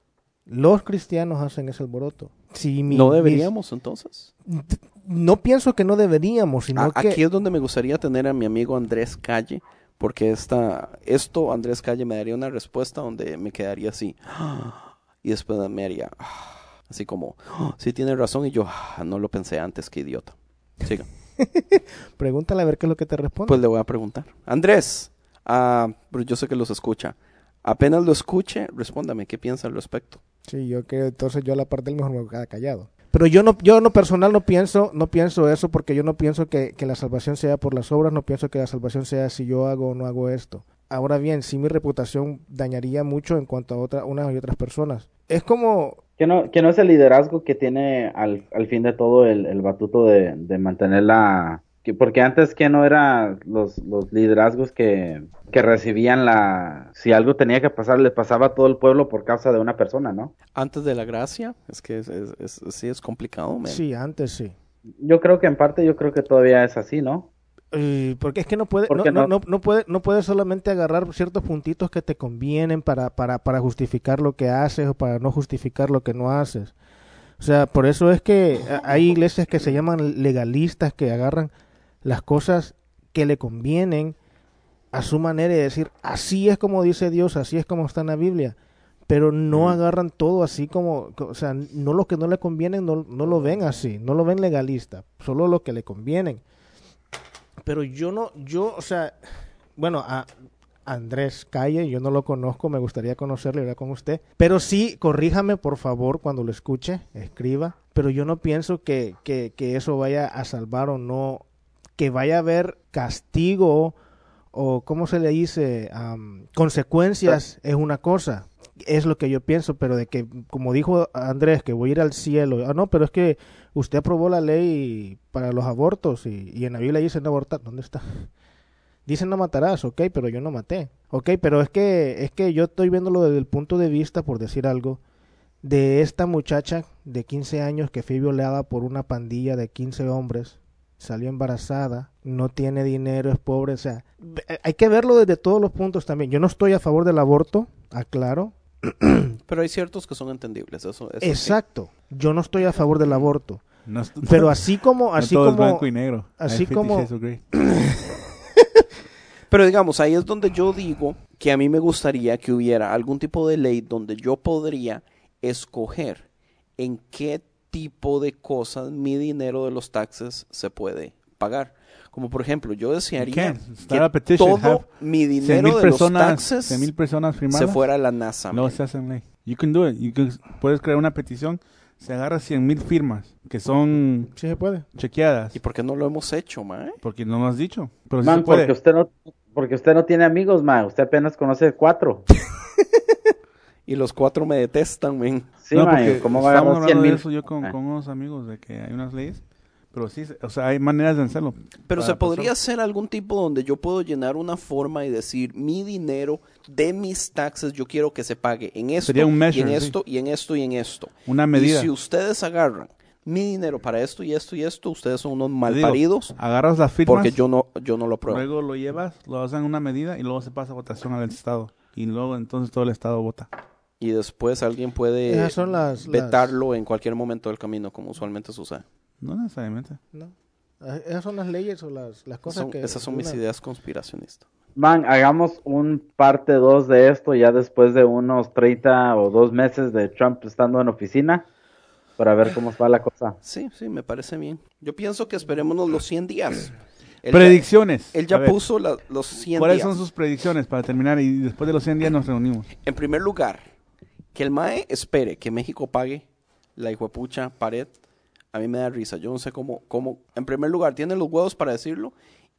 Los cristianos hacen ese alboroto. Si mi- ¿No mis- deberíamos entonces? No pienso que no deberíamos, sino A- que... Aquí es donde me gustaría tener a mi amigo Andrés Calle, porque esta, esto Andrés Calle me daría una respuesta donde me quedaría así. Y después me haría así como, sí tiene razón y yo "Ah, no lo pensé antes, qué idiota. Siga. Pregúntale a ver qué es lo que te responde. Pues le voy a preguntar. Andrés, ah, pero yo sé que los escucha. Apenas lo escuche, respóndame, ¿qué piensa al respecto? Sí, yo creo, entonces yo a la parte del mejor me quedaba callado. Pero yo no, yo no personal no pienso, no pienso eso porque yo no pienso que, que la salvación sea por las obras, no pienso que la salvación sea si yo hago o no hago esto. Ahora bien, sí mi reputación dañaría mucho en cuanto a otra, unas y otras personas. Es como, Que no, que no es el liderazgo que tiene al, al fin de todo el, el batuto de, de mantener la... que- porque antes que no eran los, los liderazgos que, que recibían la... Si algo tenía que pasar, le pasaba a todo el pueblo por causa de una persona, ¿no? Antes de la gracia, es que es, es- es- sí es complicado. man. sí, antes sí. Yo creo que en parte, yo creo que todavía es así, ¿no? Eh, porque es que no puede, ¿Por no, no, no? puede, no puedes solamente agarrar ciertos puntitos que te convienen para, para, para justificar lo que haces o para no justificar lo que no haces. O sea, por eso es que a- hay iglesias que se llaman legalistas que agarran las cosas que le convienen a su manera y decir, así es como dice Dios, así es como está en la Biblia. Pero no agarran todo así como, o sea, no lo que no le conviene, no, no lo ven así, no lo ven legalista, solo lo que le convienen. Pero yo no, yo, o sea, bueno, a Andrés Calle, yo no lo conozco, me gustaría conocerle, hablar con usted. Pero sí, corríjame por favor cuando lo escuche, escriba. Pero yo no pienso que, que, que eso vaya a salvar o no, que vaya a haber castigo o, ¿cómo se le dice? Consecuencias es una cosa. Es lo que yo pienso, pero de que, como dijo Andrés, que voy a ir al cielo. Ah, no, pero es que usted aprobó la ley para los abortos y, y en la Biblia dice no abortar. ¿Dónde está? Dicen no matarás, ok, pero yo no maté. Ok, pero es que, es que yo estoy viéndolo desde el punto de vista, por decir algo, de esta muchacha de 15 años que fue violada por una pandilla de 15 hombres, salió embarazada, no tiene dinero, es pobre, o sea, ve- hay que verlo desde todos los puntos también. Yo no estoy a favor del aborto, aclaro. Pero hay ciertos que son entendibles. Eso, eso sí. Exacto, yo no estoy a favor del aborto, No es- Pero así como, no así todo es como, blanco y negro. Así como-. Pero digamos, ahí es donde yo digo que a mí me gustaría que hubiera algún tipo de ley donde yo podría escoger en qué tipo de cosas mi dinero de los taxes se puede pagar. Como por ejemplo, yo desearía que todo mi 100 dinero de personas, los 100 taxes mil personas se fuera a la NASA. Luego man. se hacen ley. You can do it. You can- puedes crear una petición. Se agarra 100 mil firmas que son sí se puede. chequeadas. ¿Y por qué no lo hemos hecho, man? Porque no lo has dicho. Pero sí Man, se puede. porque usted no, porque usted no tiene amigos, man. Usted apenas conoce cuatro. Y los cuatro me detestan, man. Sí, no, porque ¿Cómo va estábamos agarrar 100 hablando de eso yo con, Ah. con unos amigos de que hay unas leyes. Pero sí, o sea, hay maneras de hacerlo. Pero se podría hacer algún tipo donde yo puedo llenar una forma y decir mi dinero de mis taxes yo quiero que se pague en esto Sería un y en measure, sí. esto y en esto y en esto. Una Y medida. si ustedes agarran mi dinero para esto y esto y esto, ustedes son unos Te digo, malparidos Agarras las firmas. porque yo no yo no lo apruebo. Luego lo llevas, lo hacen una medida y luego se pasa a votación al Estado. Y luego entonces todo el Estado vota. Y después alguien puede Esas son las, las- vetarlo en cualquier momento del camino como usualmente sucede. No necesariamente. no. Eh, Esas son las leyes o las, las cosas Son- que... esas son mis una- ideas conspiracionistas. Man, hagamos un parte 2 de esto ya después de unos 30 o 2 meses de Trump estando en oficina para ver cómo va la cosa. Sí, sí, me parece bien. Yo pienso que esperémonos los 100 días. Él ya- Predicciones. Él ya A ver, puso la- los 100 ¿Cuáles días. son sus predicciones para terminar? Y después de los 100 días nos reunimos. En primer lugar, que el MAE espere que México pague la hijuepucha pared. A mí me da risa. Yo no sé cómo, cómo. En primer lugar, tiene los huevos para decirlo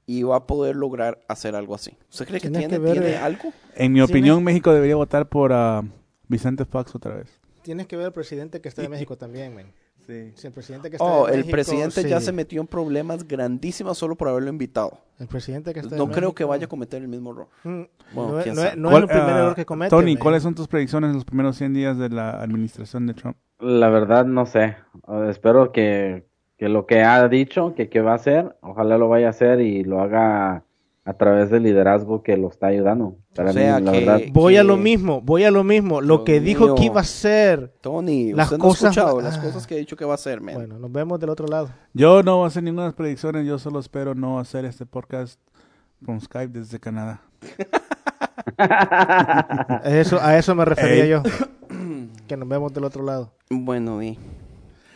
y va a poder lograr hacer algo así. ¿Usted cree que Tienes tiene, que ver, tiene eh, algo? En mi Sí, opinión, me- México debería votar por ah, Vicente Fox otra vez. Tienes que ver al presidente que está de México también, man. Sí. Si el presidente que está Oh, de el México, presidente ya se metió en problemas grandísimos solo por haberlo invitado. El presidente que está No creo México- que vaya a cometer el mismo error. Mm, Bueno, no, es- quién no es, sabe. no es ¿Cuál- el primer error que comete. Tony. ¿cuáles son tus predicciones en los primeros 100 días de la administración de Trump? La verdad no sé. Espero que, que lo que ha dicho, que, que va a hacer, ojalá lo vaya a hacer y lo haga a través del liderazgo que lo está ayudando. Para O sea, mí, la que- verdad, Voy a lo mismo, voy a lo mismo. Lo Dios que dijo mío. que iba a ser. Tony, Las usted no cosas- ha escuchado las ah. cosas que ha dicho que va a hacer, man. Bueno, nos vemos del otro lado. Yo no voy a hacer ninguna predicciones, yo solo espero no hacer este podcast con Skype desde Canadá. Eso, a eso me refería Ey. yo. Que nos vemos del otro lado. Bueno, di.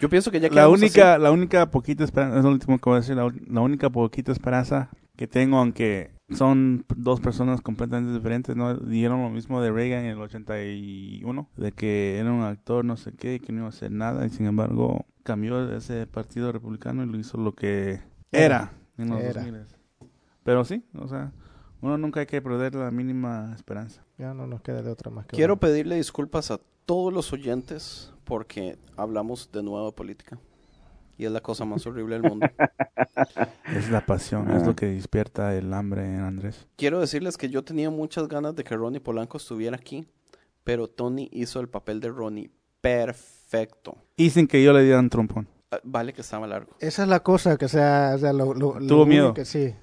Yo pienso que ya La única, la única poquita esperanza, es lo último que voy a decir, la única poquita esperanza que tengo, aunque son dos personas completamente diferentes, ¿no? Dieron lo mismo de Reagan en el 81, de que era un actor no sé qué, y que no iba a hacer nada, y sin embargo cambió de ese partido republicano y lo hizo lo que era, en los Era. 2000. Pero sí, o sea, uno nunca hay que perder la mínima esperanza. Ya no nos queda de otra más que Quiero bueno. pedirle disculpas a todos los oyentes porque hablamos de nuevo de política. Y es la cosa más horrible del mundo. Es la pasión, es lo que despierta el hambre en Andrés. Quiero decirles que yo tenía muchas ganas de que Ronnie Polanco estuviera aquí, pero Tony hizo el papel de Ronnie perfecto. Y sin que yo le diera un trompón. Ah, Vale que estaba largo. Esa es la cosa que sea, o sea lo, lo- lo Tuvo miedo. que sí.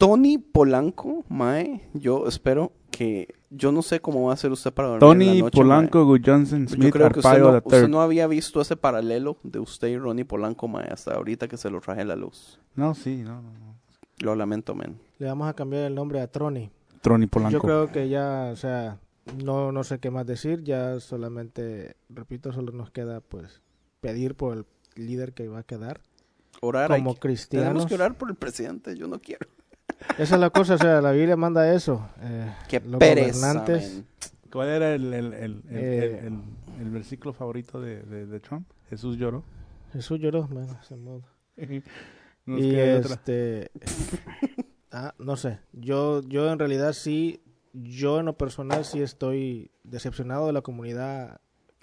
Tony Polanco, Mae, yo espero que... Yo no sé cómo va a hacer usted para dormir en Tony la noche, Polanco, Gu Johnson, Mae. Yo Smith, creo que usted no, usted había visto ese paralelo de usted y Ronnie Polanco, Mae, hasta ahorita que se lo traje a la luz. No, sí, no, no, no. Lo lamento, men. Le vamos a cambiar el nombre a Troni. Tony Polanco. Yo creo que ya, o sea, no, no sé qué más decir. Ya solamente, repito, solo nos queda pues pedir por el líder que va a quedar. Orar, Como cristianos. Tenemos que orar por el presidente, yo no quiero. Esa es la cosa, o sea, la Biblia manda eso. Eh, Qué los pereza, gobernantes, men. ¿Cuál era el, el, el, el, Eh. el- el- el versículo favorito de, de, de Trump? Jesús lloró. Jesús lloró, bueno, se modo. Y este ah, no sé yo yo en realidad sí yo en lo personal sí estoy decepcionado de la comunidad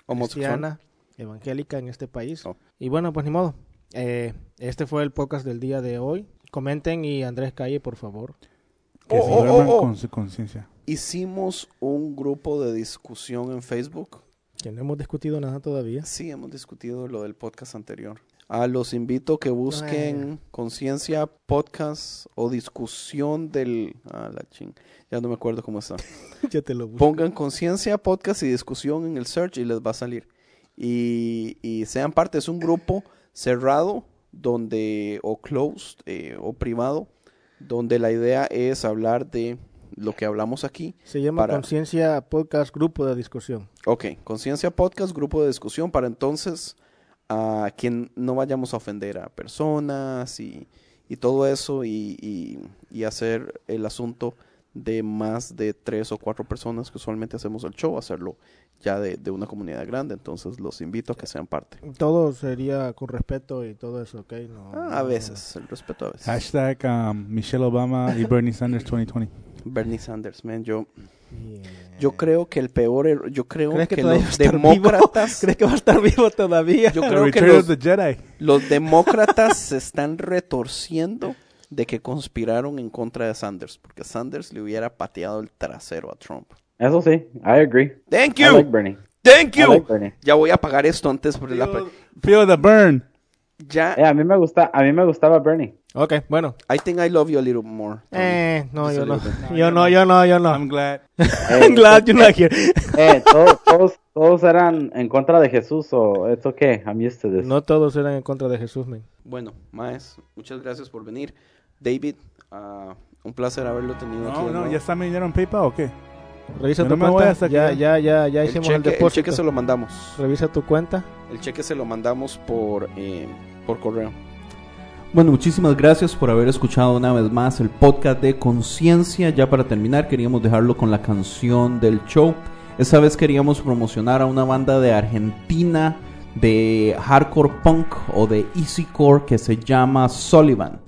cristiana evangélica en este país Oh. y bueno pues ni modo Eh, este fue el podcast del día de hoy comenten y Andrés Calle por favor Que Oh, se oh, duerman oh, oh. con su conciencia. Hicimos un grupo de discusión en Facebook. que no hemos discutido nada todavía Sí, hemos discutido lo del podcast anterior. A los invito que busquen Conciencia Podcast o discusión del... Ah, la ching. Ya no me acuerdo cómo está. ya te lo busco. Pongan Conciencia Podcast y discusión en el search y les va a salir. Y, y sean parte, es un grupo cerrado donde o closed eh, o privado donde la idea es hablar de lo que hablamos aquí. Se llama para- Conciencia Podcast Grupo de Discusión. Ok, Conciencia Podcast, grupo de discusión para entonces a quien no vayamos a ofender a personas y, y todo eso y, y- y hacer el asunto de más de tres o cuatro personas que usualmente hacemos el show, hacerlo ya de, de una comunidad grande. Entonces los invito a que sean parte. Todo sería con respeto y todo eso, ¿ok? No, Ah, a veces, el respeto a veces. Hashtag um, Michelle Obama y Bernie Sanders 2020. Bernie Sanders, man, yo, Yeah. yo creo que el peor, error- yo creo ¿Crees que, que, los demócratas, ¿Crees que va a estar vivo todavía? yo creo que los, Jedi. Los demócratas se están retorciendo de que conspiraron en contra de Sanders, porque Sanders le hubiera pateado el trasero a Trump. Eso sí, I agree. Thank I you, like Bernie. thank I you. like Bernie. Ya voy a apagar esto antes porque la Feel, feel the burn. ya. Eh, a mí me gusta, a mí me gustaba Bernie. Ok, bueno. I think I love you a little more. Tony. Eh, no, Just yo no. Yo no, yo no, yo no. I'm glad. I'm glad you're not here. Eh, todos, todos, todos eran en contra de Jesús o it's okay, I'm used to this. No todos eran en contra de Jesús, men. Bueno, Maes, muchas gracias por venir. David, ah, un placer haberlo tenido aquí. No, de no, nuevo. ¿ya está mi dinero en PayPal o qué? Revisa tu no cuenta. Ya, ya- ya, ya, ya el hicimos cheque, el depósito. el cheque se lo mandamos. Revisa tu cuenta. El cheque se lo mandamos por, eh, por correo. Bueno, muchísimas gracias por haber escuchado una vez más el podcast de Conciencia. Ya para terminar, queríamos dejarlo con la canción del show. Esta vez queríamos promocionar a una banda de Argentina de hardcore punk o de easycore que se llama Sullivan.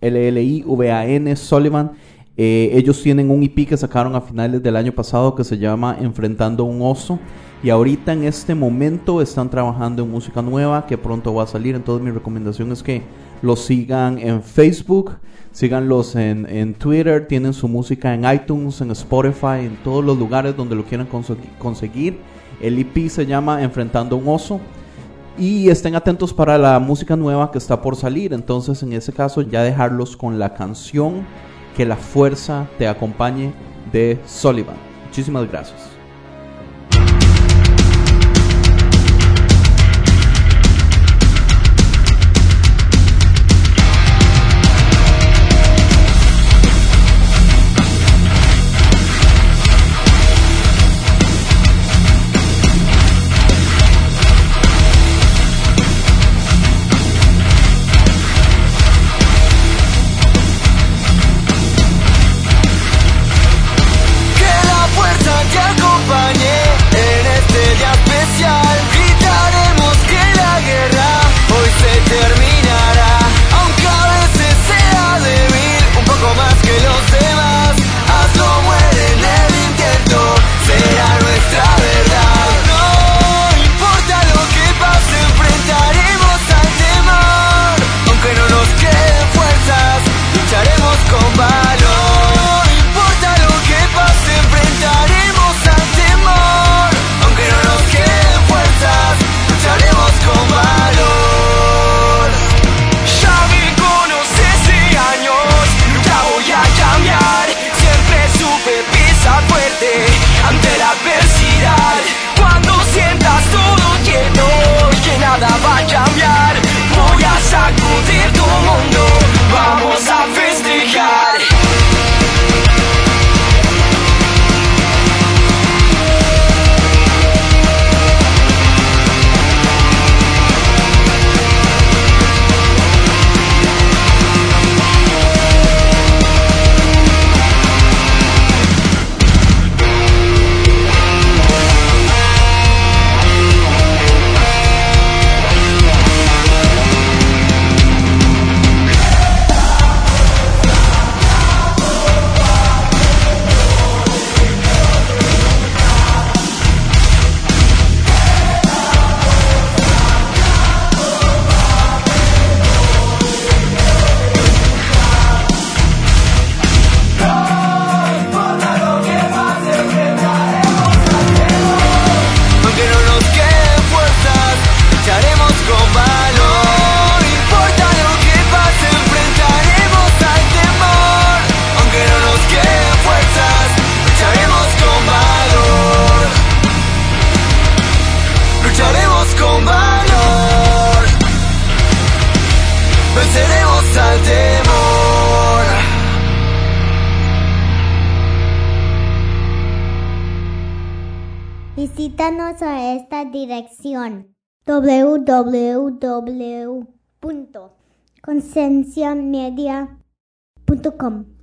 S-U-L-L-I-V-A-N Sullivan. Eh, ellos tienen un EP que sacaron a finales del año pasado que se llama Enfrentando un oso. Y ahorita en este momento están trabajando en música nueva que pronto va a salir. Entonces mi recomendación es que los sigan en Facebook, síganlos en, en Twitter, tienen su música en iTunes, en Spotify, en todos los lugares donde lo quieran consegui- conseguir. El EP se llama Enfrentando un oso. Y estén atentos para la música nueva que está por salir. Entonces, en ese caso, ya dejarlos con la canción Que la fuerza te acompañe de Sullivan. Muchísimas gracias. www.concienciamedia.com